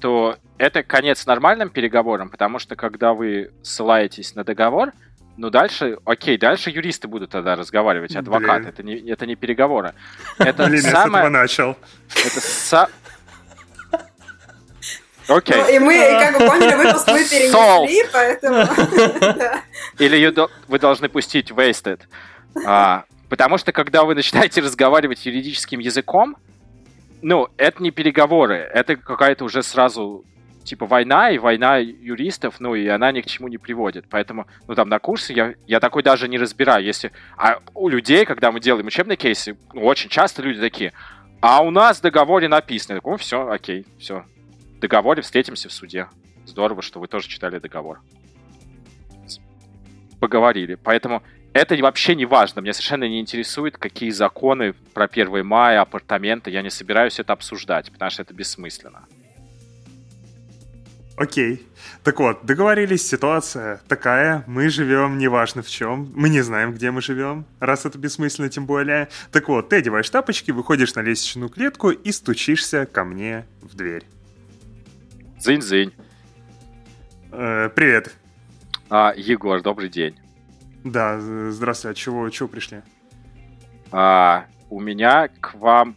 то это конец нормальным переговорам, потому что когда вы ссылаетесь на договор, ну дальше, окей, дальше юристы будут тогда разговаривать, адвокат. Это не, это не переговоры. Это Блин, самое... я с этого начал. Это са... Окей. Okay. Ну, и мы, как бы поняли, выпуск мы перенесли, поэтому... Или вы должны пустить wasted. А, потому что, когда вы начинаете разговаривать юридическим языком, ну, это не переговоры, это какая-то уже сразу типа война и война юристов, ну и она ни к чему не приводит. Поэтому, ну там на курсе я, я такой даже не разбираю. Если, а у людей, когда мы делаем учебные кейсы, ну, очень часто люди такие, а у нас в договоре написано. Я такой, ну все, окей, все. В договоре встретимся в суде. Здорово, что вы тоже читали договор. Поговорили. Поэтому это вообще не важно. Меня совершенно не интересует, какие законы про 1 мая, апартаменты. Я не собираюсь это обсуждать, потому что это бессмысленно. Окей. Так вот, договорились, ситуация такая, мы живем неважно в чем, мы не знаем, где мы живем, раз это бессмысленно тем более. Так вот, ты одеваешь тапочки, выходишь на лестничную клетку и стучишься ко мне в дверь. Зынь-зынь. Э, привет. А, Егор, добрый день. Да, здравствуйте, от чего, чего пришли? А, у меня к вам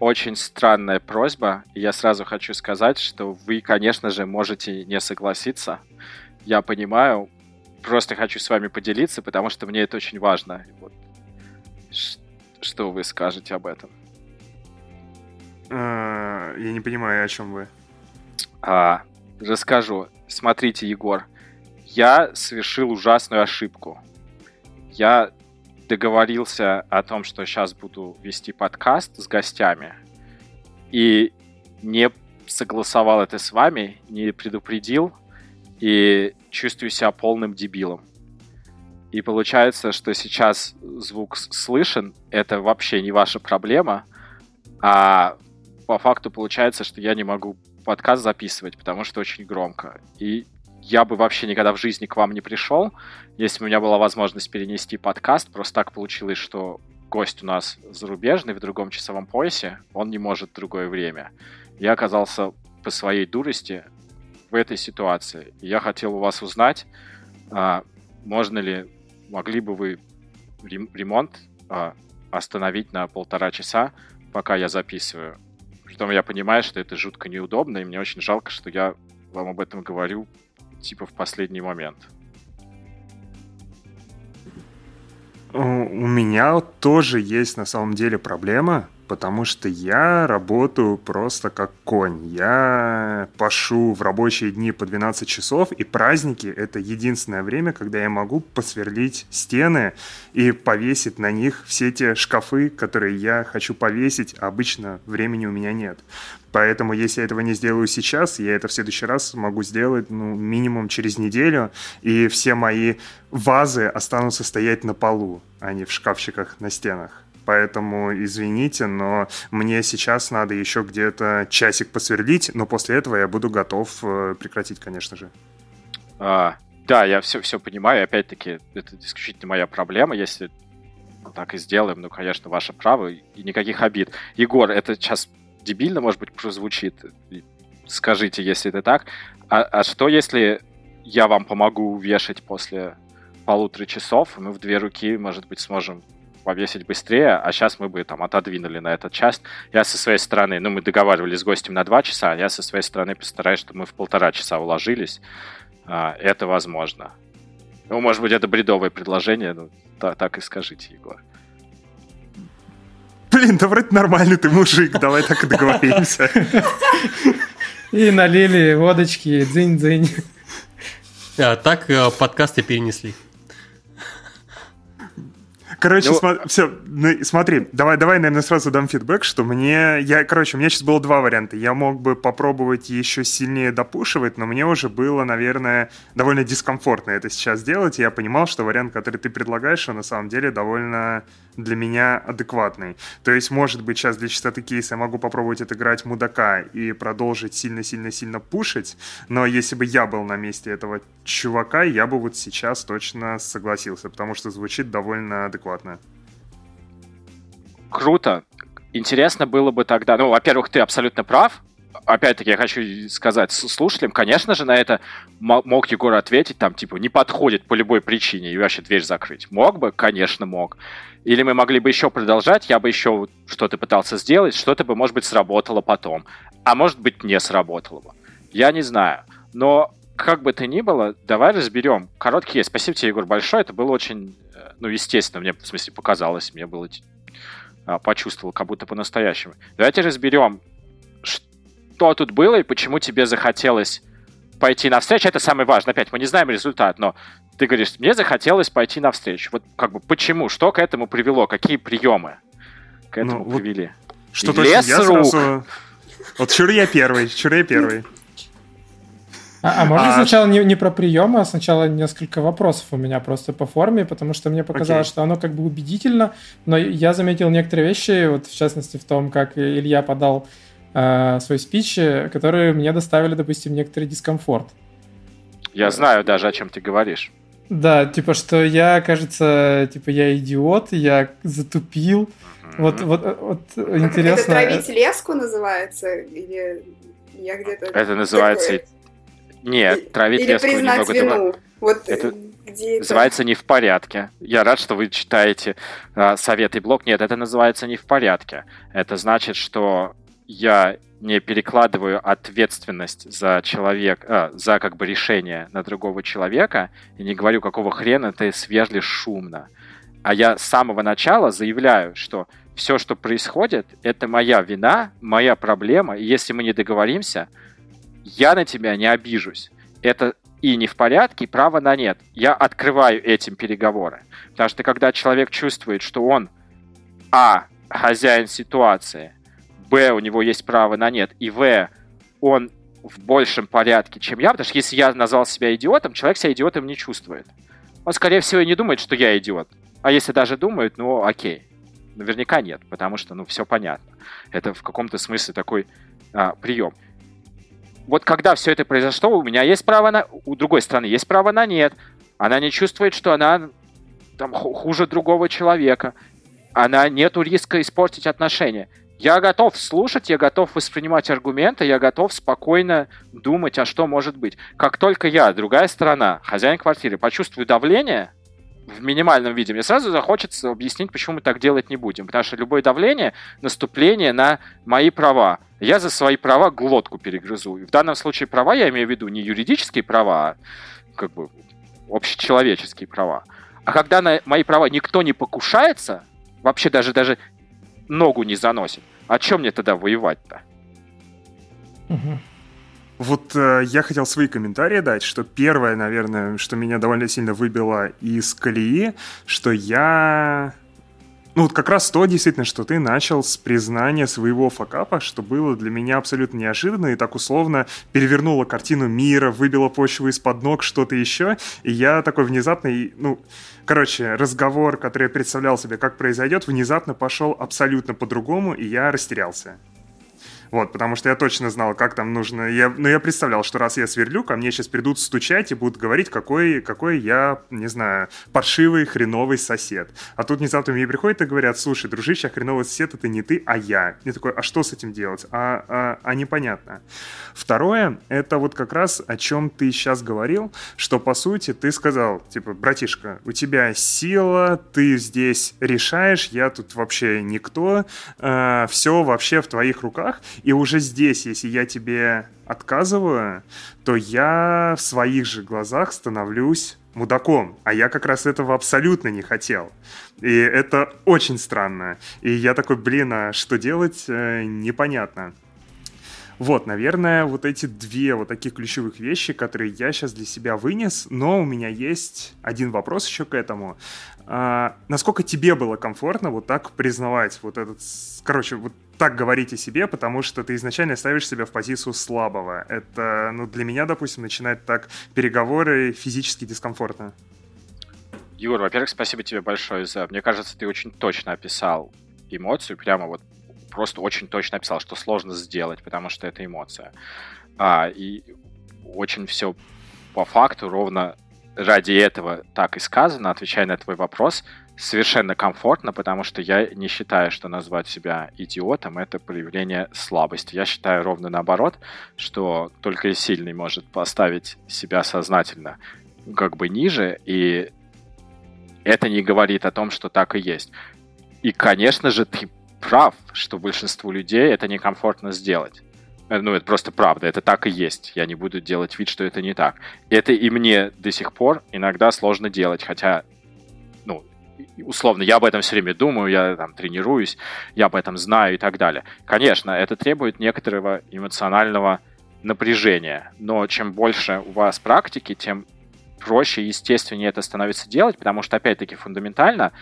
очень странная просьба. Я сразу хочу сказать, что вы, конечно же, можете не согласиться. Я понимаю. Просто хочу с вами поделиться, потому что мне это очень важно. Вот. Что вы скажете об этом? А, я не понимаю, о чем вы. А, расскажу. Смотрите, Егор, я совершил ужасную ошибку. Я договорился о том, что сейчас буду вести подкаст с гостями, и не согласовал это с вами, не предупредил, и чувствую себя полным дебилом. И получается, что сейчас звук слышен, это вообще не ваша проблема, а по факту получается, что я не могу подкаст записывать, потому что очень громко. И я бы вообще никогда в жизни к вам не пришел, если бы у меня была возможность перенести подкаст. Просто так получилось, что гость у нас зарубежный в другом часовом поясе, он не может в другое время. Я оказался по своей дурости в этой ситуации. Я хотел у вас узнать, а, можно ли, могли бы вы ремонт а, остановить на полтора часа, пока я записываю. Притом я понимаю, что это жутко неудобно, и мне очень жалко, что я вам об этом говорю типа в последний момент. У меня тоже есть на самом деле проблема, потому что я работаю просто как конь. Я пашу в рабочие дни по 12 часов, и праздники — это единственное время, когда я могу посверлить стены и повесить на них все те шкафы, которые я хочу повесить, а обычно времени у меня нет. Поэтому, если я этого не сделаю сейчас, я это в следующий раз могу сделать ну, минимум через неделю, и все мои вазы останутся стоять на полу, а не в шкафчиках на стенах. Поэтому извините, но мне сейчас надо еще где-то часик посверлить, но после этого я буду готов э, прекратить, конечно же. А, да, я все, все понимаю. Опять-таки, это исключительно моя проблема. Если так и сделаем, ну, конечно, ваше право, и никаких обид. Егор, это сейчас дебильно, может быть, прозвучит. Скажите, если это так. А, а что, если я вам помогу вешать после полутора часов, мы в две руки, может быть, сможем повесить быстрее, а сейчас мы бы там отодвинули на этот час. Я со своей стороны, ну, мы договаривались с гостем на два часа, а я со своей стороны постараюсь, чтобы мы в полтора часа уложились. А, это возможно. Ну, может быть, это бредовое предложение, ну, так и скажите, Егор. Блин, да вроде нормальный ты мужик, давай так и договоримся. И налили водочки, дзынь-дзынь. А, так э, подкасты перенесли. Короче, ну... см- все, ну, смотри, давай, давай, наверное, сразу дам фидбэк, что мне, я, короче, у меня сейчас было два варианта. Я мог бы попробовать еще сильнее допушивать, но мне уже было, наверное, довольно дискомфортно это сейчас делать. И я понимал, что вариант, который ты предлагаешь, он на самом деле довольно для меня адекватный. То есть, может быть, сейчас для чистоты кейса я могу попробовать отыграть мудака и продолжить сильно-сильно-сильно пушить, но если бы я был на месте этого чувака, я бы вот сейчас точно согласился, потому что звучит довольно адекватно. Круто. Интересно было бы тогда, ну, во-первых, ты абсолютно прав, опять-таки, я хочу сказать слушателям, конечно же, на это мог Егор ответить, там, типа, не подходит по любой причине и вообще дверь закрыть. Мог бы? Конечно, мог. Или мы могли бы еще продолжать, я бы еще что-то пытался сделать, что-то бы, может быть, сработало потом. А может быть, не сработало бы. Я не знаю. Но как бы то ни было, давай разберем. Короткий есть. Спасибо тебе, Егор, большое. Это было очень, э, ну, естественно, мне, в смысле, показалось, мне было а, почувствовал, как будто по-настоящему. Давайте разберем, что тут было и почему тебе захотелось пойти навстречу. Это самое важное. Опять, мы не знаем результат, но ты говоришь, мне захотелось пойти навстречу. Вот как бы почему? Что к этому привело? Какие приемы к этому ну, привели? Что то я сразу... Вот чур я первый, чур я первый. А, а можно а... сначала не, не про приемы, а сначала несколько вопросов у меня просто по форме, потому что мне показалось, okay. что оно как бы убедительно, но я заметил некоторые вещи, вот в частности в том, как Илья подал э, свой спич, которые мне доставили, допустим, некоторый дискомфорт. Я знаю даже, о чем ты говоришь. Да, типа, что я, кажется, типа, я идиот, я затупил. Mm-hmm. Вот, вот, вот интересно. Это травить леску называется? Или я где-то... Это называется нет, травить Или леску признать немного вину. Вот это где называется это? не в порядке. Я рад, что вы читаете а, советы блог. Нет, это называется не в порядке. Это значит, что я не перекладываю ответственность за человек, а, за как бы решение на другого человека и не говорю, какого хрена ты сверлишь шумно. А я с самого начала заявляю, что все, что происходит, это моя вина, моя проблема, и если мы не договоримся, я на тебя не обижусь. Это и не в порядке, и право на нет. Я открываю этим переговоры. Потому что когда человек чувствует, что он, а, хозяин ситуации, б, у него есть право на нет, и в, он в большем порядке, чем я, потому что если я назвал себя идиотом, человек себя идиотом не чувствует. Он, скорее всего, и не думает, что я идиот. А если даже думает, ну, окей. Наверняка нет, потому что, ну, все понятно. Это в каком-то смысле такой а, прием вот когда все это произошло, у меня есть право на... У другой стороны есть право на нет. Она не чувствует, что она там хуже другого человека. Она нету риска испортить отношения. Я готов слушать, я готов воспринимать аргументы, я готов спокойно думать, а что может быть. Как только я, другая сторона, хозяин квартиры, почувствую давление, в минимальном виде, мне сразу захочется объяснить, почему мы так делать не будем. Потому что любое давление – наступление на мои права. Я за свои права глотку перегрызу. И в данном случае права я имею в виду не юридические права, а как бы общечеловеческие права. А когда на мои права никто не покушается, вообще даже, даже ногу не заносит, о чем мне тогда воевать-то? Угу. Вот э, я хотел свои комментарии дать, что первое, наверное, что меня довольно сильно выбило из колеи, что я... Ну, вот как раз то, действительно, что ты начал с признания своего факапа, что было для меня абсолютно неожиданно и так условно перевернуло картину мира, выбило почву из-под ног, что-то еще. И я такой внезапный, ну, короче, разговор, который я представлял себе, как произойдет, внезапно пошел абсолютно по-другому, и я растерялся. Вот, потому что я точно знал, как там нужно. Я, ну, я представлял, что раз я сверлю, ко мне сейчас придут стучать и будут говорить, какой, какой я, не знаю, паршивый, хреновый сосед. А тут внезапно мне приходят и говорят, слушай, дружище, а хреновый сосед это не ты, а я. Я такой, а что с этим делать? А, а, а непонятно. Второе, это вот как раз о чем ты сейчас говорил, что по сути ты сказал, типа, братишка, у тебя сила, ты здесь решаешь, я тут вообще никто, э, все вообще в твоих руках. И уже здесь, если я тебе отказываю, то я в своих же глазах становлюсь мудаком. А я как раз этого абсолютно не хотел. И это очень странно. И я такой, блин, а что делать, э, непонятно. Вот, наверное, вот эти две вот таких ключевых вещи, которые я сейчас для себя вынес, но у меня есть один вопрос еще к этому. А, насколько тебе было комфортно вот так признавать вот этот, короче, вот так говорить о себе, потому что ты изначально ставишь себя в позицию слабого. Это, ну, для меня, допустим, начинает так переговоры физически дискомфортно. Юр, во-первых, спасибо тебе большое за... Мне кажется, ты очень точно описал эмоцию, прямо вот просто очень точно описал, что сложно сделать, потому что это эмоция. А, и очень все по факту ровно ради этого так и сказано, отвечая на твой вопрос, совершенно комфортно, потому что я не считаю, что назвать себя идиотом — это проявление слабости. Я считаю ровно наоборот, что только сильный может поставить себя сознательно как бы ниже, и это не говорит о том, что так и есть. И, конечно же, ты прав, что большинству людей это некомфортно сделать. Э, ну, это просто правда, это так и есть. Я не буду делать вид, что это не так. Это и мне до сих пор иногда сложно делать, хотя, ну, условно, я об этом все время думаю, я там тренируюсь, я об этом знаю и так далее. Конечно, это требует некоторого эмоционального напряжения, но чем больше у вас практики, тем проще и естественнее это становится делать, потому что, опять-таки, фундаментально,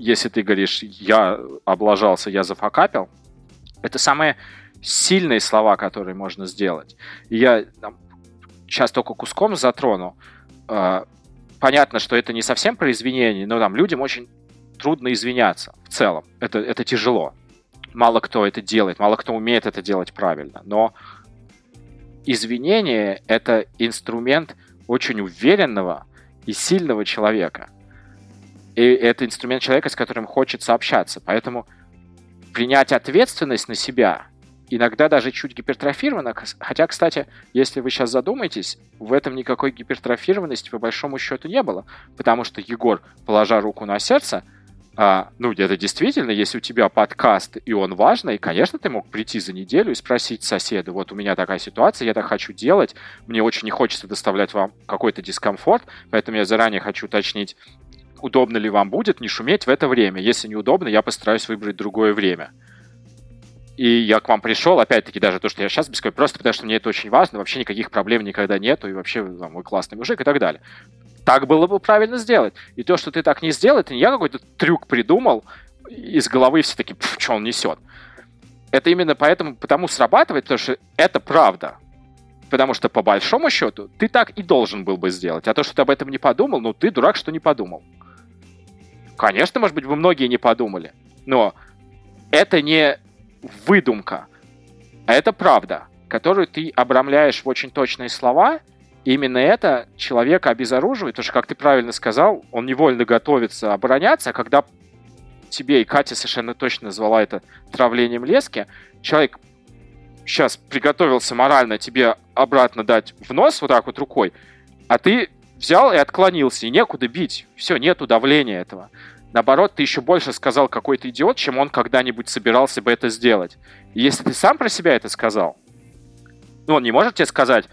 если ты говоришь «я облажался, я зафакапил», это самые сильные слова, которые можно сделать. И я там, сейчас только куском затрону. Э, понятно, что это не совсем про извинения, но там людям очень трудно извиняться в целом. Это, это тяжело. Мало кто это делает, мало кто умеет это делать правильно. Но извинение — это инструмент очень уверенного и сильного человека. И это инструмент человека, с которым хочется общаться. Поэтому принять ответственность на себя иногда даже чуть гипертрофировано. Хотя, кстати, если вы сейчас задумаетесь, в этом никакой гипертрофированности по большому счету не было. Потому что Егор, положа руку на сердце, а, ну, это действительно, если у тебя подкаст, и он важный, конечно, ты мог прийти за неделю и спросить соседа, вот у меня такая ситуация, я так хочу делать, мне очень не хочется доставлять вам какой-то дискомфорт, поэтому я заранее хочу уточнить, удобно ли вам будет не шуметь в это время. Если неудобно, я постараюсь выбрать другое время. И я к вам пришел, опять-таки, даже то, что я сейчас бесконечно, просто потому что мне это очень важно, вообще никаких проблем никогда нету, и вообще там, мой классный мужик и так далее. Так было бы правильно сделать. И то, что ты так не сделал, это не я какой-то трюк придумал, из головы все таки что он несет. Это именно поэтому, потому срабатывает, потому что это правда. Потому что, по большому счету, ты так и должен был бы сделать. А то, что ты об этом не подумал, ну, ты дурак, что не подумал. Конечно, может быть, вы многие не подумали. Но это не выдумка, а это правда, которую ты обрамляешь в очень точные слова, и именно это человека обезоруживает, потому что, как ты правильно сказал, он невольно готовится обороняться, а когда тебе, и Катя совершенно точно назвала это травлением лески, человек сейчас приготовился морально тебе обратно дать в нос вот так вот рукой, а ты взял и отклонился, и некуда бить. Все, нету давления этого. Наоборот, ты еще больше сказал какой-то идиот, чем он когда-нибудь собирался бы это сделать. И если ты сам про себя это сказал, ну, он не может тебе сказать,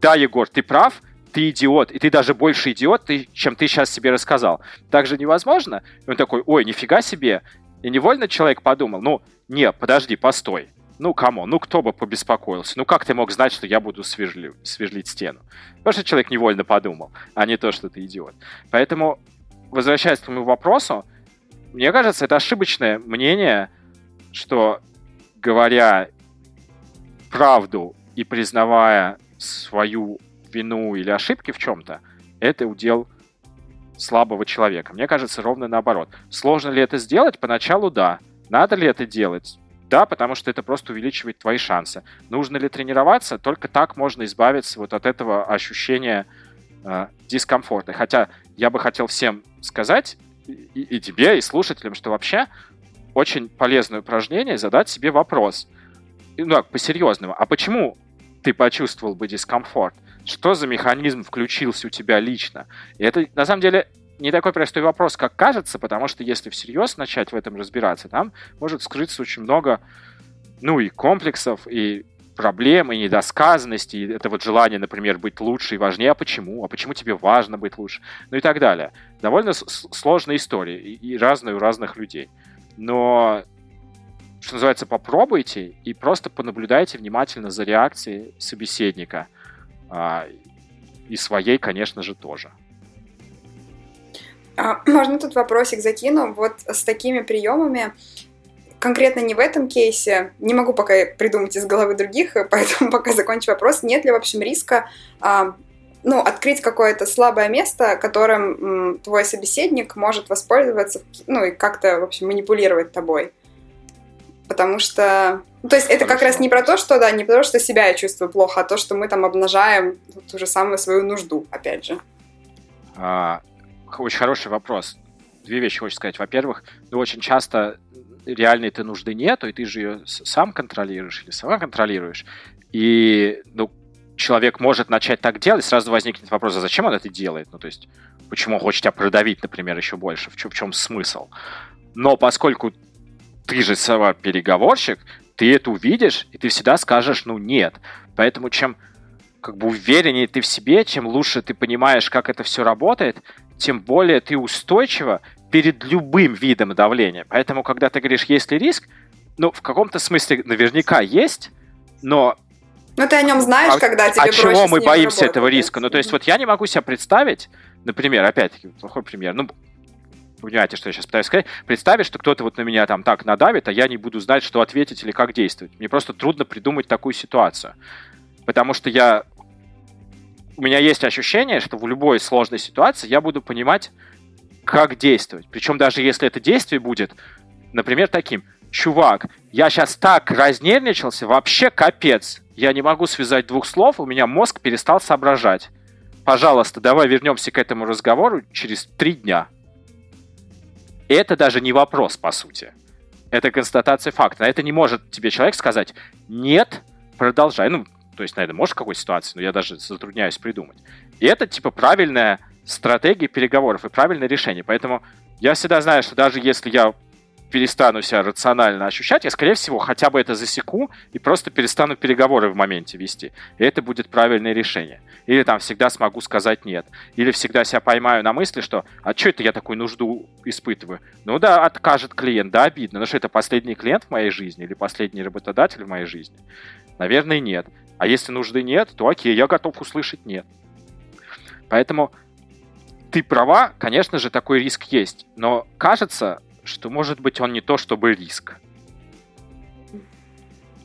да, Егор, ты прав, ты идиот, и ты даже больше идиот, чем ты сейчас себе рассказал. Так же невозможно. И он такой, ой, нифига себе. И невольно человек подумал, ну, не, подожди, постой. Ну, кому? Ну, кто бы побеспокоился? Ну, как ты мог знать, что я буду свежли, свежлить стену? Потому что человек невольно подумал, а не то, что ты идиот. Поэтому возвращаясь к твоему вопросу, мне кажется, это ошибочное мнение, что говоря правду и признавая свою вину или ошибки в чем-то, это удел слабого человека. Мне кажется, ровно наоборот. Сложно ли это сделать? Поначалу да. Надо ли это делать? Да, потому что это просто увеличивает твои шансы. Нужно ли тренироваться? Только так можно избавиться вот от этого ощущения э, дискомфорта. Хотя я бы хотел всем сказать, и, и тебе, и слушателям, что вообще очень полезное упражнение задать себе вопрос. Ну, по-серьезному. А почему ты почувствовал бы дискомфорт? Что за механизм включился у тебя лично? И это, на самом деле, не такой простой вопрос, как кажется, потому что если всерьез начать в этом разбираться, там может скрыться очень много, ну, и комплексов, и проблемы, недосказанности, и это вот желание, например, быть лучше и важнее, а почему? А почему тебе важно быть лучше? Ну и так далее. Довольно сложная история и, и разная у разных людей. Но, что называется, попробуйте и просто понаблюдайте внимательно за реакцией собеседника. А, и своей, конечно же, тоже. А, можно тут вопросик закину? Вот с такими приемами конкретно не в этом кейсе, не могу пока придумать из головы других, поэтому пока закончу вопрос, нет ли, в общем, риска а, ну, открыть какое-то слабое место, которым твой собеседник может воспользоваться, ну, и как-то, в общем, манипулировать тобой. Потому что... Ну, то есть это как раз не про то, что, да, не про то, что себя я чувствую плохо, а то, что мы там обнажаем ту же самую свою нужду, опять же. А, очень хороший вопрос. две вещи хочется сказать. Во-первых, ну, очень часто реальной ты нужды нету, и ты же ее сам контролируешь или сама контролируешь. И, ну, человек может начать так делать, сразу возникнет вопрос, а зачем он это делает? Ну, то есть, почему он хочет тебя продавить, например, еще больше? В чем, в чем смысл? Но поскольку ты же сама переговорщик, ты это увидишь, и ты всегда скажешь, ну, нет. Поэтому чем как бы увереннее ты в себе, чем лучше ты понимаешь, как это все работает, тем более ты устойчиво перед любым видом давления. Поэтому, когда ты говоришь, есть ли риск, ну, в каком-то смысле наверняка есть, но... Ну, ты о нем знаешь, а, когда тебе От чего мы боимся работать. этого риска? Ну, то есть, вот я не могу себе представить, например, опять-таки, плохой пример, ну, понимаете, что я сейчас пытаюсь сказать, представить, что кто-то вот на меня там так надавит, а я не буду знать, что ответить или как действовать. Мне просто трудно придумать такую ситуацию. Потому что я у меня есть ощущение, что в любой сложной ситуации я буду понимать, как действовать. Причем даже если это действие будет, например, таким. Чувак, я сейчас так разнервничался, вообще капец. Я не могу связать двух слов, у меня мозг перестал соображать. Пожалуйста, давай вернемся к этому разговору через три дня. Это даже не вопрос, по сути. Это констатация факта. Это не может тебе человек сказать «нет, продолжай». Ну, то есть, наверное, может в какой ситуации, но я даже затрудняюсь придумать. И это, типа, правильная стратегия переговоров и правильное решение. Поэтому я всегда знаю, что даже если я перестану себя рационально ощущать, я, скорее всего, хотя бы это засеку и просто перестану переговоры в моменте вести. И это будет правильное решение. Или там всегда смогу сказать нет. Или всегда себя поймаю на мысли, что «а что это я такую нужду испытываю?» Ну да, откажет клиент, да, обидно. Но что это последний клиент в моей жизни или последний работодатель в моей жизни? Наверное, нет. А если нужды нет, то окей, я готов услышать нет. Поэтому ты права, конечно же, такой риск есть. Но кажется, что, может быть, он не то чтобы риск.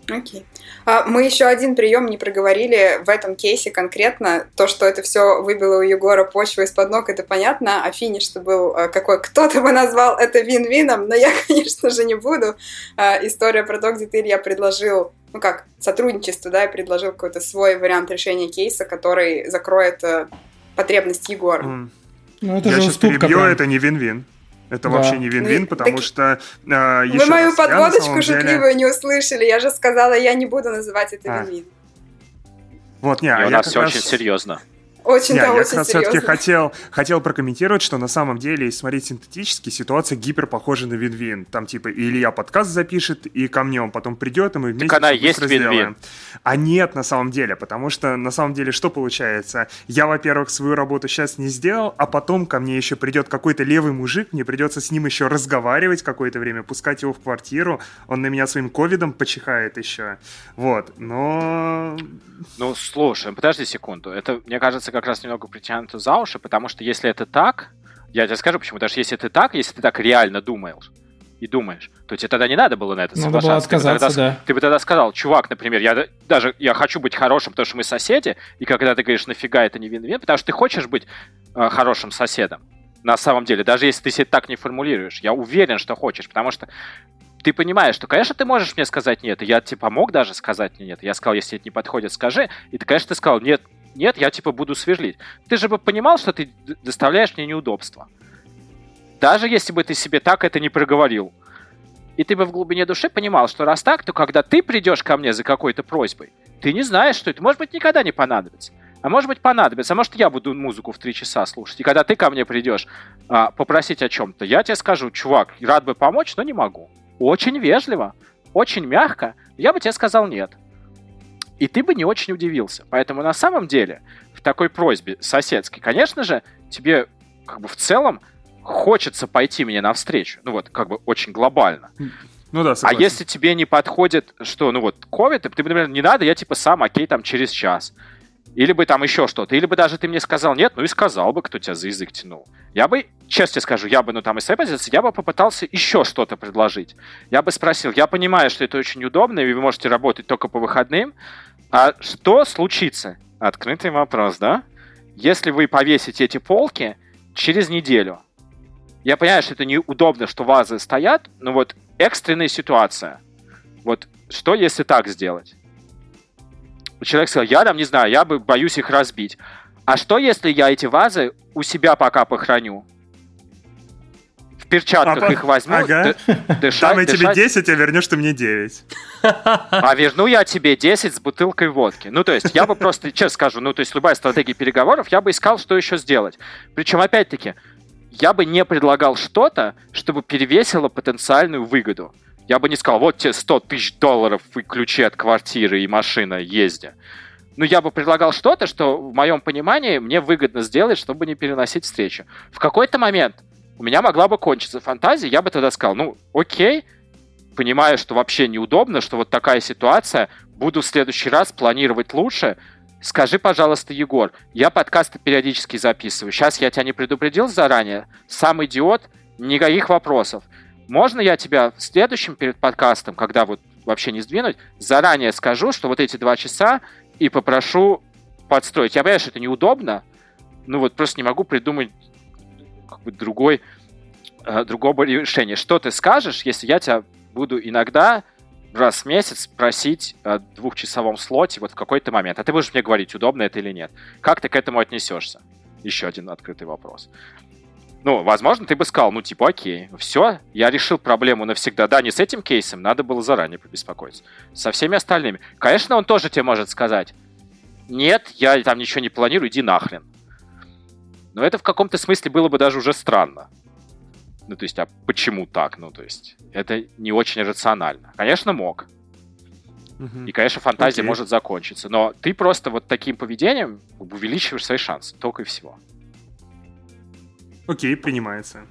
Окей. Okay. А мы еще один прием не проговорили в этом кейсе конкретно. То, что это все выбило у Егора почву из-под ног, это понятно. А финиш-то был а, какой? Кто-то бы назвал это вин-вином, но я, конечно же, не буду. А, история про то, где ты, Илья, предложил ну как, сотрудничество, да, и предложил какой-то свой вариант решения кейса, который закроет э, потребность Егора. Mm. Ну, это Я сейчас перебью, прям. это не вин-вин. Это да. вообще не вин-вин, потому так... что... Э, Вы мою раз, подводочку шутливую деле... не услышали. Я же сказала, я не буду называть это а. вин-вин. Вот, не, и а у нас все раз... очень серьезно. Очень, Не, я очень как все-таки хотел, хотел прокомментировать, что на самом деле, если смотреть синтетически, ситуация гипер похожа на вин-вин. Там типа или я подкаст запишет, и ко мне он потом придет, и мы вместе так она есть вин-вин. А нет на самом деле, потому что на самом деле что получается? Я, во-первых, свою работу сейчас не сделал, а потом ко мне еще придет какой-то левый мужик, мне придется с ним еще разговаривать какое-то время, пускать его в квартиру, он на меня своим ковидом почихает еще. Вот, но... Ну, слушай, подожди секунду. Это, мне кажется, как раз немного притянуто за уши, потому что если это так, я тебе скажу почему, даже если это так, если ты так реально думаешь, и думаешь, то тебе тогда не надо было на это надо соглашаться. Было отказаться, ты, бы тогда, да. ты бы тогда сказал, чувак, например, я даже я хочу быть хорошим, потому что мы соседи, и когда ты говоришь, нафига это не вин-вин, потому что ты хочешь быть э, хорошим соседом. На самом деле, даже если ты себе так не формулируешь, я уверен, что хочешь, потому что ты понимаешь, что, конечно, ты можешь мне сказать нет, и я типа мог даже сказать мне нет. Я сказал, если это не подходит, скажи. И ты, конечно, ты сказал, нет, нет, я типа буду сверлить. Ты же бы понимал, что ты доставляешь мне неудобства. Даже если бы ты себе так это не проговорил. И ты бы в глубине души понимал, что раз так, то когда ты придешь ко мне за какой-то просьбой, ты не знаешь, что это может быть никогда не понадобится. А может быть понадобится, а может я буду музыку в три часа слушать. И когда ты ко мне придешь а, попросить о чем-то, я тебе скажу, чувак, рад бы помочь, но не могу. Очень вежливо, очень мягко, я бы тебе сказал нет и ты бы не очень удивился. Поэтому на самом деле в такой просьбе соседской, конечно же, тебе как бы в целом хочется пойти мне навстречу. Ну вот, как бы очень глобально. Ну да, согласен. А если тебе не подходит, что, ну вот, ковид, ты, например, не надо, я типа сам, окей, там через час. Или бы там еще что-то. Или бы даже ты мне сказал нет, ну и сказал бы, кто тебя за язык тянул. Я бы, честно тебе скажу, я бы, ну там из своей позиции, я бы попытался еще что-то предложить. Я бы спросил, я понимаю, что это очень удобно, и вы можете работать только по выходным, а что случится? Открытый вопрос, да? Если вы повесите эти полки через неделю. Я понимаю, что это неудобно, что вазы стоят, но вот экстренная ситуация. Вот что, если так сделать? Человек сказал, я там не знаю, я бы боюсь их разбить. А что, если я эти вазы у себя пока похороню? Перчатках а, их возьму, ага. дышать, Дам я тебе 10, а вернешь ты мне 9. А верну я тебе 10 с бутылкой водки. Ну, то есть, я бы просто, честно скажу, ну, то есть, любая стратегия переговоров, я бы искал, что еще сделать. Причем, опять-таки, я бы не предлагал что-то, чтобы перевесило потенциальную выгоду. Я бы не сказал, вот тебе 100 тысяч долларов и ключи от квартиры и машина, езди. Ну, я бы предлагал что-то, что в моем понимании мне выгодно сделать, чтобы не переносить встречу. В какой-то момент у меня могла бы кончиться фантазия, я бы тогда сказал, ну, окей, понимаю, что вообще неудобно, что вот такая ситуация, буду в следующий раз планировать лучше, Скажи, пожалуйста, Егор, я подкасты периодически записываю. Сейчас я тебя не предупредил заранее. Сам идиот, никаких вопросов. Можно я тебя в следующем перед подкастом, когда вот вообще не сдвинуть, заранее скажу, что вот эти два часа и попрошу подстроить. Я понимаю, что это неудобно, ну вот просто не могу придумать как бы другой, э, другого решения. Что ты скажешь, если я тебя буду иногда раз в месяц просить о двухчасовом слоте вот в какой-то момент, а ты будешь мне говорить, удобно это или нет. Как ты к этому отнесешься? Еще один открытый вопрос. Ну, возможно, ты бы сказал, ну, типа, окей, все, я решил проблему навсегда. Да, не с этим кейсом, надо было заранее побеспокоиться. Со всеми остальными. Конечно, он тоже тебе может сказать, нет, я там ничего не планирую, иди нахрен. Но это в каком-то смысле было бы даже уже странно. Ну, то есть, а почему так? Ну, то есть, это не очень рационально. Конечно, мог. И, конечно, фантазия okay. может закончиться. Но ты просто вот таким поведением увеличиваешь свои шансы. Только и всего. Окей, принимается.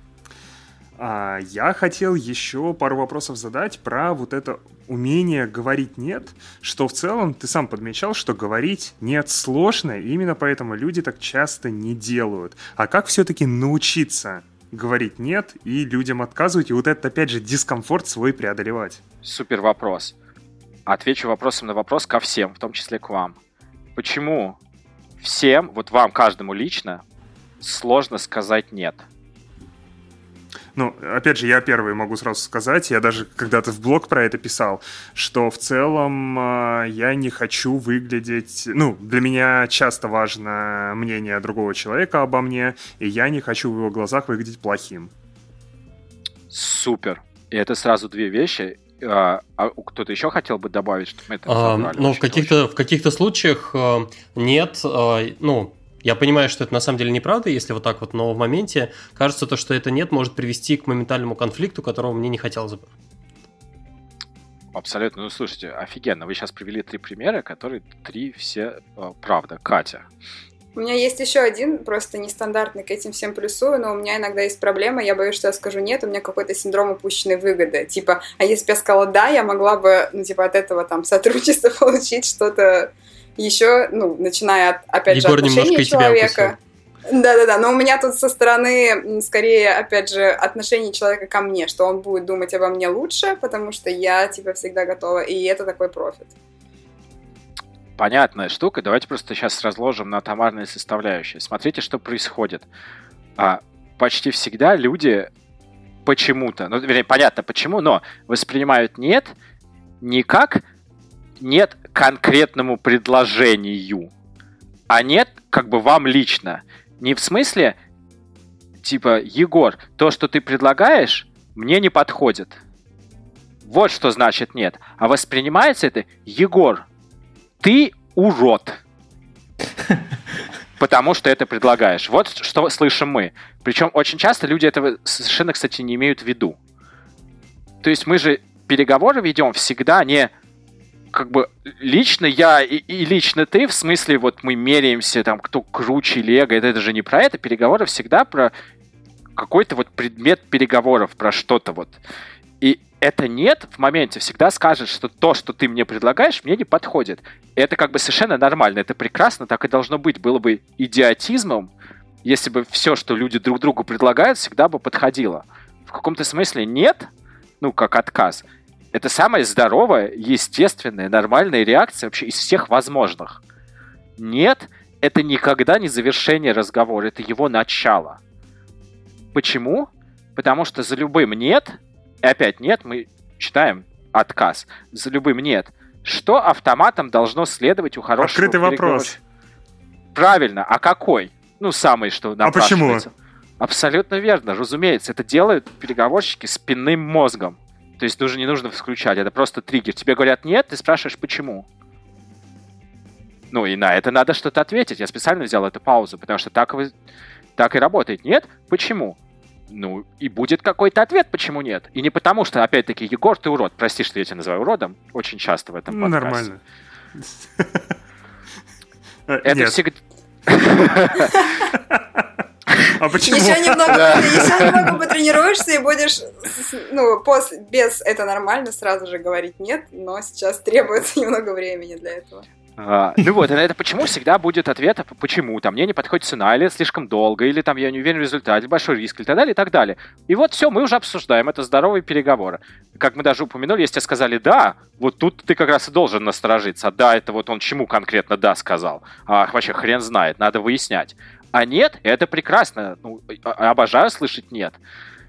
А, я хотел еще пару вопросов задать про вот это умение говорить «нет», что в целом ты сам подмечал, что говорить «нет» сложно, и именно поэтому люди так часто не делают. А как все-таки научиться говорить «нет» и людям отказывать, и вот этот, опять же, дискомфорт свой преодолевать? Супер вопрос. Отвечу вопросом на вопрос ко всем, в том числе к вам. Почему всем, вот вам, каждому лично, сложно сказать нет. Ну, опять же, я первый могу сразу сказать, я даже когда-то в блог про это писал, что в целом э, я не хочу выглядеть... Ну, для меня часто важно мнение другого человека обо мне, и я не хочу в его глазах выглядеть плохим. Супер. И это сразу две вещи. А, а кто-то еще хотел бы добавить, что мы это а, Ну, в каких-то, в каких-то случаях э, нет. Э, ну, я понимаю, что это на самом деле неправда, если вот так вот, но в моменте кажется то, что это нет, может привести к моментальному конфликту, которого мне не хотелось бы. Абсолютно. Ну, слушайте, офигенно. Вы сейчас привели три примера, которые три все э, правда. Катя. У меня есть еще один, просто нестандартный, к этим всем плюсую, но у меня иногда есть проблема, я боюсь, что я скажу нет, у меня какой-то синдром упущенной выгоды. Типа, а если бы я сказала да, я могла бы, ну, типа, от этого там сотрудничества получить что-то еще, ну, начиная от, опять Егор же, отношения человека. Да-да-да, но у меня тут со стороны, скорее, опять же, отношение человека ко мне, что он будет думать обо мне лучше, потому что я, типа, всегда готова, и это такой профит. Понятная штука, давайте просто сейчас разложим на товарные составляющие. Смотрите, что происходит. А, почти всегда люди почему-то, ну, вернее, понятно почему, но воспринимают нет не как нет конкретному предложению, а нет как бы вам лично. Не в смысле, типа, Егор, то, что ты предлагаешь, мне не подходит. Вот что значит нет. А воспринимается это, Егор, ты урод. Потому что это предлагаешь. Вот что слышим мы. Причем очень часто люди этого совершенно, кстати, не имеют в виду. То есть мы же переговоры ведем всегда не как бы лично я и, и лично ты, в смысле, вот мы меряемся, там, кто круче Лего, это, это же не про это, переговоры всегда про какой-то вот предмет переговоров, про что-то вот. И это нет в моменте всегда скажет, что то, что ты мне предлагаешь, мне не подходит. Это как бы совершенно нормально, это прекрасно, так и должно быть. Было бы идиотизмом, если бы все, что люди друг другу предлагают, всегда бы подходило. В каком-то смысле нет, ну, как отказ – это самая здоровая, естественная, нормальная реакция вообще из всех возможных. Нет, это никогда не завершение разговора, это его начало. Почему? Потому что за любым нет, и опять нет, мы читаем отказ, за любым нет, что автоматом должно следовать у хорошего Открытый вопрос. Правильно, а какой? Ну, самый, что нам А почему? Абсолютно верно, разумеется. Это делают переговорщики спинным мозгом. То есть уже не нужно включать, это просто триггер. Тебе говорят нет, ты спрашиваешь почему. Ну и на это надо что-то ответить. Я специально взял эту паузу, потому что так, вы, так и работает. Нет? Почему? Ну, и будет какой-то ответ, почему нет. И не потому, что, опять-таки, Егор, ты урод. Прости, что я тебя называю уродом. Очень часто в этом подкасте. Нормально. Это всегда... А почему? Еще немного, еще немного потренируешься и будешь, ну, после, без «это нормально» сразу же говорить «нет», но сейчас требуется немного времени для этого. А, ну вот, это почему всегда будет ответ, почему, там, мне не подходит цена, или слишком долго, или там я не уверен в результате, большой риск, и так далее, и так далее. И вот все, мы уже обсуждаем, это здоровые переговоры. Как мы даже упомянули, если тебе сказали «да», вот тут ты как раз и должен насторожиться. Да, это вот он чему конкретно «да» сказал. А вообще хрен знает, надо выяснять. А нет, это прекрасно. Ну, обожаю слышать «нет».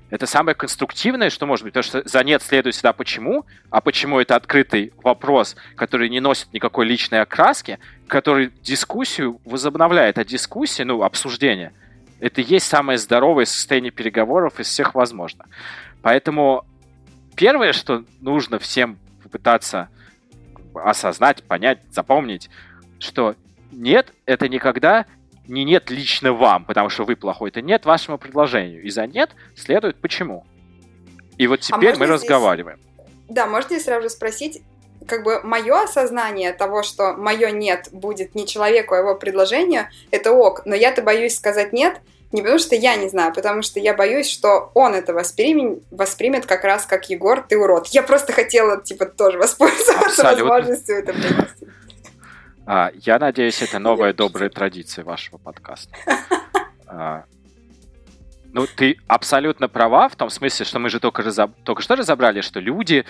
Это самое конструктивное, что может быть, потому что за нет следует всегда почему, а почему это открытый вопрос, который не носит никакой личной окраски, который дискуссию возобновляет, а дискуссия, ну, обсуждение, это и есть самое здоровое состояние переговоров из всех возможных. Поэтому первое, что нужно всем попытаться осознать, понять, запомнить, что нет, это никогда не нет лично вам, потому что вы плохой, это нет вашему предложению. И за нет следует почему. И вот а теперь а мы здесь... разговариваем. Да, можно я сразу же спросить, как бы мое осознание того, что мое нет будет не человеку, а его предложению, это ок. Но я-то боюсь сказать нет, не потому что я не знаю, а потому что я боюсь, что он это воспримет, воспримет как раз как Егор, ты урод. Я просто хотела, типа, тоже воспользоваться Абсолютно. возможностью это принести. А, я надеюсь, это новая добрая традиция вашего подкаста. А, ну, ты абсолютно права в том смысле, что мы же только, разоб... только что разобрали, что люди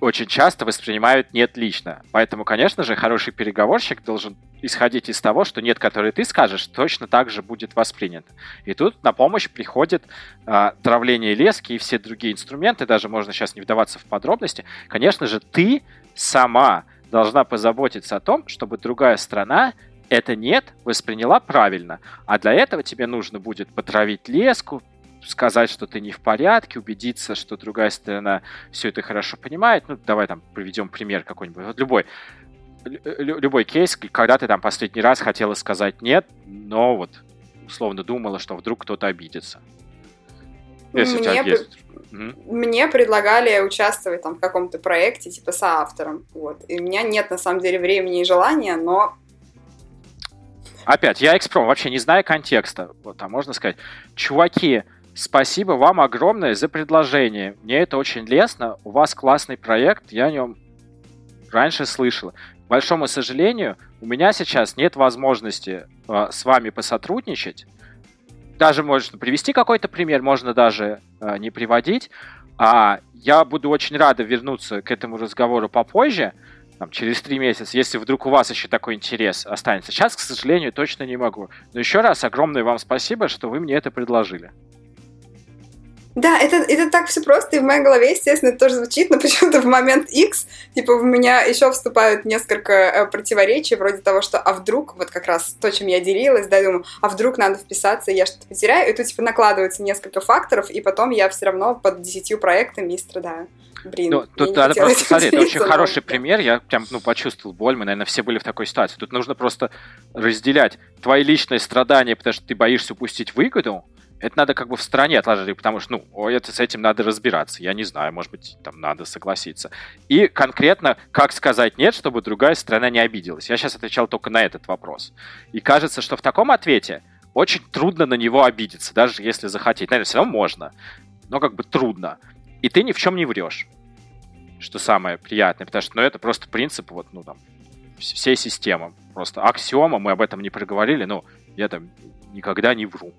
очень часто воспринимают нет лично. Поэтому, конечно же, хороший переговорщик должен исходить из того, что нет, который ты скажешь, точно так же будет воспринят. И тут на помощь приходит а, травление лески и все другие инструменты, даже можно сейчас не вдаваться в подробности. Конечно же, ты сама должна позаботиться о том, чтобы другая страна это нет восприняла правильно. А для этого тебе нужно будет потравить леску, сказать, что ты не в порядке, убедиться, что другая сторона все это хорошо понимает. Ну, давай там приведем пример какой-нибудь. Вот любой, любой кейс, когда ты там последний раз хотела сказать нет, но вот условно думала, что вдруг кто-то обидится. Если Мне у тебя есть мне предлагали участвовать там в каком-то проекте, типа соавтором. Вот. И у меня нет на самом деле времени и желания, но Опять, я экспром, вообще не зная контекста. Вот, а можно сказать, чуваки, спасибо вам огромное за предложение. Мне это очень лестно. У вас классный проект, я о нем раньше слышал. К большому сожалению, у меня сейчас нет возможности э, с вами посотрудничать даже можно привести какой-то пример, можно даже э, не приводить. А я буду очень рада вернуться к этому разговору попозже, там, через три месяца, если вдруг у вас еще такой интерес останется. Сейчас, к сожалению, точно не могу. Но еще раз огромное вам спасибо, что вы мне это предложили. Да, это, это так все просто, и в моей голове, естественно, это тоже звучит, но почему-то в момент X, типа, в меня еще вступают несколько э, противоречий, вроде того, что а вдруг, вот как раз то, чем я делилась, да, думаю, а вдруг надо вписаться, я что-то потеряю, и тут, типа, накладывается несколько факторов, и потом я все равно под десятью проектами и страдаю. Блин, ну, тут надо просто смотреть, это очень хороший пример, я прям, ну, почувствовал боль, мы, наверное, все были в такой ситуации. Тут нужно просто разделять твои личные страдания, потому что ты боишься упустить выгоду, это надо как бы в стороне отложить, потому что, ну, это с этим надо разбираться. Я не знаю, может быть, там надо согласиться. И конкретно, как сказать нет, чтобы другая сторона не обиделась. Я сейчас отвечал только на этот вопрос. И кажется, что в таком ответе очень трудно на него обидеться, даже если захотеть. Наверное, все равно можно, но как бы трудно. И ты ни в чем не врешь, что самое приятное, потому что, ну, это просто принцип, вот, ну, там, всей системы. Просто аксиома, мы об этом не проговорили, но я там никогда не вру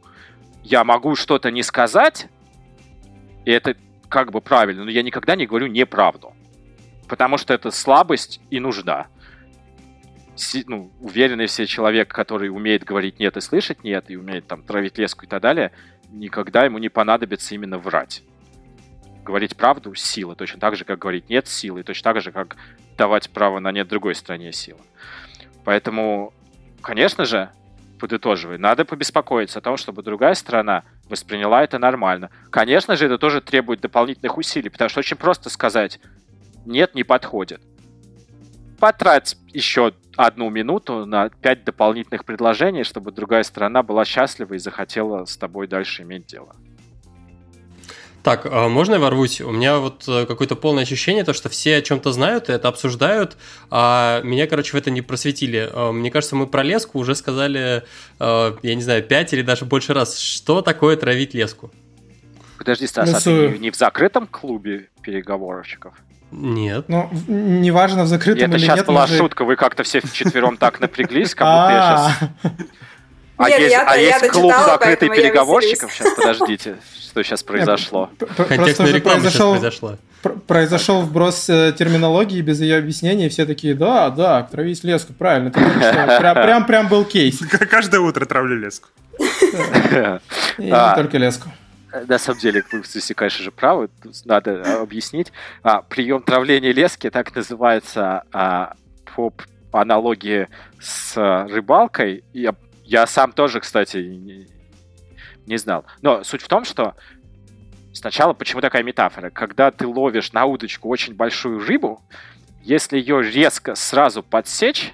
я могу что-то не сказать, и это как бы правильно, но я никогда не говорю неправду. Потому что это слабость и нужда. Си, ну, уверенный все человек, который умеет говорить нет и слышать нет, и умеет там травить леску и так далее, никогда ему не понадобится именно врать. Говорить правду — сила, точно так же, как говорить нет — силы, точно так же, как давать право на нет другой стране — сила. Поэтому, конечно же, подытоживая, надо побеспокоиться о том, чтобы другая сторона восприняла это нормально. Конечно же, это тоже требует дополнительных усилий, потому что очень просто сказать «нет, не подходит». Потрать еще одну минуту на пять дополнительных предложений, чтобы другая сторона была счастлива и захотела с тобой дальше иметь дело. Так, а можно я ворвусь? У меня вот э, какое-то полное ощущение, то, что все о чем-то знают и это обсуждают, а меня, короче, в это не просветили. А, мне кажется, мы про леску уже сказали, э, я не знаю, пять или даже больше раз. Что такое травить леску? Подожди, Стас, а ты не в закрытом клубе переговорщиков? Нет. Ну, неважно, в закрытом или нет. Это сейчас была шутка, вы как-то все вчетвером так напряглись, как будто я сейчас... А Нет, есть, я, а есть клуб закрытых переговорщиков? Сейчас, подождите, что сейчас произошло? Контекстная реклама произошел, сейчас произошла. Произошел вброс э, терминологии без ее объяснений, все такие, да, да, травись леску, правильно. Прям, прям был кейс. Каждое утро травлю леску. И не а. только леску на самом деле, вы здесь, конечно же, правы, надо объяснить. А, прием травления лески так называется а, по аналогии с рыбалкой. Я я сам тоже, кстати, не, не знал. Но суть в том, что сначала почему такая метафора? Когда ты ловишь на удочку очень большую рыбу, если ее резко сразу подсечь,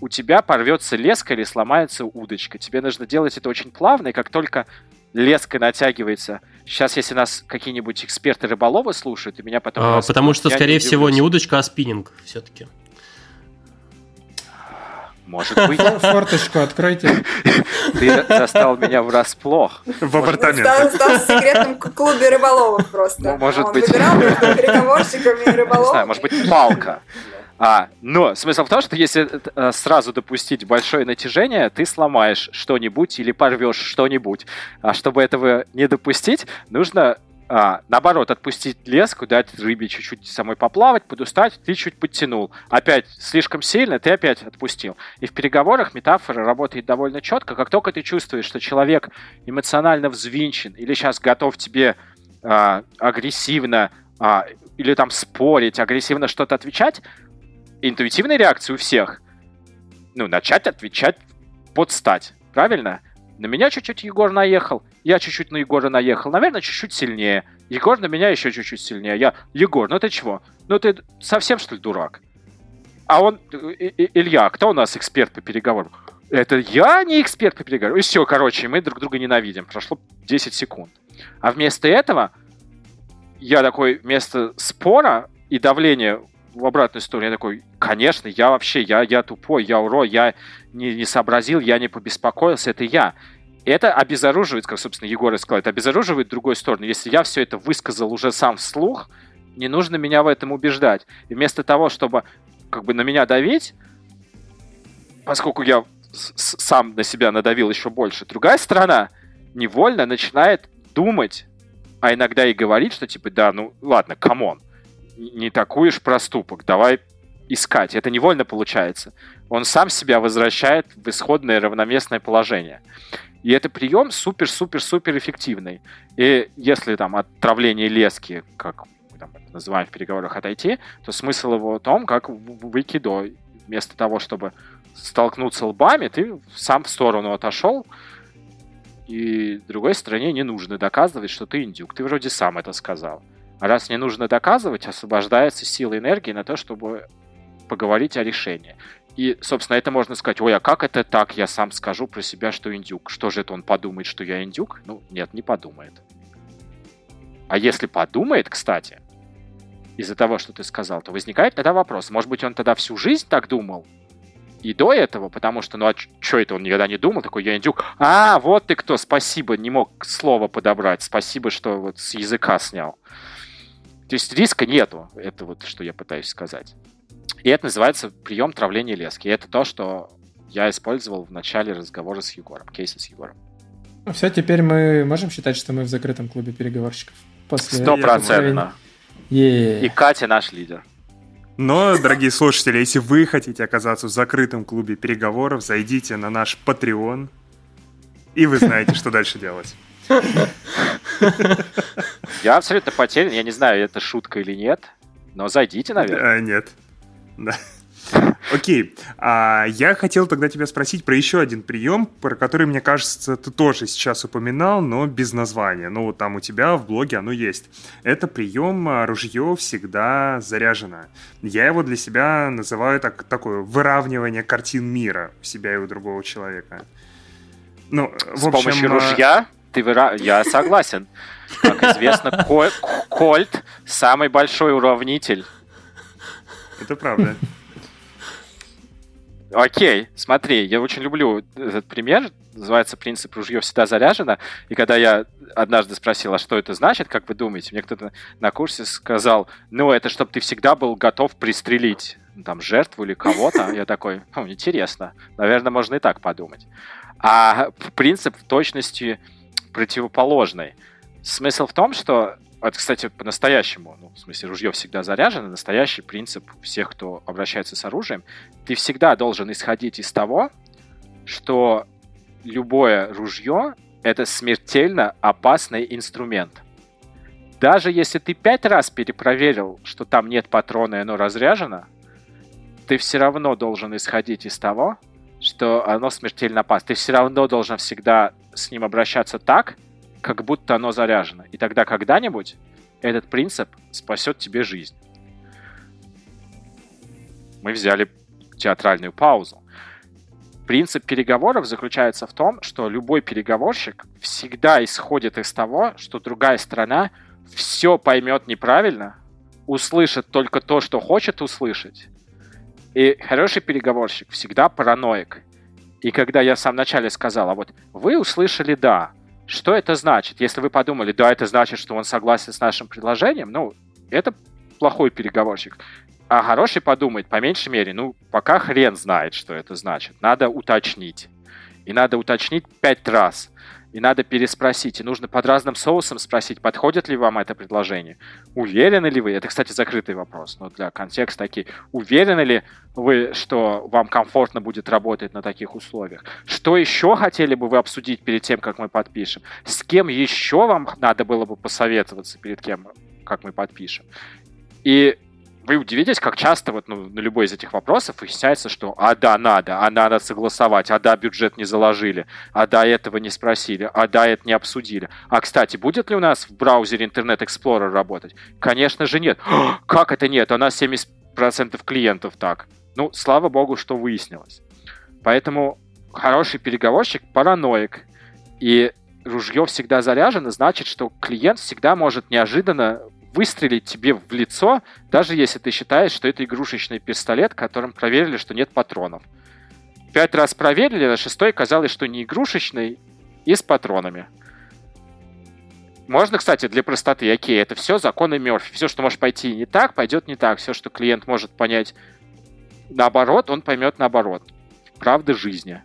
у тебя порвется леска или сломается удочка. Тебе нужно делать это очень плавно, и как только леска натягивается. Сейчас, если нас какие-нибудь эксперты рыболовы слушают, и меня потом... А, потому что, скорее всего, не удочка, а спиннинг все-таки. Может быть. Форточку откройте. Ты застал меня врасплох. В апартамент. Стал в секретном клубе рыболовов просто. Ну, может быть. выбирал между переговорщиками и рыболовами. Не знаю, может быть, палка. А, но смысл в том, что если э, сразу допустить большое натяжение, ты сломаешь что-нибудь или порвешь что-нибудь. А чтобы этого не допустить, нужно а, наоборот, отпустить леску, дать рыбе чуть-чуть самой поплавать, подустать, ты чуть подтянул. Опять слишком сильно, ты опять отпустил. И в переговорах метафора работает довольно четко. Как только ты чувствуешь, что человек эмоционально взвинчен или сейчас готов тебе а, агрессивно а, или там спорить, агрессивно что-то отвечать, интуитивная реакция у всех, ну, начать отвечать под стать. Правильно? На меня чуть-чуть Егор наехал, я чуть-чуть на Егора наехал, наверное, чуть-чуть сильнее. Егор на меня еще чуть-чуть сильнее. Я, Егор, ну ты чего? Ну ты совсем, что ли, дурак? А он, Илья, кто у нас эксперт по переговорам? Это я не эксперт по переговорам. И все, короче, мы друг друга ненавидим. Прошло 10 секунд. А вместо этого я такой, вместо спора и давления в обратную сторону, я такой, конечно, я вообще, я, я тупой, я уро, я не, не сообразил, я не побеспокоился, это я. Это обезоруживает, как, собственно, Егор и сказал, это обезоруживает другую сторону. Если я все это высказал уже сам вслух, не нужно меня в этом убеждать. И вместо того, чтобы как бы на меня давить, поскольку я сам на себя надавил еще больше, другая сторона невольно начинает думать, а иногда и говорить, что типа, да, ну ладно, come on, не такой уж проступок, давай искать. Это невольно получается. Он сам себя возвращает в исходное равноместное положение. И это прием супер-супер-супер эффективный. И если там от травления лески, как там это называем в переговорах, отойти, то смысл его в том, как выкидо. Вместо того, чтобы столкнуться лбами, ты сам в сторону отошел, и другой стороне не нужно доказывать, что ты индюк. Ты вроде сам это сказал. Раз не нужно доказывать, освобождается сила энергии на то, чтобы поговорить о решении. И, собственно, это можно сказать, ой, а как это так, я сам скажу про себя, что индюк. Что же это он подумает, что я индюк? Ну, нет, не подумает. А если подумает, кстати, из-за того, что ты сказал, то возникает тогда вопрос, может быть, он тогда всю жизнь так думал? И до этого, потому что, ну а что это он никогда не думал, такой я индюк. А, вот ты кто, спасибо, не мог слово подобрать, спасибо, что вот с языка снял. То есть риска нету, это вот что я пытаюсь сказать. И это называется прием травления лески. И это то, что я использовал в начале разговора с Егором, кейса с Егором. Ну все, теперь мы можем считать, что мы в закрытом клубе переговорщиков. Сто процентов. И Катя наш лидер. Но, дорогие слушатели, если вы хотите оказаться в закрытом клубе переговоров, зайдите на наш Patreon, и вы знаете, что дальше делать. Я абсолютно потерян. Я не знаю, это шутка или нет. Но зайдите, наверное. А, нет. Да. Окей, а я хотел тогда тебя спросить про еще один прием, про который, мне кажется, ты тоже сейчас упоминал, но без названия. Ну, вот там у тебя в блоге оно есть. Это прием а, «Ружье всегда заряжено». Я его для себя называю так, такое выравнивание картин мира у себя и у другого человека. Ну, С в общем, помощью а, ружья ты выра... Я согласен. Как известно, Кольт самый большой уравнитель. Это правда. Окей, смотри, я очень люблю этот пример. Называется принцип ружье всегда заряжено. И когда я однажды спросил, а что это значит, как вы думаете, мне кто-то на курсе сказал, ну, это чтобы ты всегда был готов пристрелить ну, там жертву или кого-то. Я такой, хм, интересно. Наверное, можно и так подумать. А принцип в точности противоположный. Смысл в том, что это, кстати, по-настоящему, ну, в смысле, ружье всегда заряжено, настоящий принцип всех, кто обращается с оружием, ты всегда должен исходить из того, что любое ружье — это смертельно опасный инструмент. Даже если ты пять раз перепроверил, что там нет патрона и оно разряжено, ты все равно должен исходить из того, что оно смертельно опасно. Ты все равно должен всегда с ним обращаться так, как будто оно заряжено. И тогда когда-нибудь этот принцип спасет тебе жизнь. Мы взяли театральную паузу. Принцип переговоров заключается в том, что любой переговорщик всегда исходит из того, что другая сторона все поймет неправильно, услышит только то, что хочет услышать. И хороший переговорщик всегда параноик. И когда я в самом начале сказал, а вот вы услышали «да», что это значит? Если вы подумали, да, это значит, что он согласен с нашим предложением, ну, это плохой переговорщик. А хороший подумает, по меньшей мере, ну, пока хрен знает, что это значит. Надо уточнить. И надо уточнить пять раз и надо переспросить, и нужно под разным соусом спросить, подходит ли вам это предложение. Уверены ли вы, это, кстати, закрытый вопрос, но для контекста такие, уверены ли вы, что вам комфортно будет работать на таких условиях? Что еще хотели бы вы обсудить перед тем, как мы подпишем? С кем еще вам надо было бы посоветоваться перед кем, как мы подпишем? И вы удивитесь, как часто вот ну, на любой из этих вопросов выясняется, что а да, надо, а надо согласовать, а да, бюджет не заложили, а да, этого не спросили, а да, это не обсудили. А, кстати, будет ли у нас в браузере Internet Explorer работать? Конечно же нет. Как это нет? У нас 70% клиентов так. Ну, слава богу, что выяснилось. Поэтому хороший переговорщик параноик. И ружье всегда заряжено, значит, что клиент всегда может неожиданно выстрелить тебе в лицо, даже если ты считаешь, что это игрушечный пистолет, которым проверили, что нет патронов. Пять раз проверили, на шестой казалось, что не игрушечный и с патронами. Можно, кстати, для простоты, окей, это все законы Мерфи. Все, что может пойти не так, пойдет не так. Все, что клиент может понять наоборот, он поймет наоборот. Правда жизни.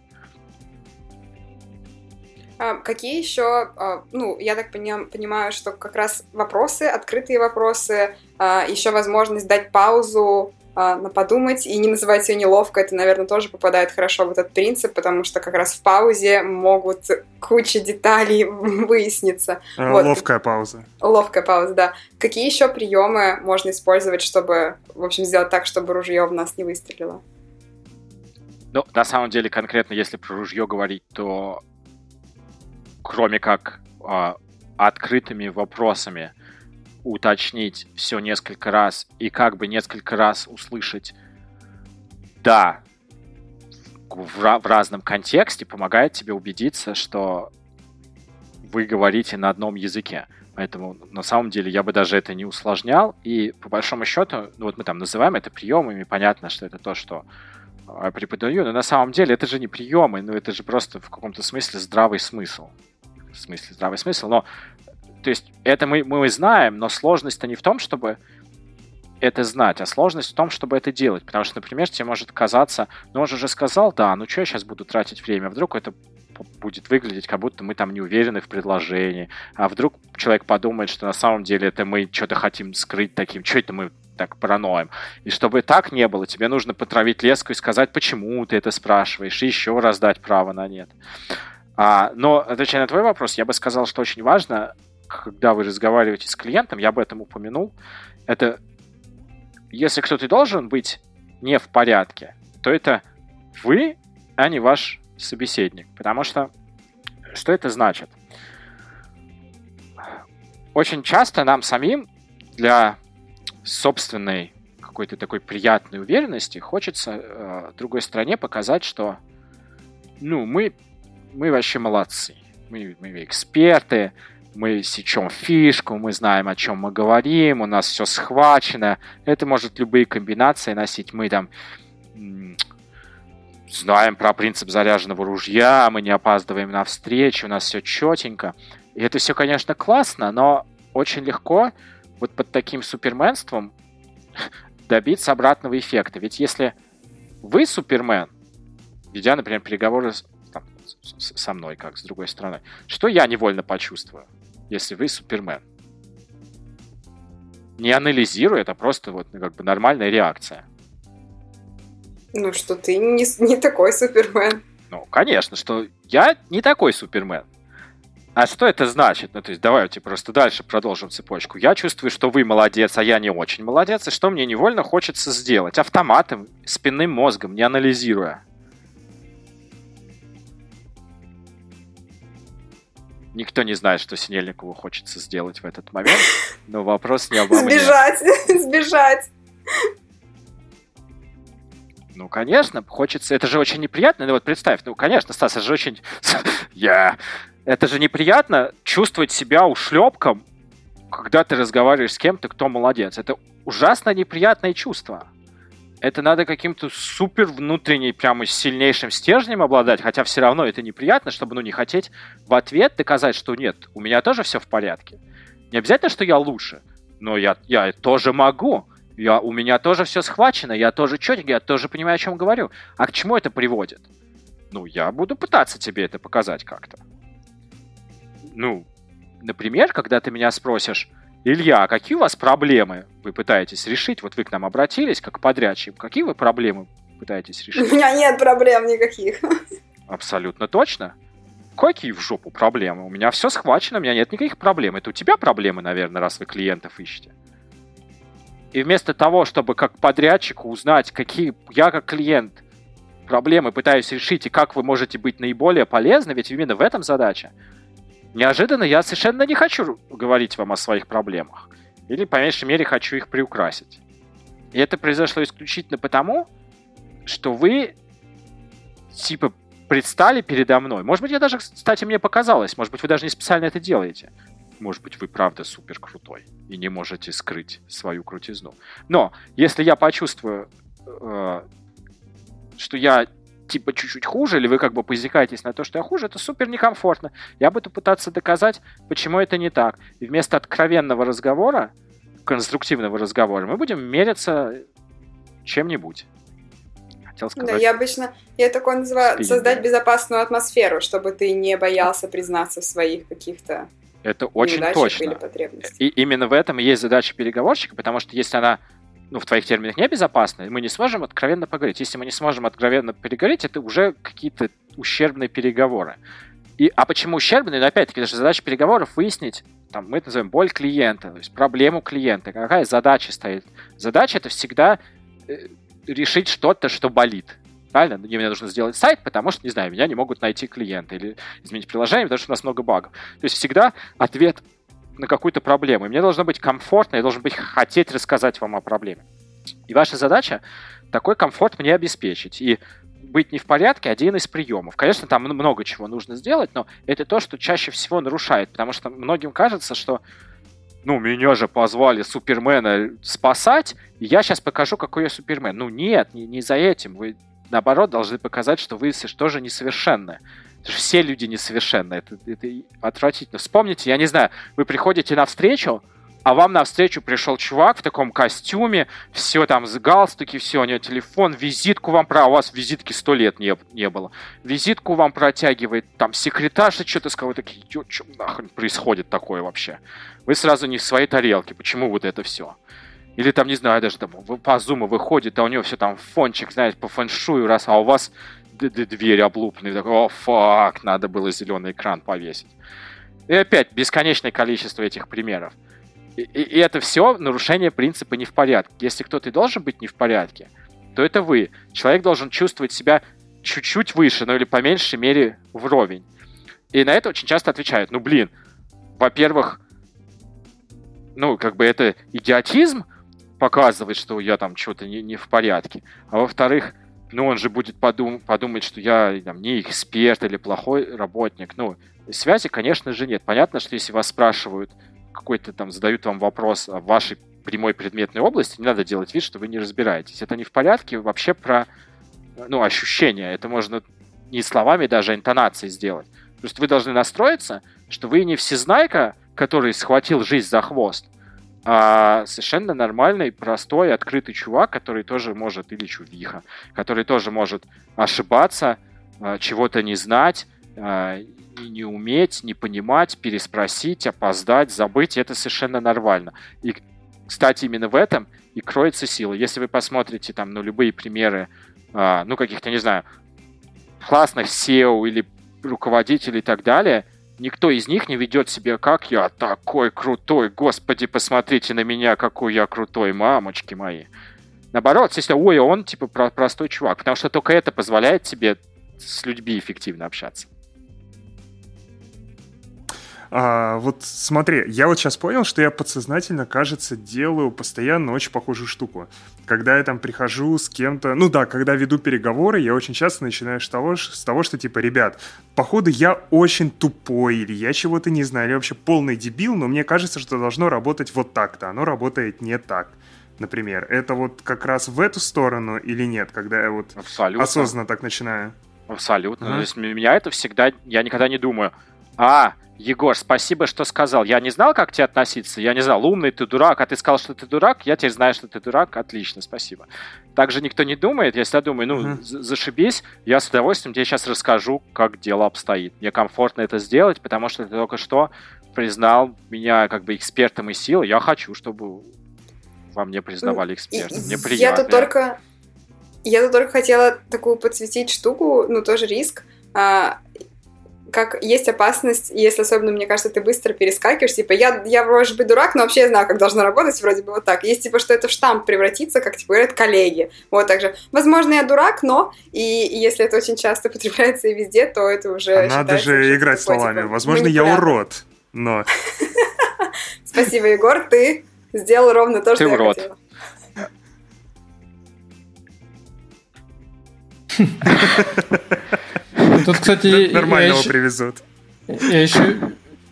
А, какие еще, а, ну, я так понимаю, что как раз вопросы, открытые вопросы, а, еще возможность дать паузу, на подумать и не называть ее неловко, это, наверное, тоже попадает хорошо в этот принцип, потому что как раз в паузе могут куча деталей выясниться. Ловкая вот. пауза. Ловкая пауза, да. Какие еще приемы можно использовать, чтобы, в общем, сделать так, чтобы ружье в нас не выстрелило? Ну, на самом деле, конкретно, если про ружье говорить, то кроме как э, открытыми вопросами уточнить все несколько раз и как бы несколько раз услышать «да» в, в разном контексте, помогает тебе убедиться, что вы говорите на одном языке. Поэтому на самом деле я бы даже это не усложнял. И по большому счету, ну вот мы там называем это приемами, понятно, что это то, что а, преподаю, но на самом деле это же не приемы, ну это же просто в каком-то смысле здравый смысл в смысле здравый смысл, но то есть это мы, мы знаем, но сложность-то не в том, чтобы это знать, а сложность в том, чтобы это делать. Потому что, например, тебе может казаться, ну он же уже сказал, да, ну что я сейчас буду тратить время, вдруг это будет выглядеть, как будто мы там не уверены в предложении, а вдруг человек подумает, что на самом деле это мы что-то хотим скрыть таким, что это мы так параноим. И чтобы так не было, тебе нужно потравить леску и сказать, почему ты это спрашиваешь, и еще раз дать право на нет. А, но, отвечая на твой вопрос, я бы сказал, что очень важно, когда вы разговариваете с клиентом, я об этом упомянул, это если кто-то должен быть не в порядке, то это вы, а не ваш собеседник. Потому что что это значит? Очень часто нам самим для собственной какой-то такой приятной уверенности хочется э, другой стране показать, что ну, мы, мы вообще молодцы. Мы, мы эксперты, мы сечем фишку, мы знаем, о чем мы говорим, у нас все схвачено. Это может любые комбинации носить. Мы там знаем про принцип заряженного ружья, мы не опаздываем на встречу, у нас все четенько. И это все, конечно, классно, но очень легко вот под таким суперменством добиться обратного эффекта. Ведь если вы супермен, ведя, например, переговоры со мной, как с другой стороны, что я невольно почувствую, если вы супермен? Не анализирую, это просто вот ну, как бы нормальная реакция. Ну, что ты не, не такой супермен. Ну, конечно, что я не такой супермен. А что это значит? Ну, то есть давайте просто дальше продолжим цепочку. Я чувствую, что вы молодец, а я не очень молодец, и что мне невольно хочется сделать? Автоматом, спинным мозгом, не анализируя. Никто не знает, что Синельникову хочется сделать в этот момент, но вопрос не обо мне. Сбежать, сбежать. Ну, конечно, хочется. Это же очень неприятно. Ну, вот представь, ну, конечно, Стас, это же очень... Я... Это же неприятно чувствовать себя ушлепком, когда ты разговариваешь с кем-то, кто молодец. Это ужасно неприятное чувство. Это надо каким-то супер внутренней, прямо сильнейшим стержнем обладать, хотя все равно это неприятно, чтобы, ну, не хотеть в ответ доказать, что нет, у меня тоже все в порядке. Не обязательно, что я лучше, но я, я тоже могу. Я, у меня тоже все схвачено, я тоже четенький, я тоже понимаю, о чем говорю. А к чему это приводит? Ну, я буду пытаться тебе это показать как-то. Ну, например, когда ты меня спросишь, Илья, а какие у вас проблемы вы пытаетесь решить? Вот вы к нам обратились, как подрядчик. Какие вы проблемы пытаетесь решить? У меня нет проблем никаких. Абсолютно точно. Какие в жопу проблемы? У меня все схвачено, у меня нет никаких проблем. Это у тебя проблемы, наверное, раз вы клиентов ищете. И вместо того, чтобы как подрядчику узнать, какие я как клиент проблемы пытаюсь решить и как вы можете быть наиболее полезны, ведь именно в этом задача, неожиданно я совершенно не хочу говорить вам о своих проблемах. Или, по меньшей мере, хочу их приукрасить. И это произошло исключительно потому, что вы, типа, предстали передо мной. Может быть, я даже, кстати, мне показалось. Может быть, вы даже не специально это делаете. Может быть, вы правда супер крутой и не можете скрыть свою крутизну. Но если я почувствую, э, что я типа чуть-чуть хуже, или вы как бы позикаетесь на то, что я хуже, это супер некомфортно. Я буду пытаться доказать, почему это не так. И вместо откровенного разговора, конструктивного разговора, мы будем мериться чем-нибудь. Хотел сказать. Да, я обычно, я такое называю, Спиннинг. создать безопасную атмосферу, чтобы ты не боялся признаться в своих каких-то это очень точно. И именно в этом и есть задача переговорщика, потому что если она ну, в твоих терминах небезопасна, мы не сможем откровенно поговорить. Если мы не сможем откровенно переговорить, это уже какие-то ущербные переговоры. И, а почему ущербные? Ну, опять-таки, это же задача переговоров выяснить, там, мы это называем боль клиента, то есть проблему клиента. Какая задача стоит? Задача это всегда э, решить что-то, что болит. Правильно? Мне нужно сделать сайт, потому что, не знаю, меня не могут найти клиенты. Или изменить приложение, потому что у нас много багов. То есть всегда ответ на какую-то проблему. И мне должно быть комфортно, я должен быть хотеть рассказать вам о проблеме. И ваша задача такой комфорт мне обеспечить. И быть не в порядке один из приемов. Конечно, там много чего нужно сделать, но это то, что чаще всего нарушает, потому что многим кажется, что ну, меня же позвали Супермена спасать, и я сейчас покажу, какой я Супермен. Ну, нет, не, не за этим. Вы наоборот, должны показать, что вы тоже несовершенны. Все люди несовершенны. Это, это отвратительно. Вспомните, я не знаю, вы приходите на встречу, а вам на встречу пришел чувак в таком костюме, все там с галстуки, все, у него телефон, визитку вам про... У вас визитки сто лет не, не было. Визитку вам протягивает, там секретарша что-то сказала, такие, что нахрен происходит такое вообще? Вы сразу не в своей тарелке, почему вот это все? Или там, не знаю, даже там по зуму выходит, а у него все там фончик, знаете, по фэншую раз, а у вас дверь облупленная. Такой, о, фак, надо было зеленый экран повесить. И опять бесконечное количество этих примеров. И, и, это все нарушение принципа не в порядке. Если кто-то должен быть не в порядке, то это вы. Человек должен чувствовать себя чуть-чуть выше, ну или по меньшей мере вровень. И на это очень часто отвечают, ну блин, во-первых, ну как бы это идиотизм показывает, что я там что-то не, не в порядке, а во-вторых, ну он же будет подум подумать, что я там, не эксперт или плохой работник. Ну, связи, конечно же, нет. Понятно, что если вас спрашивают, какой-то там задают вам вопрос о вашей прямой предметной области, не надо делать вид, что вы не разбираетесь. Это не в порядке, вообще про ну, ощущения. Это можно не словами даже, а интонацией сделать. Просто вы должны настроиться, что вы не всезнайка, который схватил жизнь за хвост, а совершенно нормальный, простой, открытый чувак, который тоже может, или чувиха, который тоже может ошибаться, а, чего-то не знать, а, не уметь, не понимать, переспросить, опоздать, забыть, это совершенно нормально. И, кстати, именно в этом и кроется сила. Если вы посмотрите там, ну, любые примеры, а, ну, каких-то, не знаю, классных SEO или руководителей и так далее, никто из них не ведет себя, как я такой крутой, господи, посмотрите на меня, какой я крутой, мамочки мои. Наоборот, если, ой, он типа простой чувак, потому что только это позволяет тебе с людьми эффективно общаться. А, вот смотри, я вот сейчас понял, что я подсознательно, кажется, делаю постоянно очень похожую штуку. Когда я там прихожу с кем-то, ну да, когда веду переговоры, я очень часто начинаю с того, с того, что типа, ребят, походу я очень тупой, или я чего-то не знаю, или вообще полный дебил, но мне кажется, что должно работать вот так-то, оно работает не так например. Это вот как раз в эту сторону или нет, когда я вот Абсолютно. осознанно так начинаю? Абсолютно. Mm-hmm. То есть меня это всегда, я никогда не думаю, а, Егор, спасибо, что сказал. Я не знал, как к тебе относиться. Я не знал, умный ты, дурак. А ты сказал, что ты дурак. Я теперь знаю, что ты дурак. Отлично, спасибо. Также никто не думает. Если я думаю, ну, uh-huh. зашибись, я с удовольствием тебе сейчас расскажу, как дело обстоит. Мне комфортно это сделать, потому что ты только что признал меня как бы экспертом и силой. Я хочу, чтобы во мне признавали экспертом. Мне приятно. Я тут только... Я тут только хотела такую подсветить штуку, ну, тоже риск. А, как есть опасность, если особенно, мне кажется, ты быстро перескакиваешь, типа, я, я может быть дурак, но вообще я знаю, как должно работать, вроде бы вот так. Есть, типа, что это в штамп превратится, как, типа, говорят коллеги. Вот так же. Возможно, я дурак, но, и, и если это очень часто потребляется и везде, то это уже а Надо же играть такой, словами. Типа, Возможно, я урод, но... Спасибо, Егор, ты сделал ровно то, что я хотела. Тут, кстати... Нормального привезут. Я еще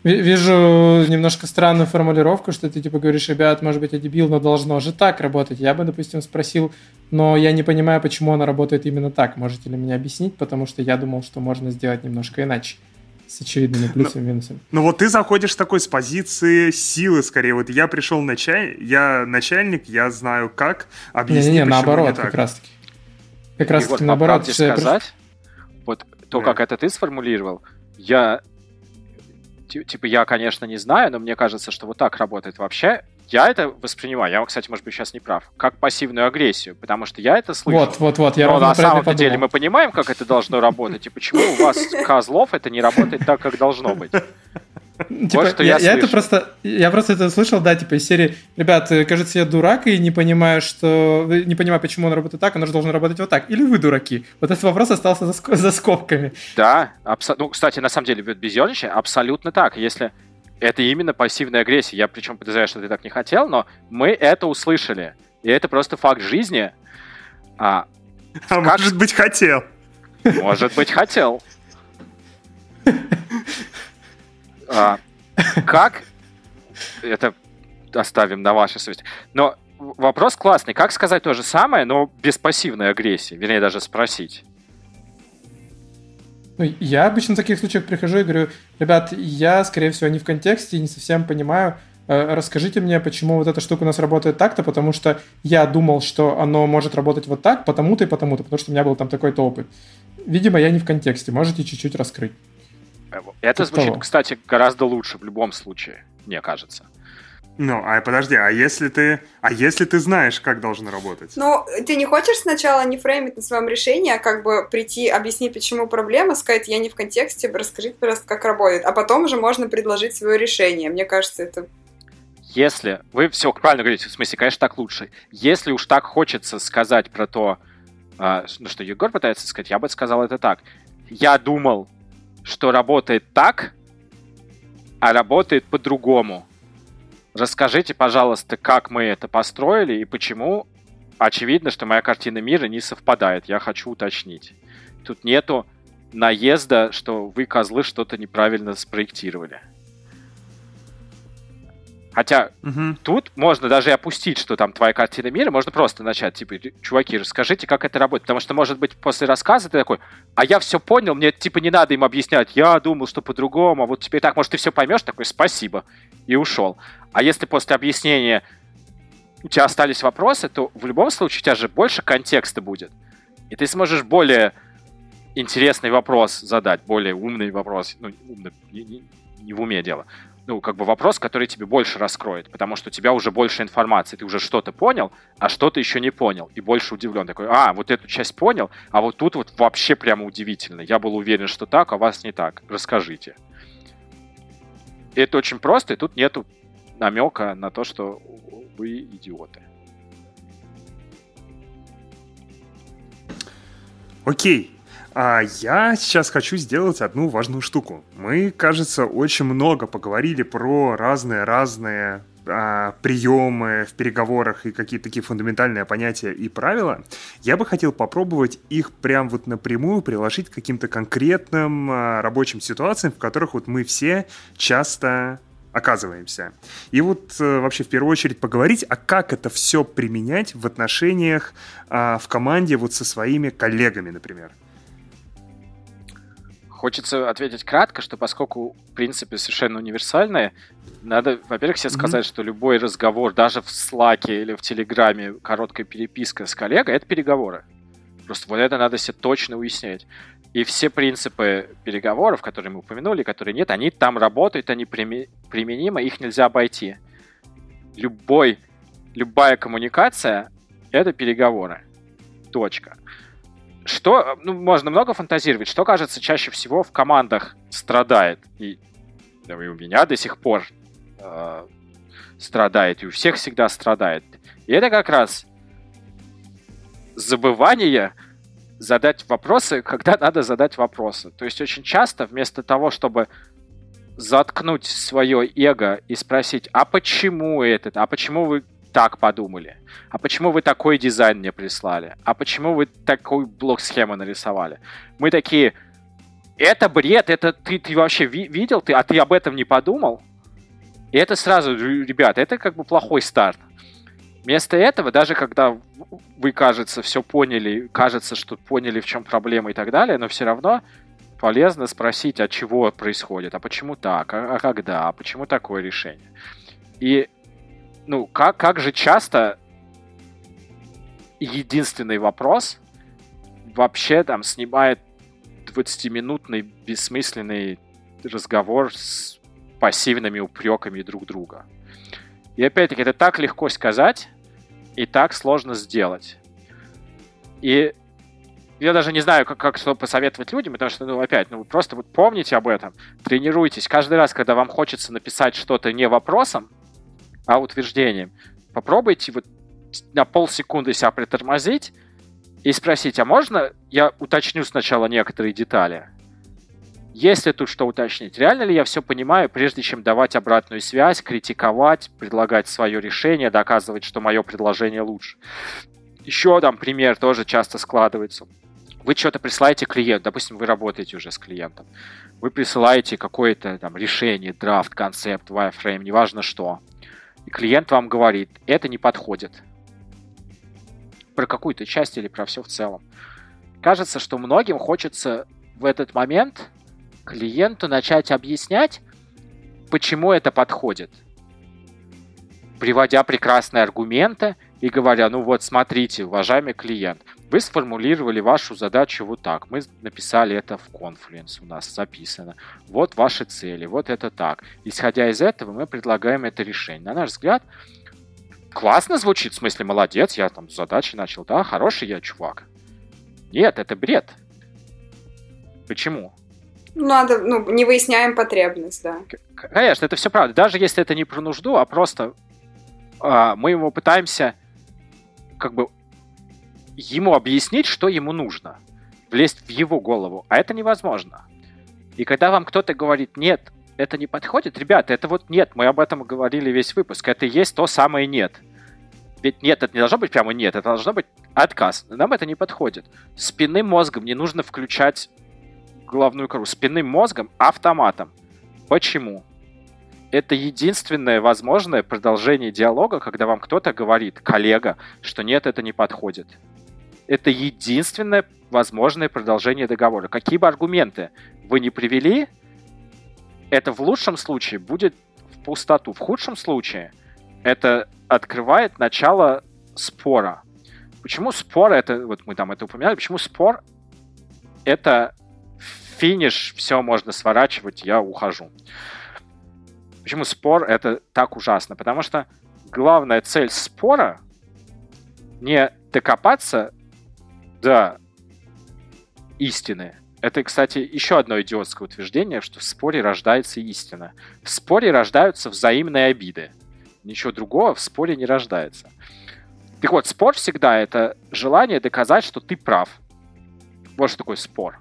вижу немножко странную формулировку, что ты типа говоришь, ребят, может быть, я дебил, но должно же так работать. Я бы, допустим, спросил, но я не понимаю, почему она работает именно так. Можете ли меня объяснить? Потому что я думал, что можно сделать немножко иначе с очевидными ну, плюсами и минусами. Ну вот ты заходишь такой с позиции силы скорее. Вот я пришел началь... я начальник, я знаю как объяснить, Не-не-не, наоборот, как раз-таки. Как раз-таки наоборот. сказать, то, как это ты сформулировал, я типа, я, конечно, не знаю, но мне кажется, что вот так работает вообще. Я это воспринимаю, я, кстати, может быть, сейчас не прав, как пассивную агрессию, потому что я это слышу. Вот, вот, вот, я Но на самом деле мы понимаем, как это должно работать, и почему у вас, козлов, это не работает так, как должно быть. Типа, вот что я, я, я это просто, я просто это слышал, да, типа из серии, ребят, э, кажется, я дурак и не понимаю, что, не понимаю, почему он работает так, он же должен работать вот так. Или вы дураки? Вот этот вопрос остался за, за скобками. Да, абсо... ну, кстати, на самом деле, без ерничая, абсолютно так. Если это именно пассивная агрессия, я причем подозреваю, что ты так не хотел, но мы это услышали. И это просто факт жизни. А, а как... может быть, хотел. Может быть, хотел. А, как? Это оставим на вашей совести. Но вопрос классный. Как сказать то же самое, но без пассивной агрессии? Вернее, даже спросить. Ну, я обычно в таких случаях прихожу и говорю, ребят, я, скорее всего, не в контексте не совсем понимаю, э, расскажите мне, почему вот эта штука у нас работает так-то, потому что я думал, что оно может работать вот так, потому-то и потому-то, потому что у меня был там такой-то опыт. Видимо, я не в контексте, можете чуть-чуть раскрыть. Это звучит, того. кстати, гораздо лучше в любом случае, мне кажется. Ну, а подожди, а если ты, а если ты знаешь, как должно работать? Ну, ты не хочешь сначала не фреймить на своем решении, а как бы прийти, объяснить, почему проблема, сказать, я не в контексте, расскажите, пожалуйста, как работает, а потом уже можно предложить свое решение. Мне кажется, это если вы все правильно говорите, в смысле, конечно, так лучше. Если уж так хочется сказать про то, А, ну, что Егор пытается сказать, я бы сказал это так. Я думал, что работает так, а работает по-другому. Расскажите, пожалуйста, как мы это построили и почему очевидно, что моя картина мира не совпадает. Я хочу уточнить. Тут нету наезда, что вы, козлы, что-то неправильно спроектировали. Хотя угу. тут можно даже и опустить, что там твоя картина мира, можно просто начать, типа, чуваки, расскажите, как это работает. Потому что, может быть, после рассказа ты такой, а я все понял, мне, типа, не надо им объяснять, я думал, что по-другому, а вот теперь так, может, ты все поймешь, такой, спасибо, и ушел. А если после объяснения у тебя остались вопросы, то в любом случае у тебя же больше контекста будет. И ты сможешь более интересный вопрос задать, более умный вопрос. Ну, умный, не, не, не в уме дело. Ну, как бы вопрос, который тебе больше раскроет, потому что у тебя уже больше информации. Ты уже что-то понял, а что-то еще не понял. И больше удивлен. Такой, а, вот эту часть понял, а вот тут вот вообще прямо удивительно. Я был уверен, что так, а вас не так. Расскажите. Это очень просто, и тут нету намека на то, что вы идиоты. Окей. А я сейчас хочу сделать одну важную штуку. Мы, кажется, очень много поговорили про разные-разные а, приемы в переговорах и какие-то такие фундаментальные понятия и правила. Я бы хотел попробовать их прям вот напрямую приложить к каким-то конкретным а, рабочим ситуациям, в которых вот мы все часто оказываемся. И вот э, вообще в первую очередь поговорить, а как это все применять в отношениях э, в команде вот со своими коллегами, например. Хочется ответить кратко, что поскольку принципы совершенно универсальные, надо, во-первых, себе сказать, mm-hmm. что любой разговор, даже в Slack или в Телеграме, короткая переписка с коллегой, это переговоры. Просто вот это надо себе точно уяснять. И все принципы переговоров, которые мы упомянули, которые нет, они там работают, они применимы, их нельзя обойти. Любой, любая коммуникация — это переговоры. Точка. Что, ну, можно много фантазировать, что, кажется, чаще всего в командах страдает, и, да, и у меня до сих пор э, страдает, и у всех всегда страдает. И это как раз забывание задать вопросы, когда надо задать вопросы. То есть очень часто вместо того, чтобы заткнуть свое эго и спросить, а почему этот, а почему вы так подумали? А почему вы такой дизайн мне прислали? А почему вы такой блок схемы нарисовали? Мы такие, это бред, это ты, ты вообще ви- видел, ты, а ты об этом не подумал? И это сразу, ребят, это как бы плохой старт. Вместо этого, даже когда вы, кажется, все поняли, кажется, что поняли, в чем проблема и так далее, но все равно полезно спросить, от чего происходит, а почему так, а, а когда, а почему такое решение. И, ну, как, как же часто единственный вопрос вообще там снимает 20-минутный бессмысленный разговор с пассивными упреками друг друга. И опять-таки, это так легко сказать и так сложно сделать. И я даже не знаю, как, как что посоветовать людям, потому что, ну, опять, ну, просто вот помните об этом, тренируйтесь. Каждый раз, когда вам хочется написать что-то не вопросом, а утверждением, попробуйте вот на полсекунды себя притормозить и спросить, а можно я уточню сначала некоторые детали? Есть ли тут что уточнить? Реально ли я все понимаю, прежде чем давать обратную связь, критиковать, предлагать свое решение, доказывать, что мое предложение лучше? Еще там пример тоже часто складывается. Вы что-то присылаете клиенту, допустим, вы работаете уже с клиентом. Вы присылаете какое-то там решение, драфт, концепт, wireframe, неважно что. И клиент вам говорит, это не подходит. Про какую-то часть или про все в целом. Кажется, что многим хочется в этот момент клиенту начать объяснять, почему это подходит. Приводя прекрасные аргументы и говоря, ну вот смотрите, уважаемый клиент, вы сформулировали вашу задачу вот так. Мы написали это в Confluence, у нас записано. Вот ваши цели, вот это так. Исходя из этого, мы предлагаем это решение. На наш взгляд, классно звучит, в смысле, молодец, я там задачи начал, да, хороший я чувак. Нет, это бред. Почему? Надо, ну, не выясняем потребность, да. Конечно, это все правда. Даже если это не про нужду, а просто а, мы его пытаемся как бы ему объяснить, что ему нужно. Влезть в его голову. А это невозможно. И когда вам кто-то говорит, нет, это не подходит, ребята, это вот нет, мы об этом говорили весь выпуск, это и есть то самое нет. Ведь нет, это не должно быть прямо нет, это должно быть отказ. Нам это не подходит. Спинным мозгом не нужно включать головную кору. Спинным мозгом автоматом. Почему? Это единственное возможное продолжение диалога, когда вам кто-то говорит, коллега, что нет, это не подходит. Это единственное возможное продолжение договора. Какие бы аргументы вы не привели, это в лучшем случае будет в пустоту. В худшем случае это открывает начало спора. Почему спор это, вот мы там это упоминали, почему спор это финиш, все можно сворачивать, я ухожу. Почему спор это так ужасно? Потому что главная цель спора не докопаться до истины. Это, кстати, еще одно идиотское утверждение, что в споре рождается истина. В споре рождаются взаимные обиды. Ничего другого в споре не рождается. Так вот, спор всегда это желание доказать, что ты прав. Вот что такое спор.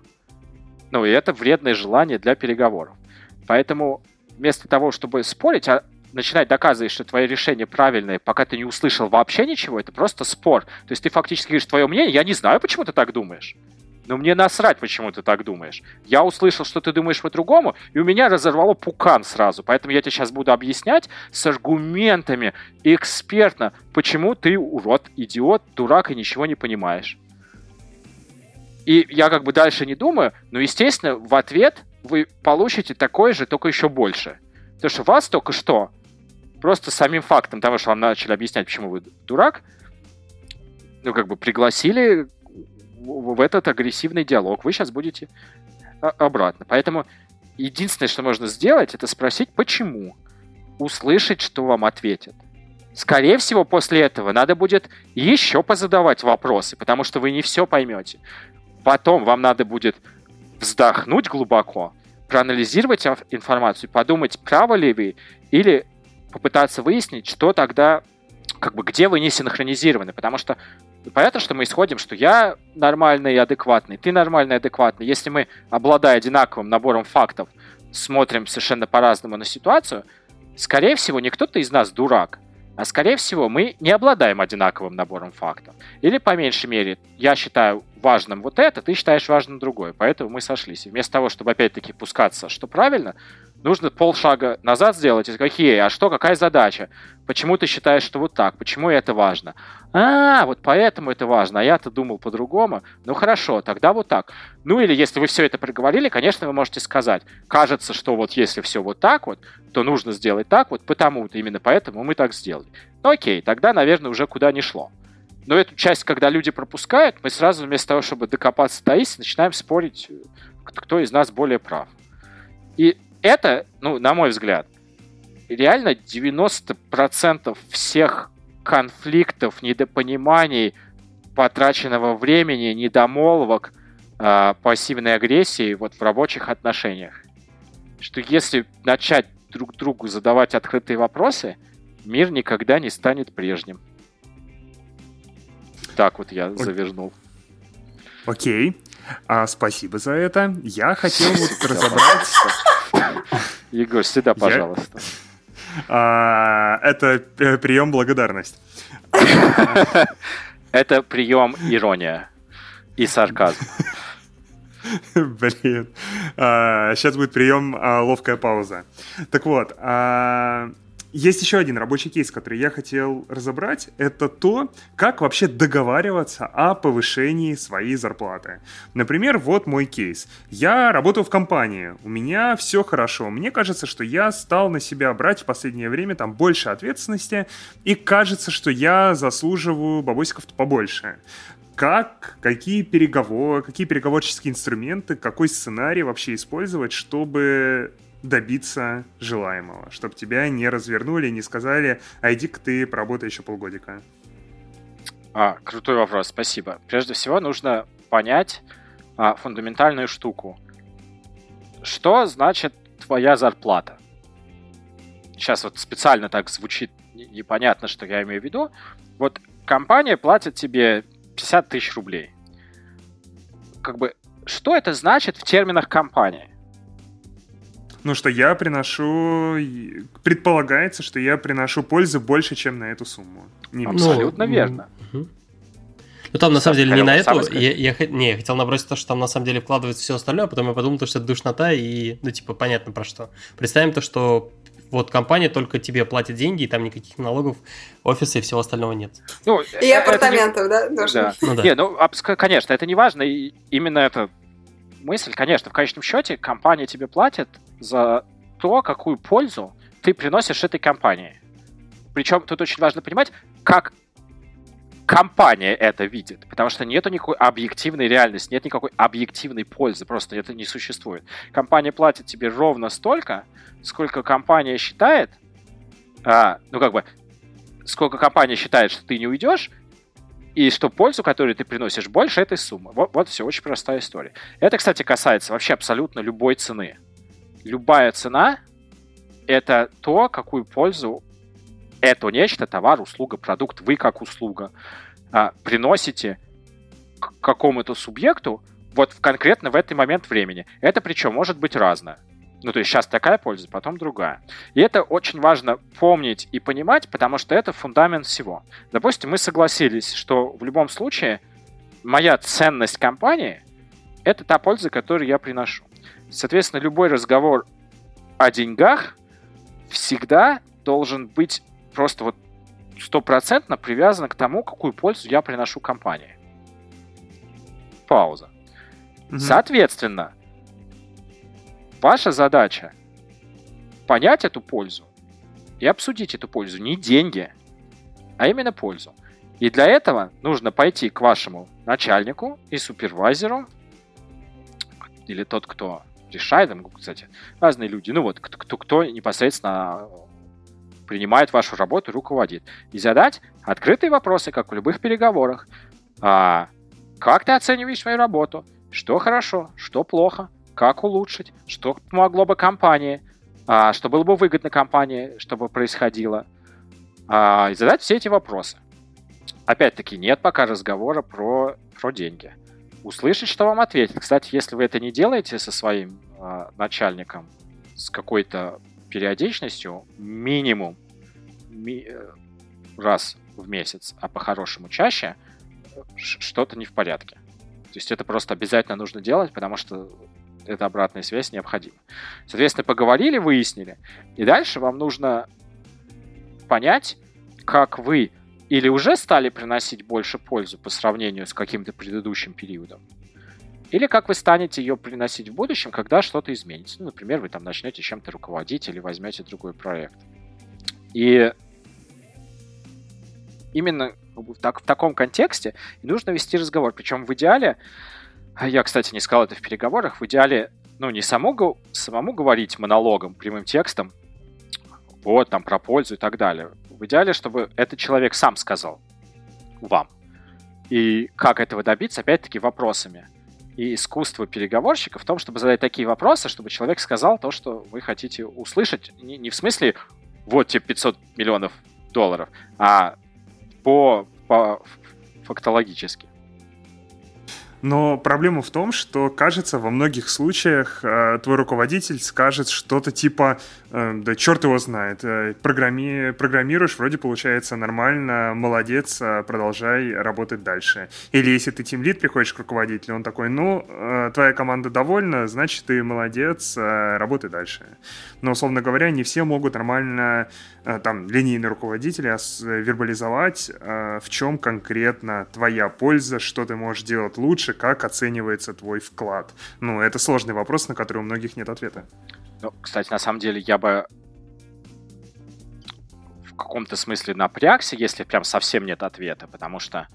Ну, и это вредное желание для переговоров. Поэтому вместо того, чтобы спорить, а начинать доказывать, что твое решение правильное, пока ты не услышал вообще ничего, это просто спор. То есть ты фактически говоришь твое мнение, я не знаю, почему ты так думаешь. Но мне насрать, почему ты так думаешь. Я услышал, что ты думаешь по-другому, и у меня разорвало пукан сразу. Поэтому я тебе сейчас буду объяснять с аргументами экспертно, почему ты урод, идиот, дурак и ничего не понимаешь. И я как бы дальше не думаю, но, естественно, в ответ вы получите такое же, только еще больше. Потому что вас только что, просто самим фактом того, что вам начали объяснять, почему вы дурак, ну, как бы пригласили в этот агрессивный диалог. Вы сейчас будете обратно. Поэтому единственное, что можно сделать, это спросить, почему. Услышать, что вам ответят. Скорее всего, после этого надо будет еще позадавать вопросы, потому что вы не все поймете. Потом вам надо будет вздохнуть глубоко, проанализировать информацию, подумать, правы ли вы, или попытаться выяснить, что тогда, как бы, где вы не синхронизированы. Потому что понятно, что мы исходим, что я нормальный и адекватный, ты нормальный и адекватный. Если мы, обладая одинаковым набором фактов, смотрим совершенно по-разному на ситуацию, скорее всего, не кто-то из нас дурак, а скорее всего мы не обладаем одинаковым набором фактов. Или, по меньшей мере, я считаю важным вот это, ты считаешь важным другое. Поэтому мы сошлись. И вместо того, чтобы опять-таки пускаться, что правильно, нужно полшага назад сделать и сказать, окей, а что, какая задача? Почему ты считаешь, что вот так? Почему это важно? А, вот поэтому это важно, а я-то думал по-другому. Ну хорошо, тогда вот так. Ну или если вы все это проговорили, конечно, вы можете сказать, кажется, что вот если все вот так вот, то нужно сделать так вот, потому-то, именно поэтому мы так сделали. Ну окей, тогда, наверное, уже куда не шло. Но эту часть, когда люди пропускают, мы сразу вместо того, чтобы докопаться до истины, начинаем спорить, кто из нас более прав. И это, ну, на мой взгляд, реально 90% всех конфликтов, недопониманий, потраченного времени, недомолвок, э, пассивной агрессии вот в рабочих отношениях. Что если начать друг другу задавать открытые вопросы, мир никогда не станет прежним. Так вот я завернул. Окей. А, спасибо за это. Я хотел вот разобрать... Егор, сюда, пожалуйста. А, это прием благодарность. Это прием ирония и сарказм. Блин. А, сейчас будет прием а, ловкая пауза. Так вот, есть еще один рабочий кейс, который я хотел разобрать. Это то, как вообще договариваться о повышении своей зарплаты. Например, вот мой кейс. Я работаю в компании, у меня все хорошо. Мне кажется, что я стал на себя брать в последнее время там больше ответственности, и кажется, что я заслуживаю бабосиков побольше как, какие переговоры, какие переговорческие инструменты, какой сценарий вообще использовать, чтобы добиться желаемого, чтобы тебя не развернули, не сказали, а иди-ка ты поработай еще полгодика? А, крутой вопрос, спасибо. Прежде всего нужно понять а, фундаментальную штуку. Что значит твоя зарплата? Сейчас вот специально так звучит непонятно, что я имею в виду. Вот компания платит тебе 50 тысяч рублей. Как бы, что это значит в терминах компании? Ну, что я приношу... Предполагается, что я приношу пользу больше, чем на эту сумму. Не Абсолютно ну, верно. Угу. Ну там на самом деле не на эту, я, я, не, я хотел набросить то, что там на самом деле вкладывается все остальное, а потом я подумал, что это душнота и, ну типа, понятно про что. Представим то, что вот компания только тебе платит деньги, и там никаких налогов, офиса и всего остального нет. Ну, и апартаментов, не... да? Да. Ну, да. Не, ну, конечно, это не важно, и именно эта мысль, конечно, в конечном счете компания тебе платит за то, какую пользу ты приносишь этой компании. Причем тут очень важно понимать, как компания это видит, потому что нету никакой объективной реальности, нет никакой объективной пользы, просто это не существует. Компания платит тебе ровно столько, сколько компания считает, а, ну как бы, сколько компания считает, что ты не уйдешь, и что пользу, которую ты приносишь, больше этой суммы. Вот, вот все, очень простая история. Это, кстати, касается вообще абсолютно любой цены. Любая цена — это то, какую пользу это нечто, товар, услуга, продукт, вы как услуга, а, приносите к какому-то субъекту вот конкретно в этот момент времени. Это причем может быть разное. Ну, то есть сейчас такая польза, потом другая. И это очень важно помнить и понимать, потому что это фундамент всего. Допустим, мы согласились, что в любом случае моя ценность компании — это та польза, которую я приношу. Соответственно, любой разговор о деньгах всегда должен быть просто вот стопроцентно привязано к тому, какую пользу я приношу компании. Пауза. Угу. Соответственно, ваша задача понять эту пользу и обсудить эту пользу. Не деньги, а именно пользу. И для этого нужно пойти к вашему начальнику и супервайзеру, или тот, кто решает, кстати, разные люди, ну вот, кто, кто непосредственно принимает вашу работу руководит. И задать открытые вопросы, как в любых переговорах. А, как ты оцениваешь свою работу? Что хорошо, что плохо, как улучшить, что помогло бы компании, а, что было бы выгодно компании, чтобы происходило. А, и задать все эти вопросы. Опять-таки, нет пока разговора про, про деньги. Услышать, что вам ответят. Кстати, если вы это не делаете со своим а, начальником, с какой-то периодичностью минимум ми- э, раз в месяц, а по-хорошему чаще, что-то не в порядке. То есть это просто обязательно нужно делать, потому что эта обратная связь необходима. Соответственно, поговорили, выяснили. И дальше вам нужно понять, как вы или уже стали приносить больше пользу по сравнению с каким-то предыдущим периодом, или как вы станете ее приносить в будущем, когда что-то изменится. Ну, например, вы там начнете чем-то руководить или возьмете другой проект. И именно так, в таком контексте нужно вести разговор. Причем в идеале, а я, кстати, не сказал это в переговорах, в идеале, ну, не самому, самому говорить монологом, прямым текстом, вот, там, про пользу и так далее. В идеале, чтобы этот человек сам сказал вам. И как этого добиться, опять-таки, вопросами и искусство переговорщика в том, чтобы задать такие вопросы, чтобы человек сказал то, что вы хотите услышать. Не, не в смысле, вот тебе 500 миллионов долларов, а по, по фактологически. Но проблема в том, что, кажется, во многих случаях э, твой руководитель скажет что-то типа «Да черт его знает, э, программи... программируешь, вроде получается нормально, молодец, э, продолжай работать дальше». Или если ты тимлит приходишь к руководителю, он такой «Ну, э, твоя команда довольна, значит, ты молодец, работай дальше». Но, условно говоря, не все могут нормально там, линейный руководитель, а вербализовать, в чем конкретно твоя польза, что ты можешь делать лучше, как оценивается твой вклад. Ну, это сложный вопрос, на который у многих нет ответа. Ну, кстати, на самом деле я бы в каком-то смысле напрягся, если прям совсем нет ответа, потому что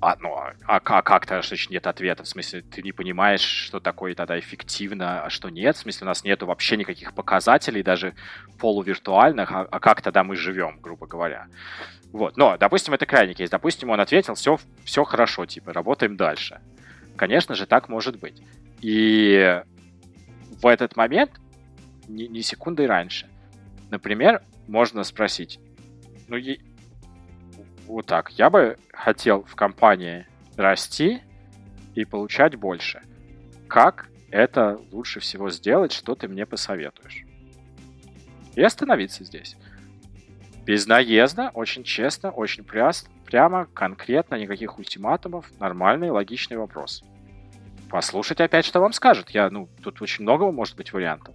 а, ну, а, а как-то значит, нет ответа? В смысле, ты не понимаешь, что такое тогда эффективно, а что нет? В смысле, у нас нету вообще никаких показателей, даже полувиртуальных, а, а как тогда мы живем, грубо говоря? Вот, но, допустим, это крайний кейс. Допустим, он ответил, все, все хорошо, типа, работаем дальше. Конечно же, так может быть. И в этот момент, ни, ни секунды раньше, например, можно спросить, ну, вот так. Я бы хотел в компании расти и получать больше. Как это лучше всего сделать, что ты мне посоветуешь? И остановиться здесь. Без наезда, очень честно, очень пряс, прямо, конкретно, никаких ультиматумов, нормальный, логичный вопрос. Послушать опять, что вам скажут. Я, ну, тут очень много может быть вариантов.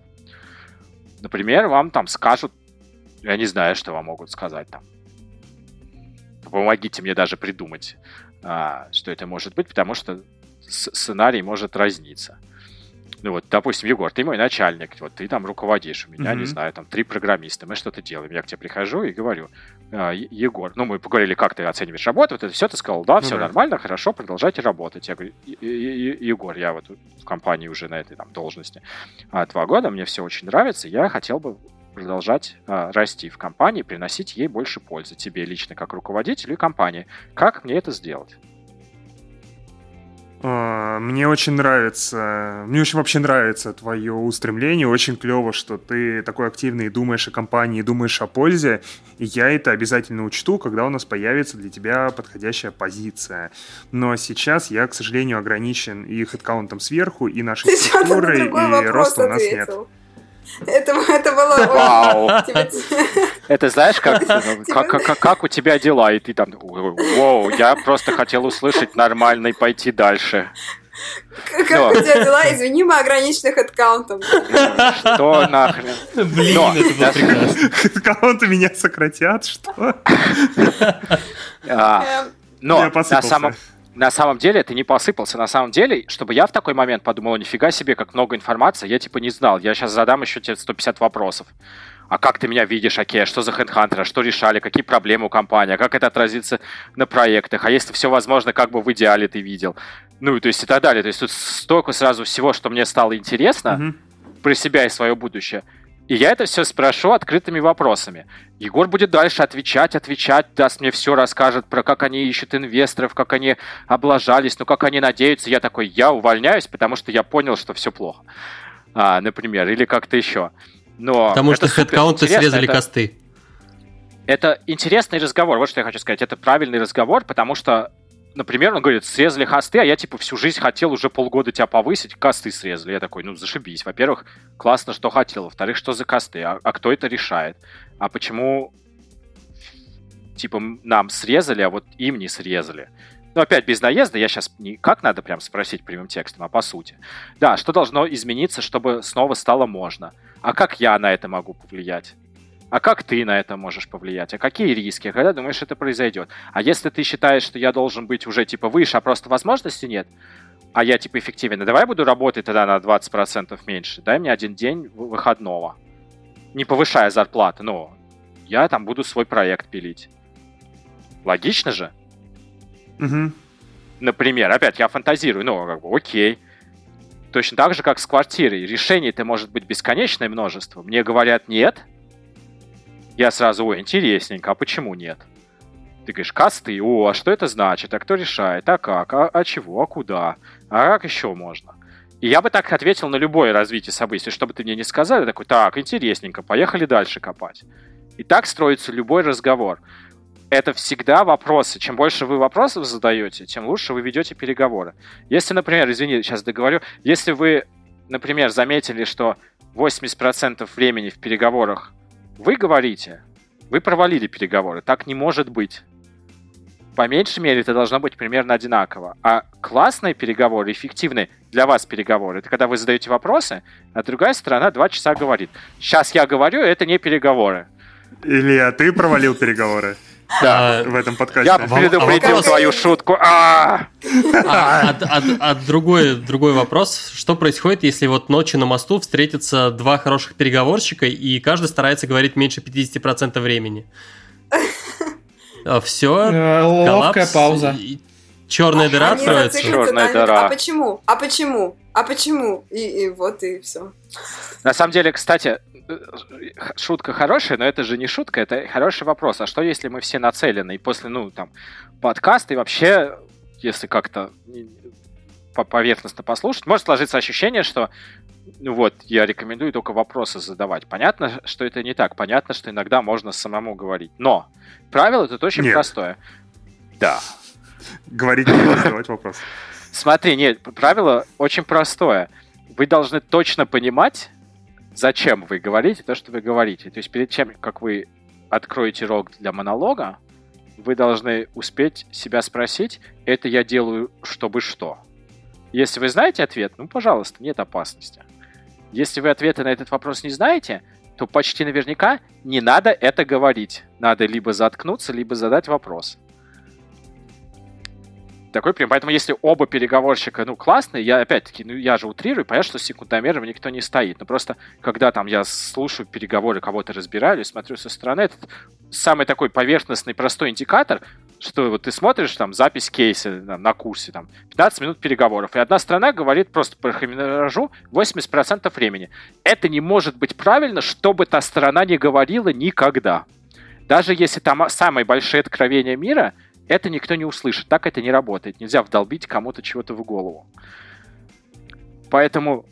Например, вам там скажут, я не знаю, что вам могут сказать там. Помогите мне даже придумать, а, что это может быть, потому что сценарий может разниться. Ну вот, допустим, Егор, ты мой начальник, вот ты там руководишь, у меня, mm-hmm. не знаю, там три программиста, мы что-то делаем. Я к тебе прихожу и говорю, «А, Егор, ну мы поговорили, как ты оцениваешь работу, вот это все, ты сказал, да, все mm-hmm. нормально, хорошо, продолжайте работать. Я говорю, Егор, я вот в компании уже на этой там должности а, два года, мне все очень нравится, я хотел бы продолжать а, расти в компании, приносить ей больше пользы, тебе лично как руководителю и компании. Как мне это сделать? А, мне очень нравится, мне очень вообще нравится твое устремление. Очень клево, что ты такой активный, думаешь о компании, думаешь о пользе. И я это обязательно учту, когда у нас появится для тебя подходящая позиция. Но сейчас я, к сожалению, ограничен и хедкаунтом сверху, и нашей структурой, и роста у нас нет. Это, это было... Вау! Это знаешь, как, как, как, как у тебя дела? И ты там, вау, я просто хотел услышать нормально и пойти дальше. Как Но. у тебя дела? Извини, мы ограничены хэдкаунтом. Что нахрен? Блин, Но, это было прекрасно. Хэдкаунты меня сократят, что? А, эм. но на самом на самом деле это не посыпался. На самом деле, чтобы я в такой момент подумал, нифига себе, как много информации, я типа не знал. Я сейчас задам еще тебе 150 вопросов. А как ты меня видишь, окей, а что за хендхантеры, что решали, какие проблемы у компании, а как это отразится на проектах, а если все возможно, как бы в идеале ты видел. Ну, то есть и так далее. То есть тут столько сразу всего, что мне стало интересно mm-hmm. про себя и свое будущее. И я это все спрошу открытыми вопросами. Егор будет дальше отвечать, отвечать, даст мне все, расскажет про как они ищут инвесторов, как они облажались, ну как они надеются. Я такой, я увольняюсь, потому что я понял, что все плохо. А, например, или как-то еще. Но потому что хедкаунты срезали это... косты. Это интересный разговор, вот что я хочу сказать. Это правильный разговор, потому что например, он говорит, срезали хосты, а я, типа, всю жизнь хотел уже полгода тебя повысить, косты срезали. Я такой, ну, зашибись. Во-первых, классно, что хотел. Во-вторых, что за косты? А, а кто это решает? А почему, типа, нам срезали, а вот им не срезали? Ну, опять без наезда, я сейчас не как надо прям спросить прямым текстом, а по сути. Да, что должно измениться, чтобы снова стало можно? А как я на это могу повлиять? А как ты на это можешь повлиять? А какие риски? А когда думаешь, это произойдет? А если ты считаешь, что я должен быть уже типа выше, а просто возможности нет, а я типа эффективен, давай я буду работать тогда на 20% меньше. Дай мне один день выходного. Не повышая зарплаты, но я там буду свой проект пилить. Логично же? Угу. Например, опять я фантазирую, ну, как бы, окей. Точно так же, как с квартирой. Решений-то может быть бесконечное множество. Мне говорят нет, я сразу, ой, интересненько, а почему нет? Ты говоришь, касты, о, а что это значит? А кто решает? А как? А, а чего? А куда? А как еще можно? И я бы так ответил на любое развитие событий. Что бы ты мне не сказал, я такой, так, интересненько, поехали дальше копать. И так строится любой разговор. Это всегда вопросы. Чем больше вы вопросов задаете, тем лучше вы ведете переговоры. Если, например, извини, сейчас договорю, если вы, например, заметили, что 80% времени в переговорах вы говорите, вы провалили переговоры, так не может быть. По меньшей мере это должно быть примерно одинаково. А классные переговоры, эффективные для вас переговоры, это когда вы задаете вопросы, а другая сторона два часа говорит. Сейчас я говорю, это не переговоры. Илья, ты провалил переговоры. Да. В этом подкасте. Я предупредил твою шутку. А, а, а другой, другой вопрос. Что происходит, если вот ночью на мосту встретятся два хороших переговорщика, и каждый старается говорить меньше 50% времени? Все, э, Ловкая пауза. Черная дыра откроется. Черная дыра. А почему? А почему? А почему? И, и вот и все. На самом деле, кстати, шутка хорошая, но это же не шутка, это хороший вопрос. А что, если мы все нацелены, и после, ну, там, подкаста, и вообще, если как-то поверхностно послушать, может сложиться ощущение, что ну вот, я рекомендую только вопросы задавать. Понятно, что это не так. Понятно, что иногда можно самому говорить. Но правило тут очень Нет. простое. Да. говорить не задавать вопрос. Смотри, нет, правило очень простое. Вы должны точно понимать, зачем вы говорите то, что вы говорите. То есть перед тем, как вы откроете рог для монолога, вы должны успеть себя спросить, это я делаю, чтобы что? Если вы знаете ответ, ну, пожалуйста, нет опасности. Если вы ответа на этот вопрос не знаете, то почти наверняка не надо это говорить. Надо либо заткнуться, либо задать вопрос такой прям. Поэтому если оба переговорщика, ну, классные, я опять-таки, ну, я же утрирую, понятно, что секундомером никто не стоит. Но просто, когда там я слушаю переговоры, кого-то разбираю, смотрю со стороны, это самый такой поверхностный, простой индикатор, что вот ты смотришь там запись кейса там, на курсе, там, 15 минут переговоров, и одна страна говорит просто по хроминажу 80% времени. Это не может быть правильно, чтобы та сторона не говорила никогда. Даже если там самые большие откровения мира — это никто не услышит. Так это не работает. Нельзя вдолбить кому-то чего-то в голову. Поэтому,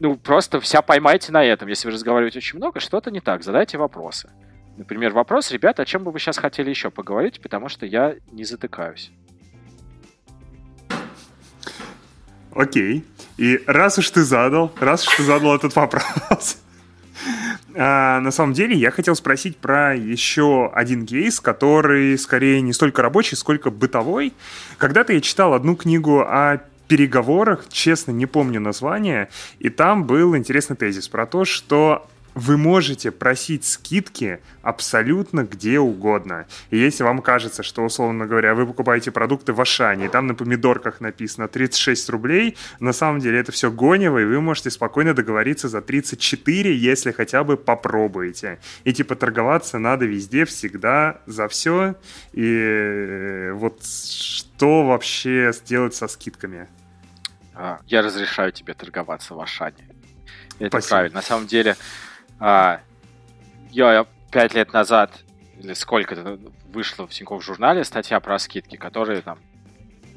ну, просто вся поймайте на этом. Если вы разговариваете очень много, что-то не так. Задайте вопросы. Например, вопрос, ребята, о чем бы вы сейчас хотели еще поговорить, потому что я не затыкаюсь. Окей. И раз уж ты задал, раз уж ты задал этот вопрос, на самом деле я хотел спросить про еще один кейс, который скорее не столько рабочий, сколько бытовой. Когда-то я читал одну книгу о переговорах, честно, не помню название, и там был интересный тезис про то, что вы можете просить скидки абсолютно где угодно. И если вам кажется, что, условно говоря, вы покупаете продукты в Ашане, и там на помидорках написано 36 рублей, на самом деле это все гонево, и вы можете спокойно договориться за 34, если хотя бы попробуете. И типа торговаться надо везде, всегда, за все. И э, вот что вообще сделать со скидками? А, я разрешаю тебе торговаться в Ашане. Это Спасибо. правильно. На самом деле, а, я пять лет назад, или сколько-то, вышла в Тинькофф журнале статья про скидки, которая там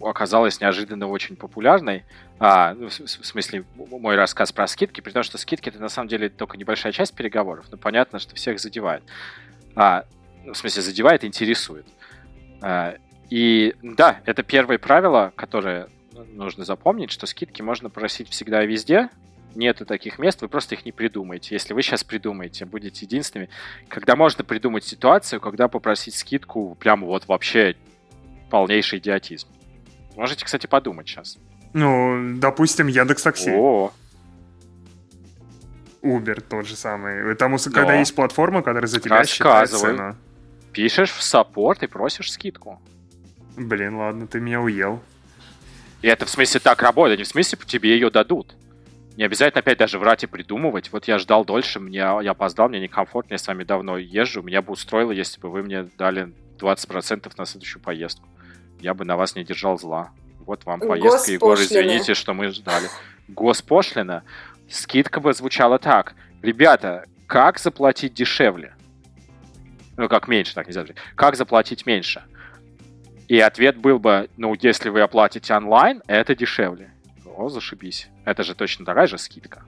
оказалась неожиданно очень популярной. А, ну, в, в смысле, мой рассказ про скидки, при том, что скидки это на самом деле только небольшая часть переговоров, но понятно, что всех задевает. А, ну, в смысле, задевает, интересует. А, и да, это первое правило, которое нужно запомнить, что скидки можно просить всегда и везде, нету таких мест, вы просто их не придумаете. Если вы сейчас придумаете, будете единственными. Когда можно придумать ситуацию, когда попросить скидку, прям вот вообще полнейший идиотизм. Можете, кстати, подумать сейчас. Ну, допустим, Яндекс Такси. О, Uber тот же самый. Там, когда есть платформа, которая за тебя считает цену. Пишешь в саппорт и просишь скидку. Блин, ладно, ты меня уел. И это в смысле так работает, не в смысле тебе ее дадут. Не обязательно опять даже врать и придумывать. Вот я ждал дольше, мне, я опоздал, мне некомфортно, я с вами давно езжу. Меня бы устроило, если бы вы мне дали 20% на следующую поездку. Я бы на вас не держал зла. Вот вам поездка, Егор, извините, что мы ждали. Госпошлина. Скидка бы звучала так. Ребята, как заплатить дешевле? Ну, как меньше, так нельзя говорить. Как заплатить меньше? И ответ был бы, ну, если вы оплатите онлайн, это дешевле о, зашибись. Это же точно такая же скидка.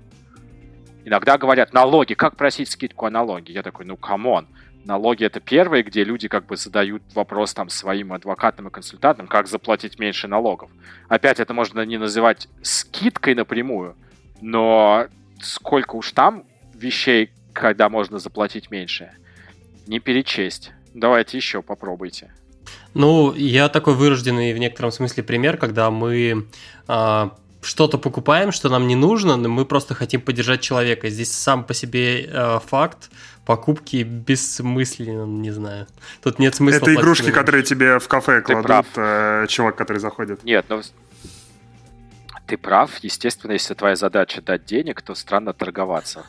Иногда говорят, налоги, как просить скидку о налоге? Я такой, ну, come on. Налоги это первые, где люди как бы задают вопрос там своим адвокатам и консультантам, как заплатить меньше налогов. Опять это можно не называть скидкой напрямую, но сколько уж там вещей, когда можно заплатить меньше, не перечесть. Давайте еще попробуйте. Ну, я такой вырожденный в некотором смысле пример, когда мы а, что-то покупаем, что нам не нужно, но мы просто хотим поддержать человека. Здесь сам по себе э, факт покупки бессмыслен, не знаю. Тут нет смысла. Это игрушки, которые тебе в кафе ты кладут э, чувак, который заходит. Нет, ну ты прав. Естественно, если твоя задача дать денег, то странно торговаться.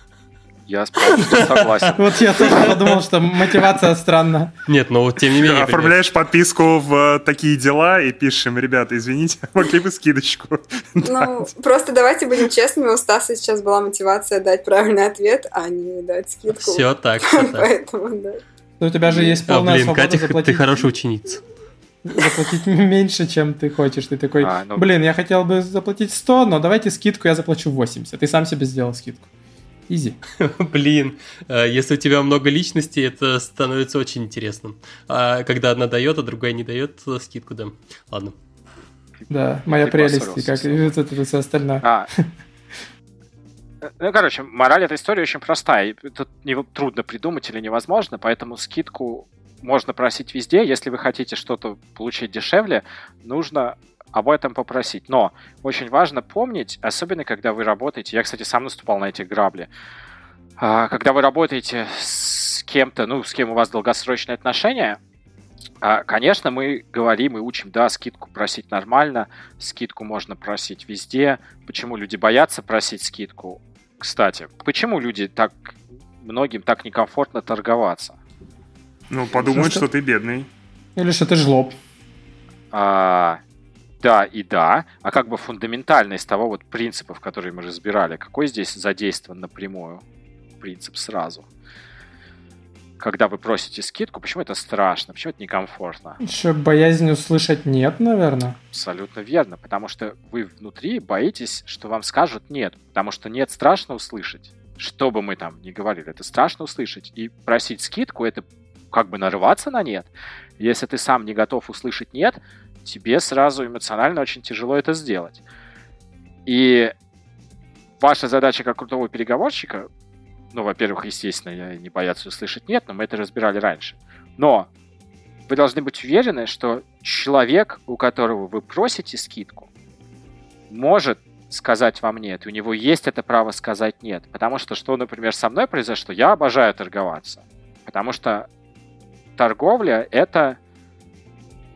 Я согласен. Вот я тоже подумал, что мотивация странна. Нет, но тем не менее. Оформляешь подписку в такие дела и пишем, ребята, извините, могли бы скидочку. Ну, просто давайте будем честными, у Стаса сейчас была мотивация дать правильный ответ, а не дать скидку. Все так, Поэтому, да. Ну, у тебя же есть а, полная свобода Катя, заплатить. ты хорошая ученица. Заплатить меньше, чем ты хочешь. Ты такой, а, ну... блин, я хотел бы заплатить 100, но давайте скидку я заплачу 80. Ты сам себе сделал скидку. Изи. Блин, э, если у тебя много личностей, это становится очень интересным. А когда одна дает, а другая не дает, скидку дам. Ладно. Да, моя Ты прелесть, и как и это, это все остальное. А. Ну, короче, мораль этой истории очень простая. Тут не, трудно придумать или невозможно, поэтому скидку можно просить везде. Если вы хотите что-то получить дешевле, нужно об этом попросить. Но очень важно помнить, особенно когда вы работаете, я, кстати, сам наступал на эти грабли, а, когда вы работаете с кем-то, ну, с кем у вас долгосрочные отношения, а, Конечно, мы говорим и учим, да, скидку просить нормально, скидку можно просить везде. Почему люди боятся просить скидку? Кстати, почему люди так, многим так некомфортно торговаться? Ну, подумают, что, что ты бедный. Или что ты жлоб. А, да и да. А как бы фундаментально из того вот принципов, которые мы разбирали, какой здесь задействован напрямую принцип сразу? Когда вы просите скидку, почему это страшно, почему это некомфортно? Еще боязнь услышать нет, наверное. Абсолютно верно, потому что вы внутри боитесь, что вам скажут нет, потому что нет страшно услышать. Что бы мы там ни говорили, это страшно услышать. И просить скидку это как бы нарываться на нет. Если ты сам не готов услышать нет, тебе сразу эмоционально очень тяжело это сделать. И ваша задача как крутого переговорщика, ну, во-первых, естественно, не бояться услышать нет, но мы это разбирали раньше. Но вы должны быть уверены, что человек, у которого вы просите скидку, может сказать вам нет. У него есть это право сказать нет. Потому что, что, например, со мной произошло, я обожаю торговаться. Потому что торговля — это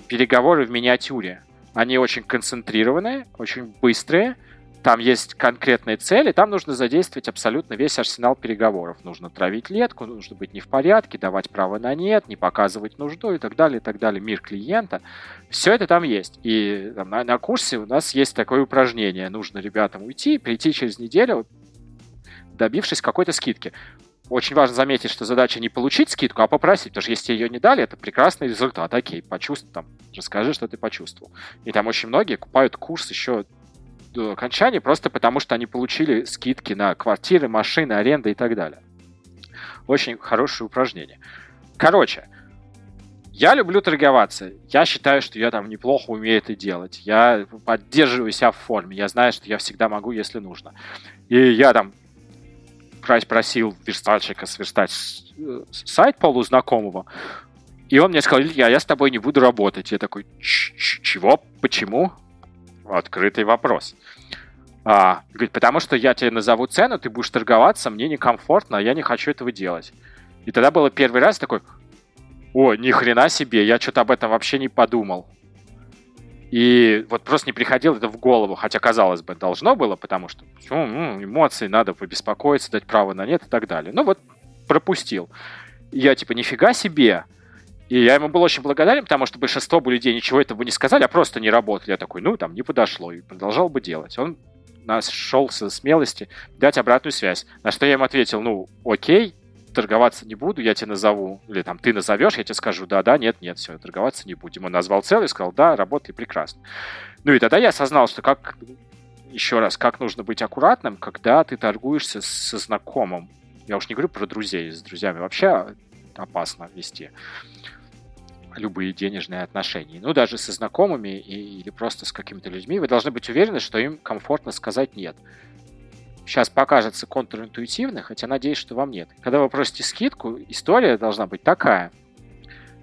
переговоры в миниатюре. Они очень концентрированные, очень быстрые, там есть конкретные цели, там нужно задействовать абсолютно весь арсенал переговоров. Нужно травить летку, нужно быть не в порядке, давать право на нет, не показывать нужду и так далее, и так далее. Мир клиента. Все это там есть. И там, на, на курсе у нас есть такое упражнение. Нужно ребятам уйти, прийти через неделю, добившись какой-то скидки очень важно заметить, что задача не получить скидку, а попросить, потому что если ее не дали, это прекрасный результат. Окей, почувствуй там, расскажи, что ты почувствовал. И там очень многие купают курс еще до окончания, просто потому что они получили скидки на квартиры, машины, аренды и так далее. Очень хорошее упражнение. Короче, я люблю торговаться. Я считаю, что я там неплохо умею это делать. Я поддерживаю себя в форме. Я знаю, что я всегда могу, если нужно. И я там просил верстальщика сверстать сайт полузнакомого, и он мне сказал, Илья, я с тобой не буду работать. Я такой, чего? Почему? Открытый вопрос. А, говорит, потому что я тебе назову цену, ты будешь торговаться, мне некомфортно, а я не хочу этого делать. И тогда было первый раз такой, о, ни хрена себе, я что-то об этом вообще не подумал. И вот просто не приходило это в голову, хотя, казалось бы, должно было, потому что ну, эмоции, надо побеспокоиться, дать право на нет и так далее. Ну вот пропустил. я типа, нифига себе. И я ему был очень благодарен, потому что большинство бы людей ничего этого не сказали, а просто не работали. Я такой, ну, там, не подошло, и продолжал бы делать. Он нашелся смелости дать обратную связь. На что я ему ответил, ну, окей, торговаться не буду, я тебе назову, или там ты назовешь, я тебе скажу, да, да, нет, нет, все, торговаться не будем. Он назвал целый, сказал, да, работай прекрасно. Ну и тогда я осознал, что как, еще раз, как нужно быть аккуратным, когда ты торгуешься со знакомым. Я уж не говорю про друзей, с друзьями вообще опасно вести любые денежные отношения. Ну, даже со знакомыми и, или просто с какими-то людьми, вы должны быть уверены, что им комфортно сказать «нет» сейчас покажется контринтуитивно, хотя надеюсь, что вам нет. Когда вы просите скидку, история должна быть такая.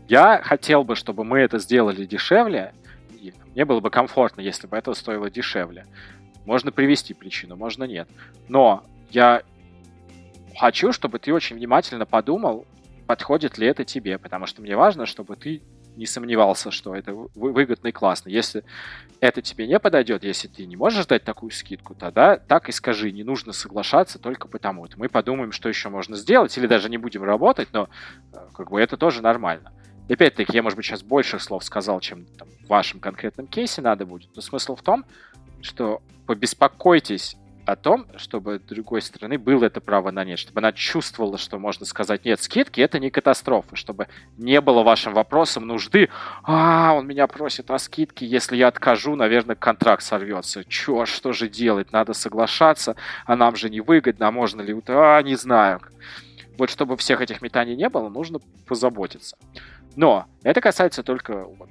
Я хотел бы, чтобы мы это сделали дешевле, и мне было бы комфортно, если бы это стоило дешевле. Можно привести причину, можно нет. Но я хочу, чтобы ты очень внимательно подумал, подходит ли это тебе, потому что мне важно, чтобы ты не сомневался, что это выгодно и классно. Если это тебе не подойдет, если ты не можешь дать такую скидку, тогда так и скажи, не нужно соглашаться только потому. -то. Мы подумаем, что еще можно сделать, или даже не будем работать, но э, как бы это тоже нормально. Опять-таки, я, может быть, сейчас больше слов сказал, чем там, в вашем конкретном кейсе надо будет. Но смысл в том, что побеспокойтесь о том, чтобы другой стороны было это право на нет, чтобы она чувствовала, что можно сказать нет, скидки это не катастрофа, чтобы не было вашим вопросом нужды, а, он меня просит о скидке, если я откажу, наверное, контракт сорвется. Чё, что же делать? Надо соглашаться, а нам же не выгодно, а можно ли... А, не знаю. Вот чтобы всех этих метаний не было, нужно позаботиться. Но это касается только вот,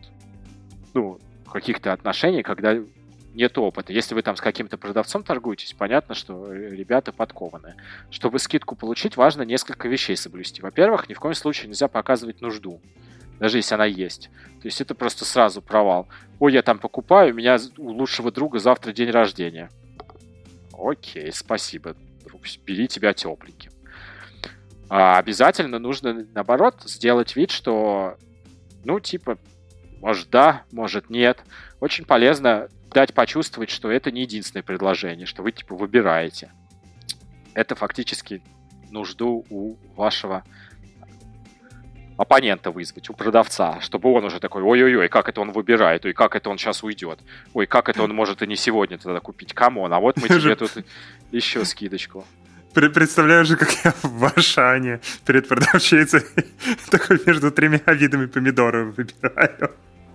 ну, каких-то отношений, когда нет опыта. Если вы там с каким-то продавцом торгуетесь, понятно, что ребята подкованные. Чтобы скидку получить, важно несколько вещей соблюсти. Во-первых, ни в коем случае нельзя показывать нужду, даже если она есть. То есть это просто сразу провал. Ой, я там покупаю, у меня у лучшего друга завтра день рождения. Окей, спасибо, друг, бери тебя тепленьким. А обязательно нужно, наоборот, сделать вид, что, ну, типа, может да, может нет. Очень полезно дать почувствовать, что это не единственное предложение, что вы типа выбираете. Это фактически нужду у вашего оппонента вызвать, у продавца, чтобы он уже такой, ой-ой-ой, как это он выбирает, ой, как это он сейчас уйдет, ой, как это он может и не сегодня тогда купить, come on, а вот мы тебе тут еще скидочку. Представляю же, как я в Ашане перед продавщицей такой между тремя видами помидоров выбираю.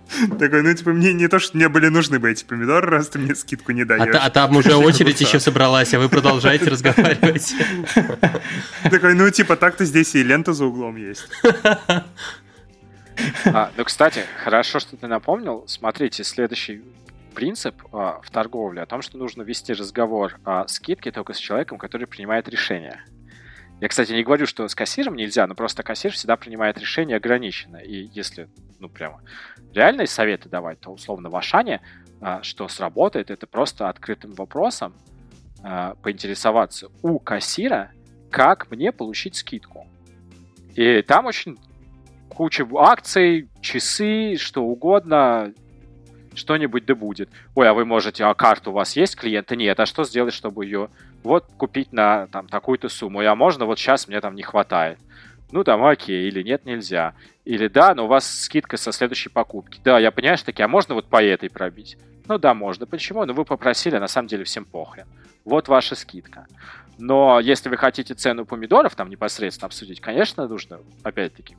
Такой, ну, типа, мне не то, что мне были нужны бы эти помидоры, раз ты мне скидку не даешь. А, а там уже очередь еще собралась, а вы продолжаете разговаривать. Такой, ну, типа, так-то здесь и лента за углом есть. А, ну, кстати, хорошо, что ты напомнил. Смотрите, следующий принцип а, в торговле о том, что нужно вести разговор о скидке только с человеком, который принимает решение. Я, кстати, не говорю, что с кассиром нельзя, но просто кассир всегда принимает решение ограниченно. И если, ну, прямо реальные советы давать, то условно в Ашане, а, что сработает, это просто открытым вопросом а, поинтересоваться у кассира, как мне получить скидку. И там очень куча акций, часы, что угодно, что-нибудь да будет. Ой, а вы можете, а карту у вас есть клиента? Нет, а что сделать, чтобы ее вот купить на там такую-то сумму? А можно вот сейчас мне там не хватает? Ну там окей, или нет, нельзя. Или да, но у вас скидка со следующей покупки. Да, я понимаю, что таки, а можно вот по этой пробить? Ну да, можно. Почему? Ну вы попросили, а на самом деле всем похрен. Вот ваша скидка. Но если вы хотите цену помидоров там непосредственно обсудить, конечно, нужно, опять-таки,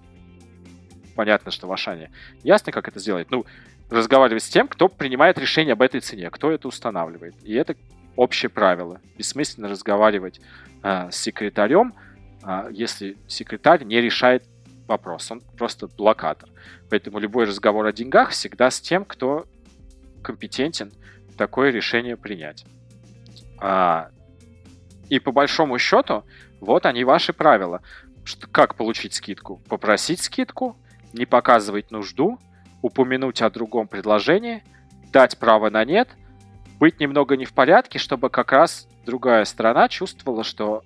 понятно, что в Ашане. Ясно, как это сделать? Ну, разговаривать с тем, кто принимает решение об этой цене, кто это устанавливает. И это общее правило. Бессмысленно разговаривать э, с секретарем, э, если секретарь не решает вопрос. Он просто блокатор. Поэтому любой разговор о деньгах всегда с тем, кто компетентен такое решение принять. А, и по большому счету, вот они ваши правила. Что, как получить скидку? Попросить скидку, не показывать нужду, упомянуть о другом предложении, дать право на нет, быть немного не в порядке, чтобы как раз другая сторона чувствовала, что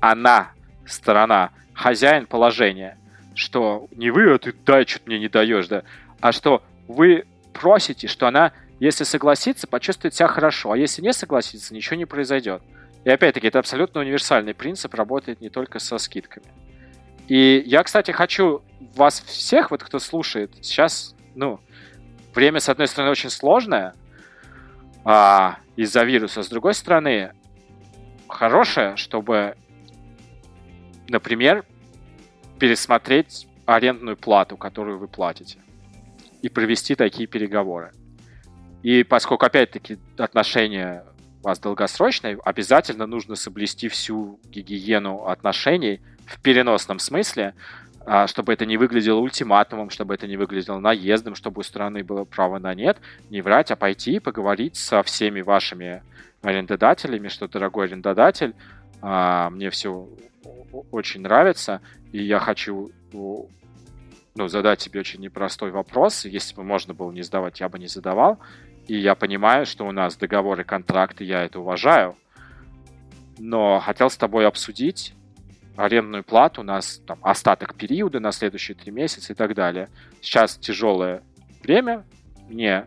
она, сторона, хозяин положения, что не вы, а ты дай, что мне не даешь, да, а что вы просите, что она, если согласится, почувствует себя хорошо, а если не согласится, ничего не произойдет. И опять-таки, это абсолютно универсальный принцип, работает не только со скидками. И я, кстати, хочу вас всех, вот кто слушает, сейчас ну, время, с одной стороны, очень сложное а, из-за вируса, с другой стороны, хорошее, чтобы, например, пересмотреть арендную плату, которую вы платите, и провести такие переговоры. И поскольку, опять-таки, отношения у вас долгосрочные, обязательно нужно соблюсти всю гигиену отношений в переносном смысле, чтобы это не выглядело ультиматумом, чтобы это не выглядело наездом, чтобы у страны было право на нет, не врать, а пойти и поговорить со всеми вашими арендодателями, что, дорогой арендодатель, а, мне все очень нравится, и я хочу ну, задать тебе очень непростой вопрос. Если бы можно было не задавать, я бы не задавал. И я понимаю, что у нас договоры, контракты, я это уважаю. Но хотел с тобой обсудить, арендную плату, у нас там остаток периода на следующие три месяца и так далее. Сейчас тяжелое время, мне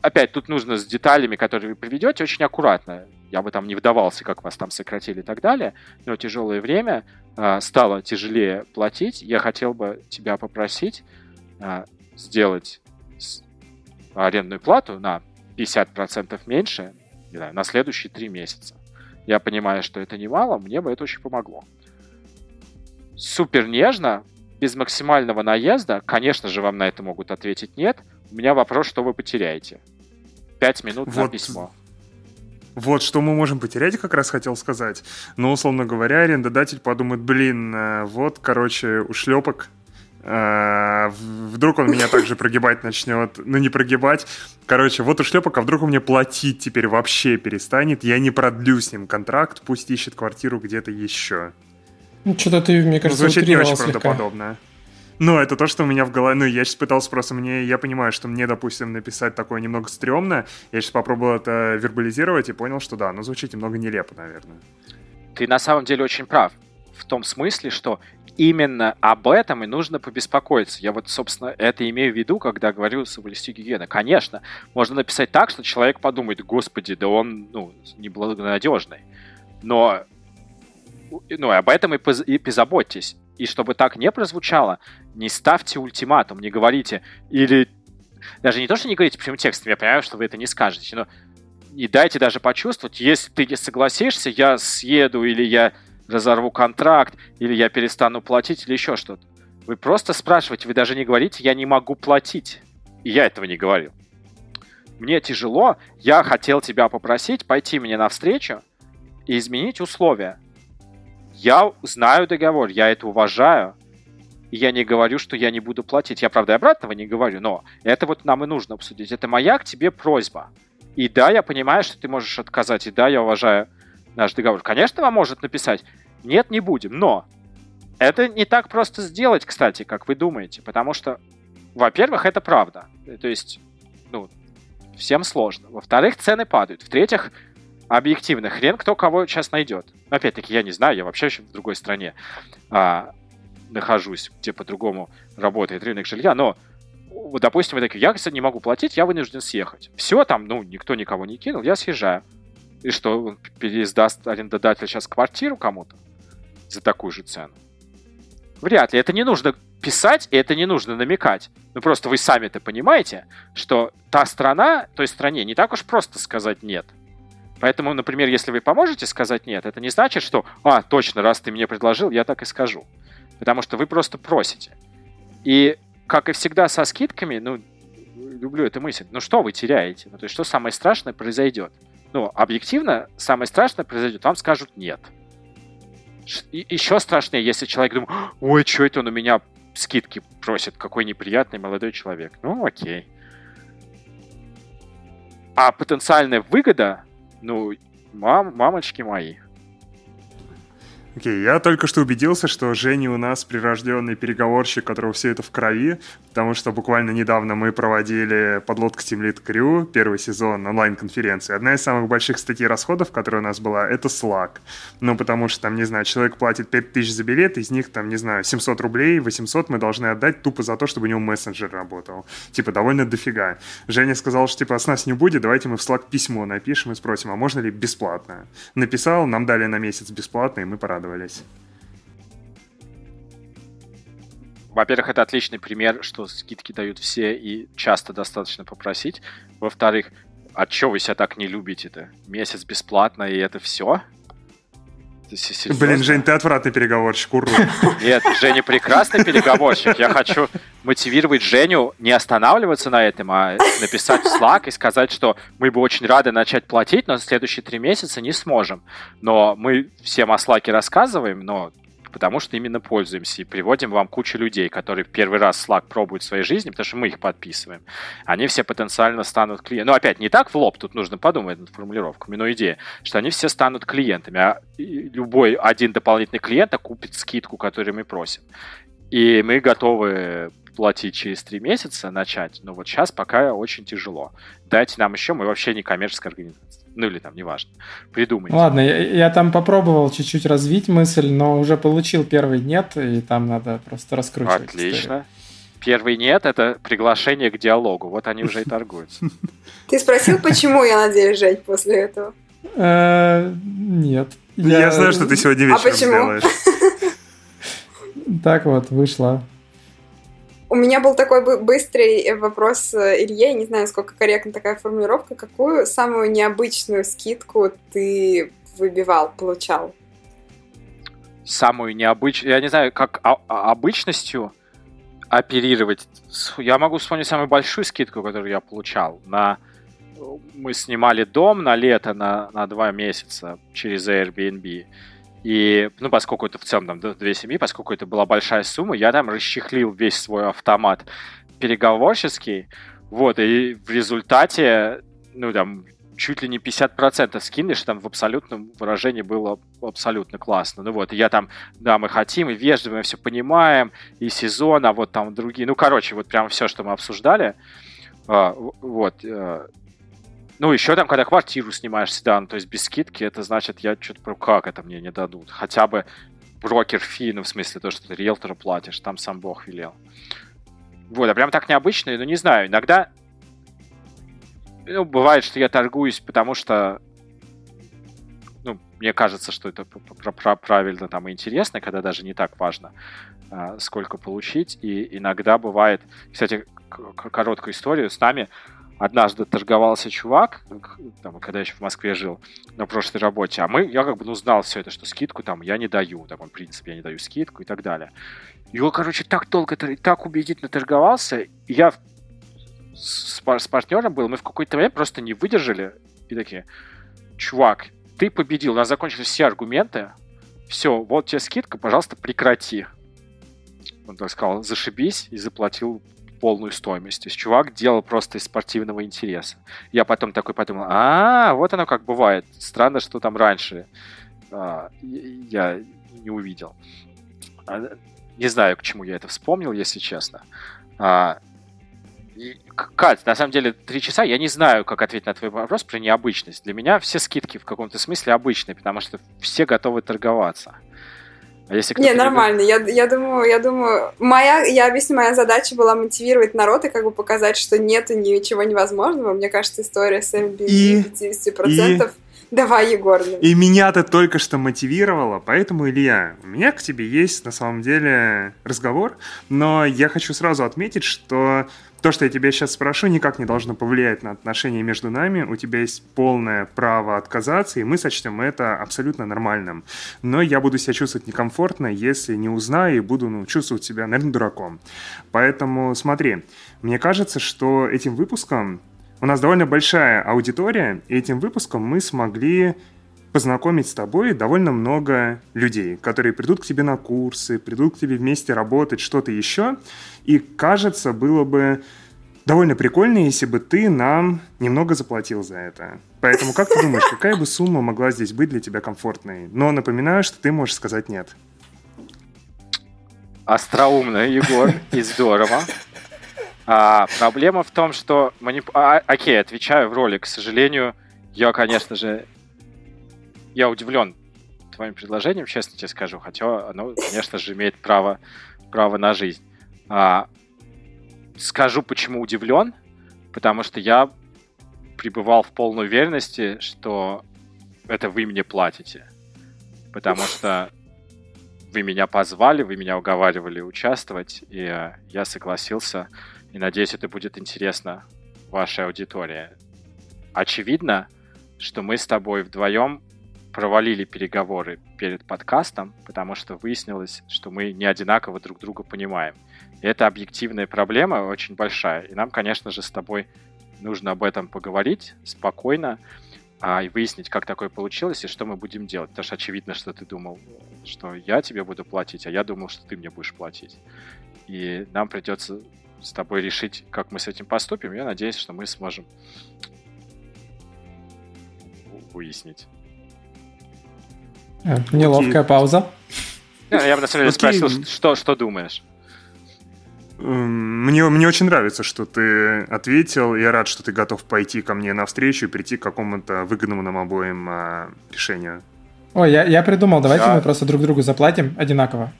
опять тут нужно с деталями, которые вы приведете, очень аккуратно. Я бы там не вдавался, как вас там сократили и так далее, но тяжелое время э, стало тяжелее платить. Я хотел бы тебя попросить э, сделать арендную плату на 50% меньше знаю, на следующие три месяца. я понимаю, что это немало, мне бы это очень помогло. Супер нежно, без максимального наезда, конечно же, вам на это могут ответить нет. У меня вопрос, что вы потеряете. Пять минут вот. на письмо. Вот что мы можем потерять, как раз хотел сказать. Но, условно говоря, арендодатель подумает, блин, э, вот, короче, у шлепок э, Вдруг он меня также прогибать начнет. Ну, не прогибать. Короче, вот у шлепок, а вдруг он мне платить теперь вообще перестанет. Я не продлю с ним контракт, пусть ищет квартиру где-то еще. Ну, что-то ты, мне кажется, ну, Звучит не очень слегка. правдоподобно. Ну, это то, что у меня в голове... Ну, я сейчас пытался просто... Мне, я понимаю, что мне, допустим, написать такое немного стрёмно. Я сейчас попробовал это вербализировать и понял, что да, ну, звучит немного нелепо, наверное. Ты на самом деле очень прав. В том смысле, что именно об этом и нужно побеспокоиться. Я вот, собственно, это имею в виду, когда говорю о соблюсти гигиены. Конечно, можно написать так, что человек подумает, господи, да он, ну, неблагонадежный. Но ну, об этом и, поз- и позаботьтесь. И чтобы так не прозвучало, не ставьте ультиматум, не говорите, или даже не то, что не говорите прямым текстом, я понимаю, что вы это не скажете, но не дайте даже почувствовать, если ты не согласишься, я съеду, или я разорву контракт, или я перестану платить, или еще что-то. Вы просто спрашиваете, вы даже не говорите, я не могу платить. И я этого не говорил. Мне тяжело, я хотел тебя попросить пойти мне навстречу и изменить условия. Я знаю договор, я это уважаю, и я не говорю, что я не буду платить. Я, правда, обратного не говорю, но это вот нам и нужно обсудить. Это моя к тебе просьба. И да, я понимаю, что ты можешь отказать, и да, я уважаю наш договор. Конечно, вам может написать, нет, не будем, но это не так просто сделать, кстати, как вы думаете, потому что, во-первых, это правда. То есть, ну, всем сложно. Во-вторых, цены падают. В-третьих, объективно, хрен кто кого сейчас найдет. Опять-таки, я не знаю, я вообще в другой стране а, нахожусь, где по-другому работает рынок жилья, но вот, допустим, вы такие, я, кстати, не могу платить, я вынужден съехать. Все, там, ну, никто никого не кинул, я съезжаю. И что, он переиздаст арендодатель сейчас квартиру кому-то за такую же цену? Вряд ли. Это не нужно писать, и это не нужно намекать. Ну, просто вы сами-то понимаете, что та страна, той стране не так уж просто сказать «нет». Поэтому, например, если вы поможете сказать нет, это не значит, что, а, точно, раз ты мне предложил, я так и скажу. Потому что вы просто просите. И, как и всегда со скидками, ну, люблю эту мысль, ну что вы теряете? Ну, то есть, что самое страшное произойдет? Ну, объективно, самое страшное произойдет, вам скажут нет. И еще страшнее, если человек думает, ой, что это он у меня скидки просит, какой неприятный молодой человек. Ну, окей. А потенциальная выгода ну, мам, мамочки мои. Окей, okay, я только что убедился, что Женя у нас прирожденный переговорщик, которого все это в крови, потому что буквально недавно мы проводили подлодка Team Lead Crew, первый сезон онлайн-конференции. Одна из самых больших статей расходов, которая у нас была, это Slack. Ну, потому что, там, не знаю, человек платит 5000 за билет, из них, там, не знаю, 700 рублей, 800 мы должны отдать тупо за то, чтобы у него мессенджер работал. Типа, довольно дофига. Женя сказал, что, типа, с нас не будет, давайте мы в Slack письмо напишем и спросим, а можно ли бесплатно? Написал, нам дали на месяц бесплатно, и мы порадовались порадовались. Во-первых, это отличный пример, что скидки дают все и часто достаточно попросить. Во-вторых, а чё вы себя так не любите-то? Месяц бесплатно и это все? Блин, Жень, ты отвратный переговорщик, уру. Нет, Женя прекрасный переговорщик. Я хочу мотивировать Женю не останавливаться на этом, а написать в Slack и сказать, что мы бы очень рады начать платить, но в следующие три месяца не сможем. Но мы всем о Slack рассказываем, но потому что именно пользуемся и приводим вам кучу людей, которые первый раз Slack пробуют в своей жизни, потому что мы их подписываем. Они все потенциально станут клиентами. Ну, опять, не так в лоб, тут нужно подумать над формулировками, но идея, что они все станут клиентами, а любой один дополнительный клиент купит скидку, которую мы просим. И мы готовы платить через три месяца, начать. Но вот сейчас пока очень тяжело. Дайте нам еще, мы вообще не коммерческая организация. Ну или там, неважно. Придумайте. Ладно, я, я там попробовал чуть-чуть развить мысль, но уже получил первый нет, и там надо просто раскручивать. Отлично. Историю. Первый нет – это приглашение к диалогу. Вот они уже и торгуются. Ты спросил, почему я надеюсь жить после этого? Э, нет. Я знаю, что ты сегодня а вечером сделаешь. Так вот, вышла. У меня был такой быстрый вопрос э, Илье, не знаю, сколько корректна такая формулировка. Какую самую необычную скидку ты выбивал, получал? Самую необычную, я не знаю, как обычностью оперировать. Я могу вспомнить самую большую скидку, которую я получал. На... Мы снимали дом на лето на, на два месяца через Airbnb. И, ну, поскольку это в целом там две семьи, поскольку это была большая сумма, я там расчехлил весь свой автомат переговорческий. Вот, и в результате, ну, там, чуть ли не 50% скинешь, там в абсолютном выражении было абсолютно классно. Ну вот, я там, да, мы хотим, и вежливо, мы все понимаем, и сезон, а вот там другие, ну, короче, вот прям все, что мы обсуждали, а, вот, а, ну, еще там, когда квартиру снимаешь седан, то есть без скидки, это значит, я что-то про как это мне не дадут. Хотя бы брокер фи, ну, в смысле, то, что ты риэлтору платишь, там сам Бог велел. Вот, а прям так необычно, ну, не знаю, иногда ну, бывает, что я торгуюсь, потому что ну, мне кажется, что это правильно там и интересно, когда даже не так важно, а, сколько получить. И иногда бывает, кстати, короткую историю с нами. Однажды торговался чувак, там, когда я еще в Москве жил, на прошлой работе, а мы, я как бы, ну, знал все это, что скидку там я не даю, такой принцип, я не даю скидку и так далее. Его, короче, так долго, так убедительно торговался, и я с, с партнером был, мы в какой-то момент просто не выдержали и такие, чувак, ты победил, у нас закончились все аргументы, все, вот тебе скидка, пожалуйста, прекрати. Он так сказал, зашибись и заплатил полную стоимость. То есть чувак делал просто из спортивного интереса. Я потом такой подумал, а, вот оно как бывает. Странно, что там раньше а, я не увидел. А, не знаю, к чему я это вспомнил, если честно. А, Кать, на самом деле, три часа, я не знаю, как ответить на твой вопрос про необычность. Для меня все скидки в каком-то смысле обычные, потому что все готовы торговаться. А если не, нормально. Я, я думаю, я думаю, моя, я объясню, моя задача была мотивировать народ и как бы показать, что нет ничего невозможного. Мне кажется, история с MBA и, 50%. И... Давай, Егор. И меня ты только что мотивировала, поэтому, Илья, у меня к тебе есть на самом деле разговор, но я хочу сразу отметить, что то, что я тебя сейчас спрошу, никак не должно повлиять на отношения между нами. У тебя есть полное право отказаться, и мы сочтем это абсолютно нормальным. Но я буду себя чувствовать некомфортно, если не узнаю и буду ну, чувствовать себя, наверное, дураком. Поэтому смотри, мне кажется, что этим выпуском у нас довольно большая аудитория, и этим выпуском мы смогли познакомить с тобой довольно много людей, которые придут к тебе на курсы, придут к тебе вместе работать, что-то еще. И кажется, было бы довольно прикольно, если бы ты нам немного заплатил за это. Поэтому как ты думаешь, какая бы сумма могла здесь быть для тебя комфортной? Но напоминаю, что ты можешь сказать нет. Остроумно, Егор, и здорово. А, проблема в том, что... Манип... А, окей, отвечаю в роли. К сожалению, я, конечно же, я удивлен твоим предложением, честно тебе скажу, хотя оно, конечно же, имеет право, право на жизнь. А, скажу, почему удивлен, потому что я пребывал в полной уверенности, что это вы мне платите. Потому что вы меня позвали, вы меня уговаривали участвовать, и я согласился. И надеюсь, это будет интересно вашей аудитории. Очевидно, что мы с тобой вдвоем провалили переговоры перед подкастом, потому что выяснилось, что мы не одинаково друг друга понимаем. И это объективная проблема, очень большая. И нам, конечно же, с тобой нужно об этом поговорить спокойно а, и выяснить, как такое получилось и что мы будем делать. Потому что очевидно, что ты думал, что я тебе буду платить, а я думал, что ты мне будешь платить. И нам придется с тобой решить, как мы с этим поступим. Я надеюсь, что мы сможем выяснить. Э, неловкая пауза. Я бы на самом деле спросил, что, что думаешь? Эм, мне, мне очень нравится, что ты ответил. Я рад, что ты готов пойти ко мне навстречу и прийти к какому-то выгодному нам обоим а, решению. Ой, я, я придумал, давайте да. мы просто друг другу заплатим одинаково.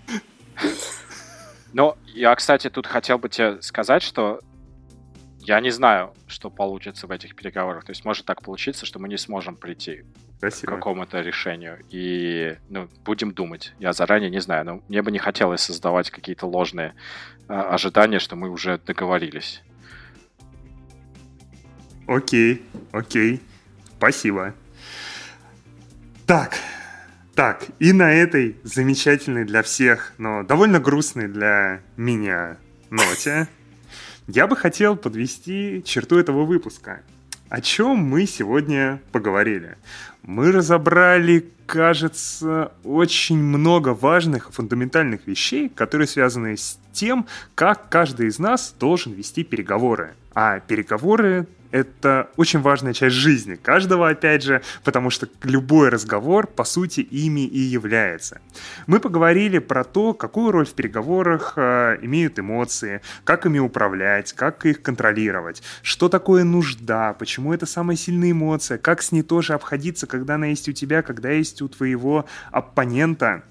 Ну, я, кстати, тут хотел бы тебе сказать, что я не знаю, что получится в этих переговорах. То есть может так получиться, что мы не сможем прийти Спасибо. к какому-то решению. И ну, будем думать. Я заранее не знаю. Но мне бы не хотелось создавать какие-то ложные э, ожидания, что мы уже договорились. Окей, окей. Спасибо. Так, так, и на этой замечательной для всех, но довольно грустной для меня ноте я бы хотел подвести черту этого выпуска. О чем мы сегодня поговорили? Мы разобрали, кажется, очень много важных фундаментальных вещей, которые связаны с тем, как каждый из нас должен вести переговоры. А переговоры это очень важная часть жизни каждого, опять же, потому что любой разговор, по сути, ими и является. Мы поговорили про то, какую роль в переговорах э, имеют эмоции, как ими управлять, как их контролировать, что такое нужда, почему это самая сильная эмоция, как с ней тоже обходиться, когда она есть у тебя, когда есть у твоего оппонента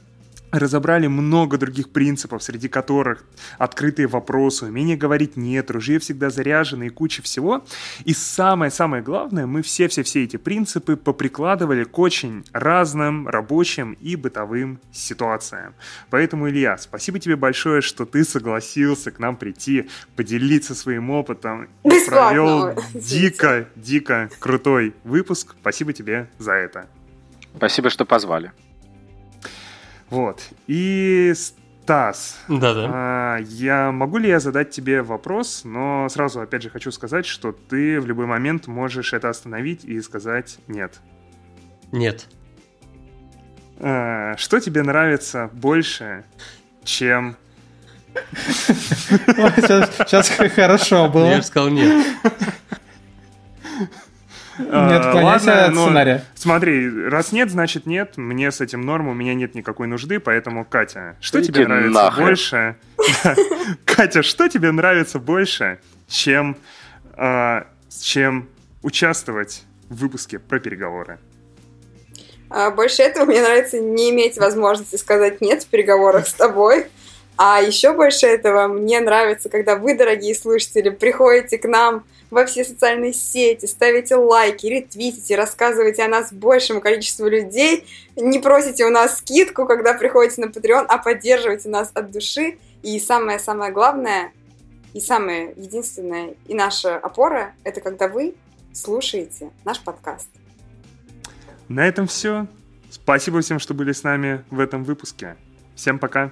разобрали много других принципов, среди которых открытые вопросы, умение говорить «нет», ружье всегда заряжено и куча всего. И самое-самое главное, мы все-все-все эти принципы поприкладывали к очень разным рабочим и бытовым ситуациям. Поэтому, Илья, спасибо тебе большое, что ты согласился к нам прийти, поделиться своим опытом и провел дико-дико крутой выпуск. Спасибо тебе за это. Спасибо, что позвали. Вот. И Стас, да-да. А, я могу ли я задать тебе вопрос, но сразу опять же хочу сказать, что ты в любой момент можешь это остановить и сказать нет. Нет. А, что тебе нравится больше, чем Сейчас хорошо было. Я же сказал нет. Не отклоняйся от сценария. Смотри, раз нет, значит нет. Мне с этим норм, у меня нет никакой нужды, поэтому, Катя, что тебе нравится больше? Катя, что тебе нравится больше, чем, а, чем участвовать в выпуске про переговоры? А, больше этого мне нравится не иметь возможности сказать нет в переговорах с тобой. А еще больше этого мне нравится, когда вы, дорогие слушатели, приходите к нам во все социальные сети, ставите лайки, ретвитите, рассказываете о нас большему количеству людей, не просите у нас скидку, когда приходите на Patreon, а поддерживаете нас от души. И самое-самое главное, и самое единственное, и наша опора, это когда вы слушаете наш подкаст. На этом все. Спасибо всем, что были с нами в этом выпуске. Всем пока.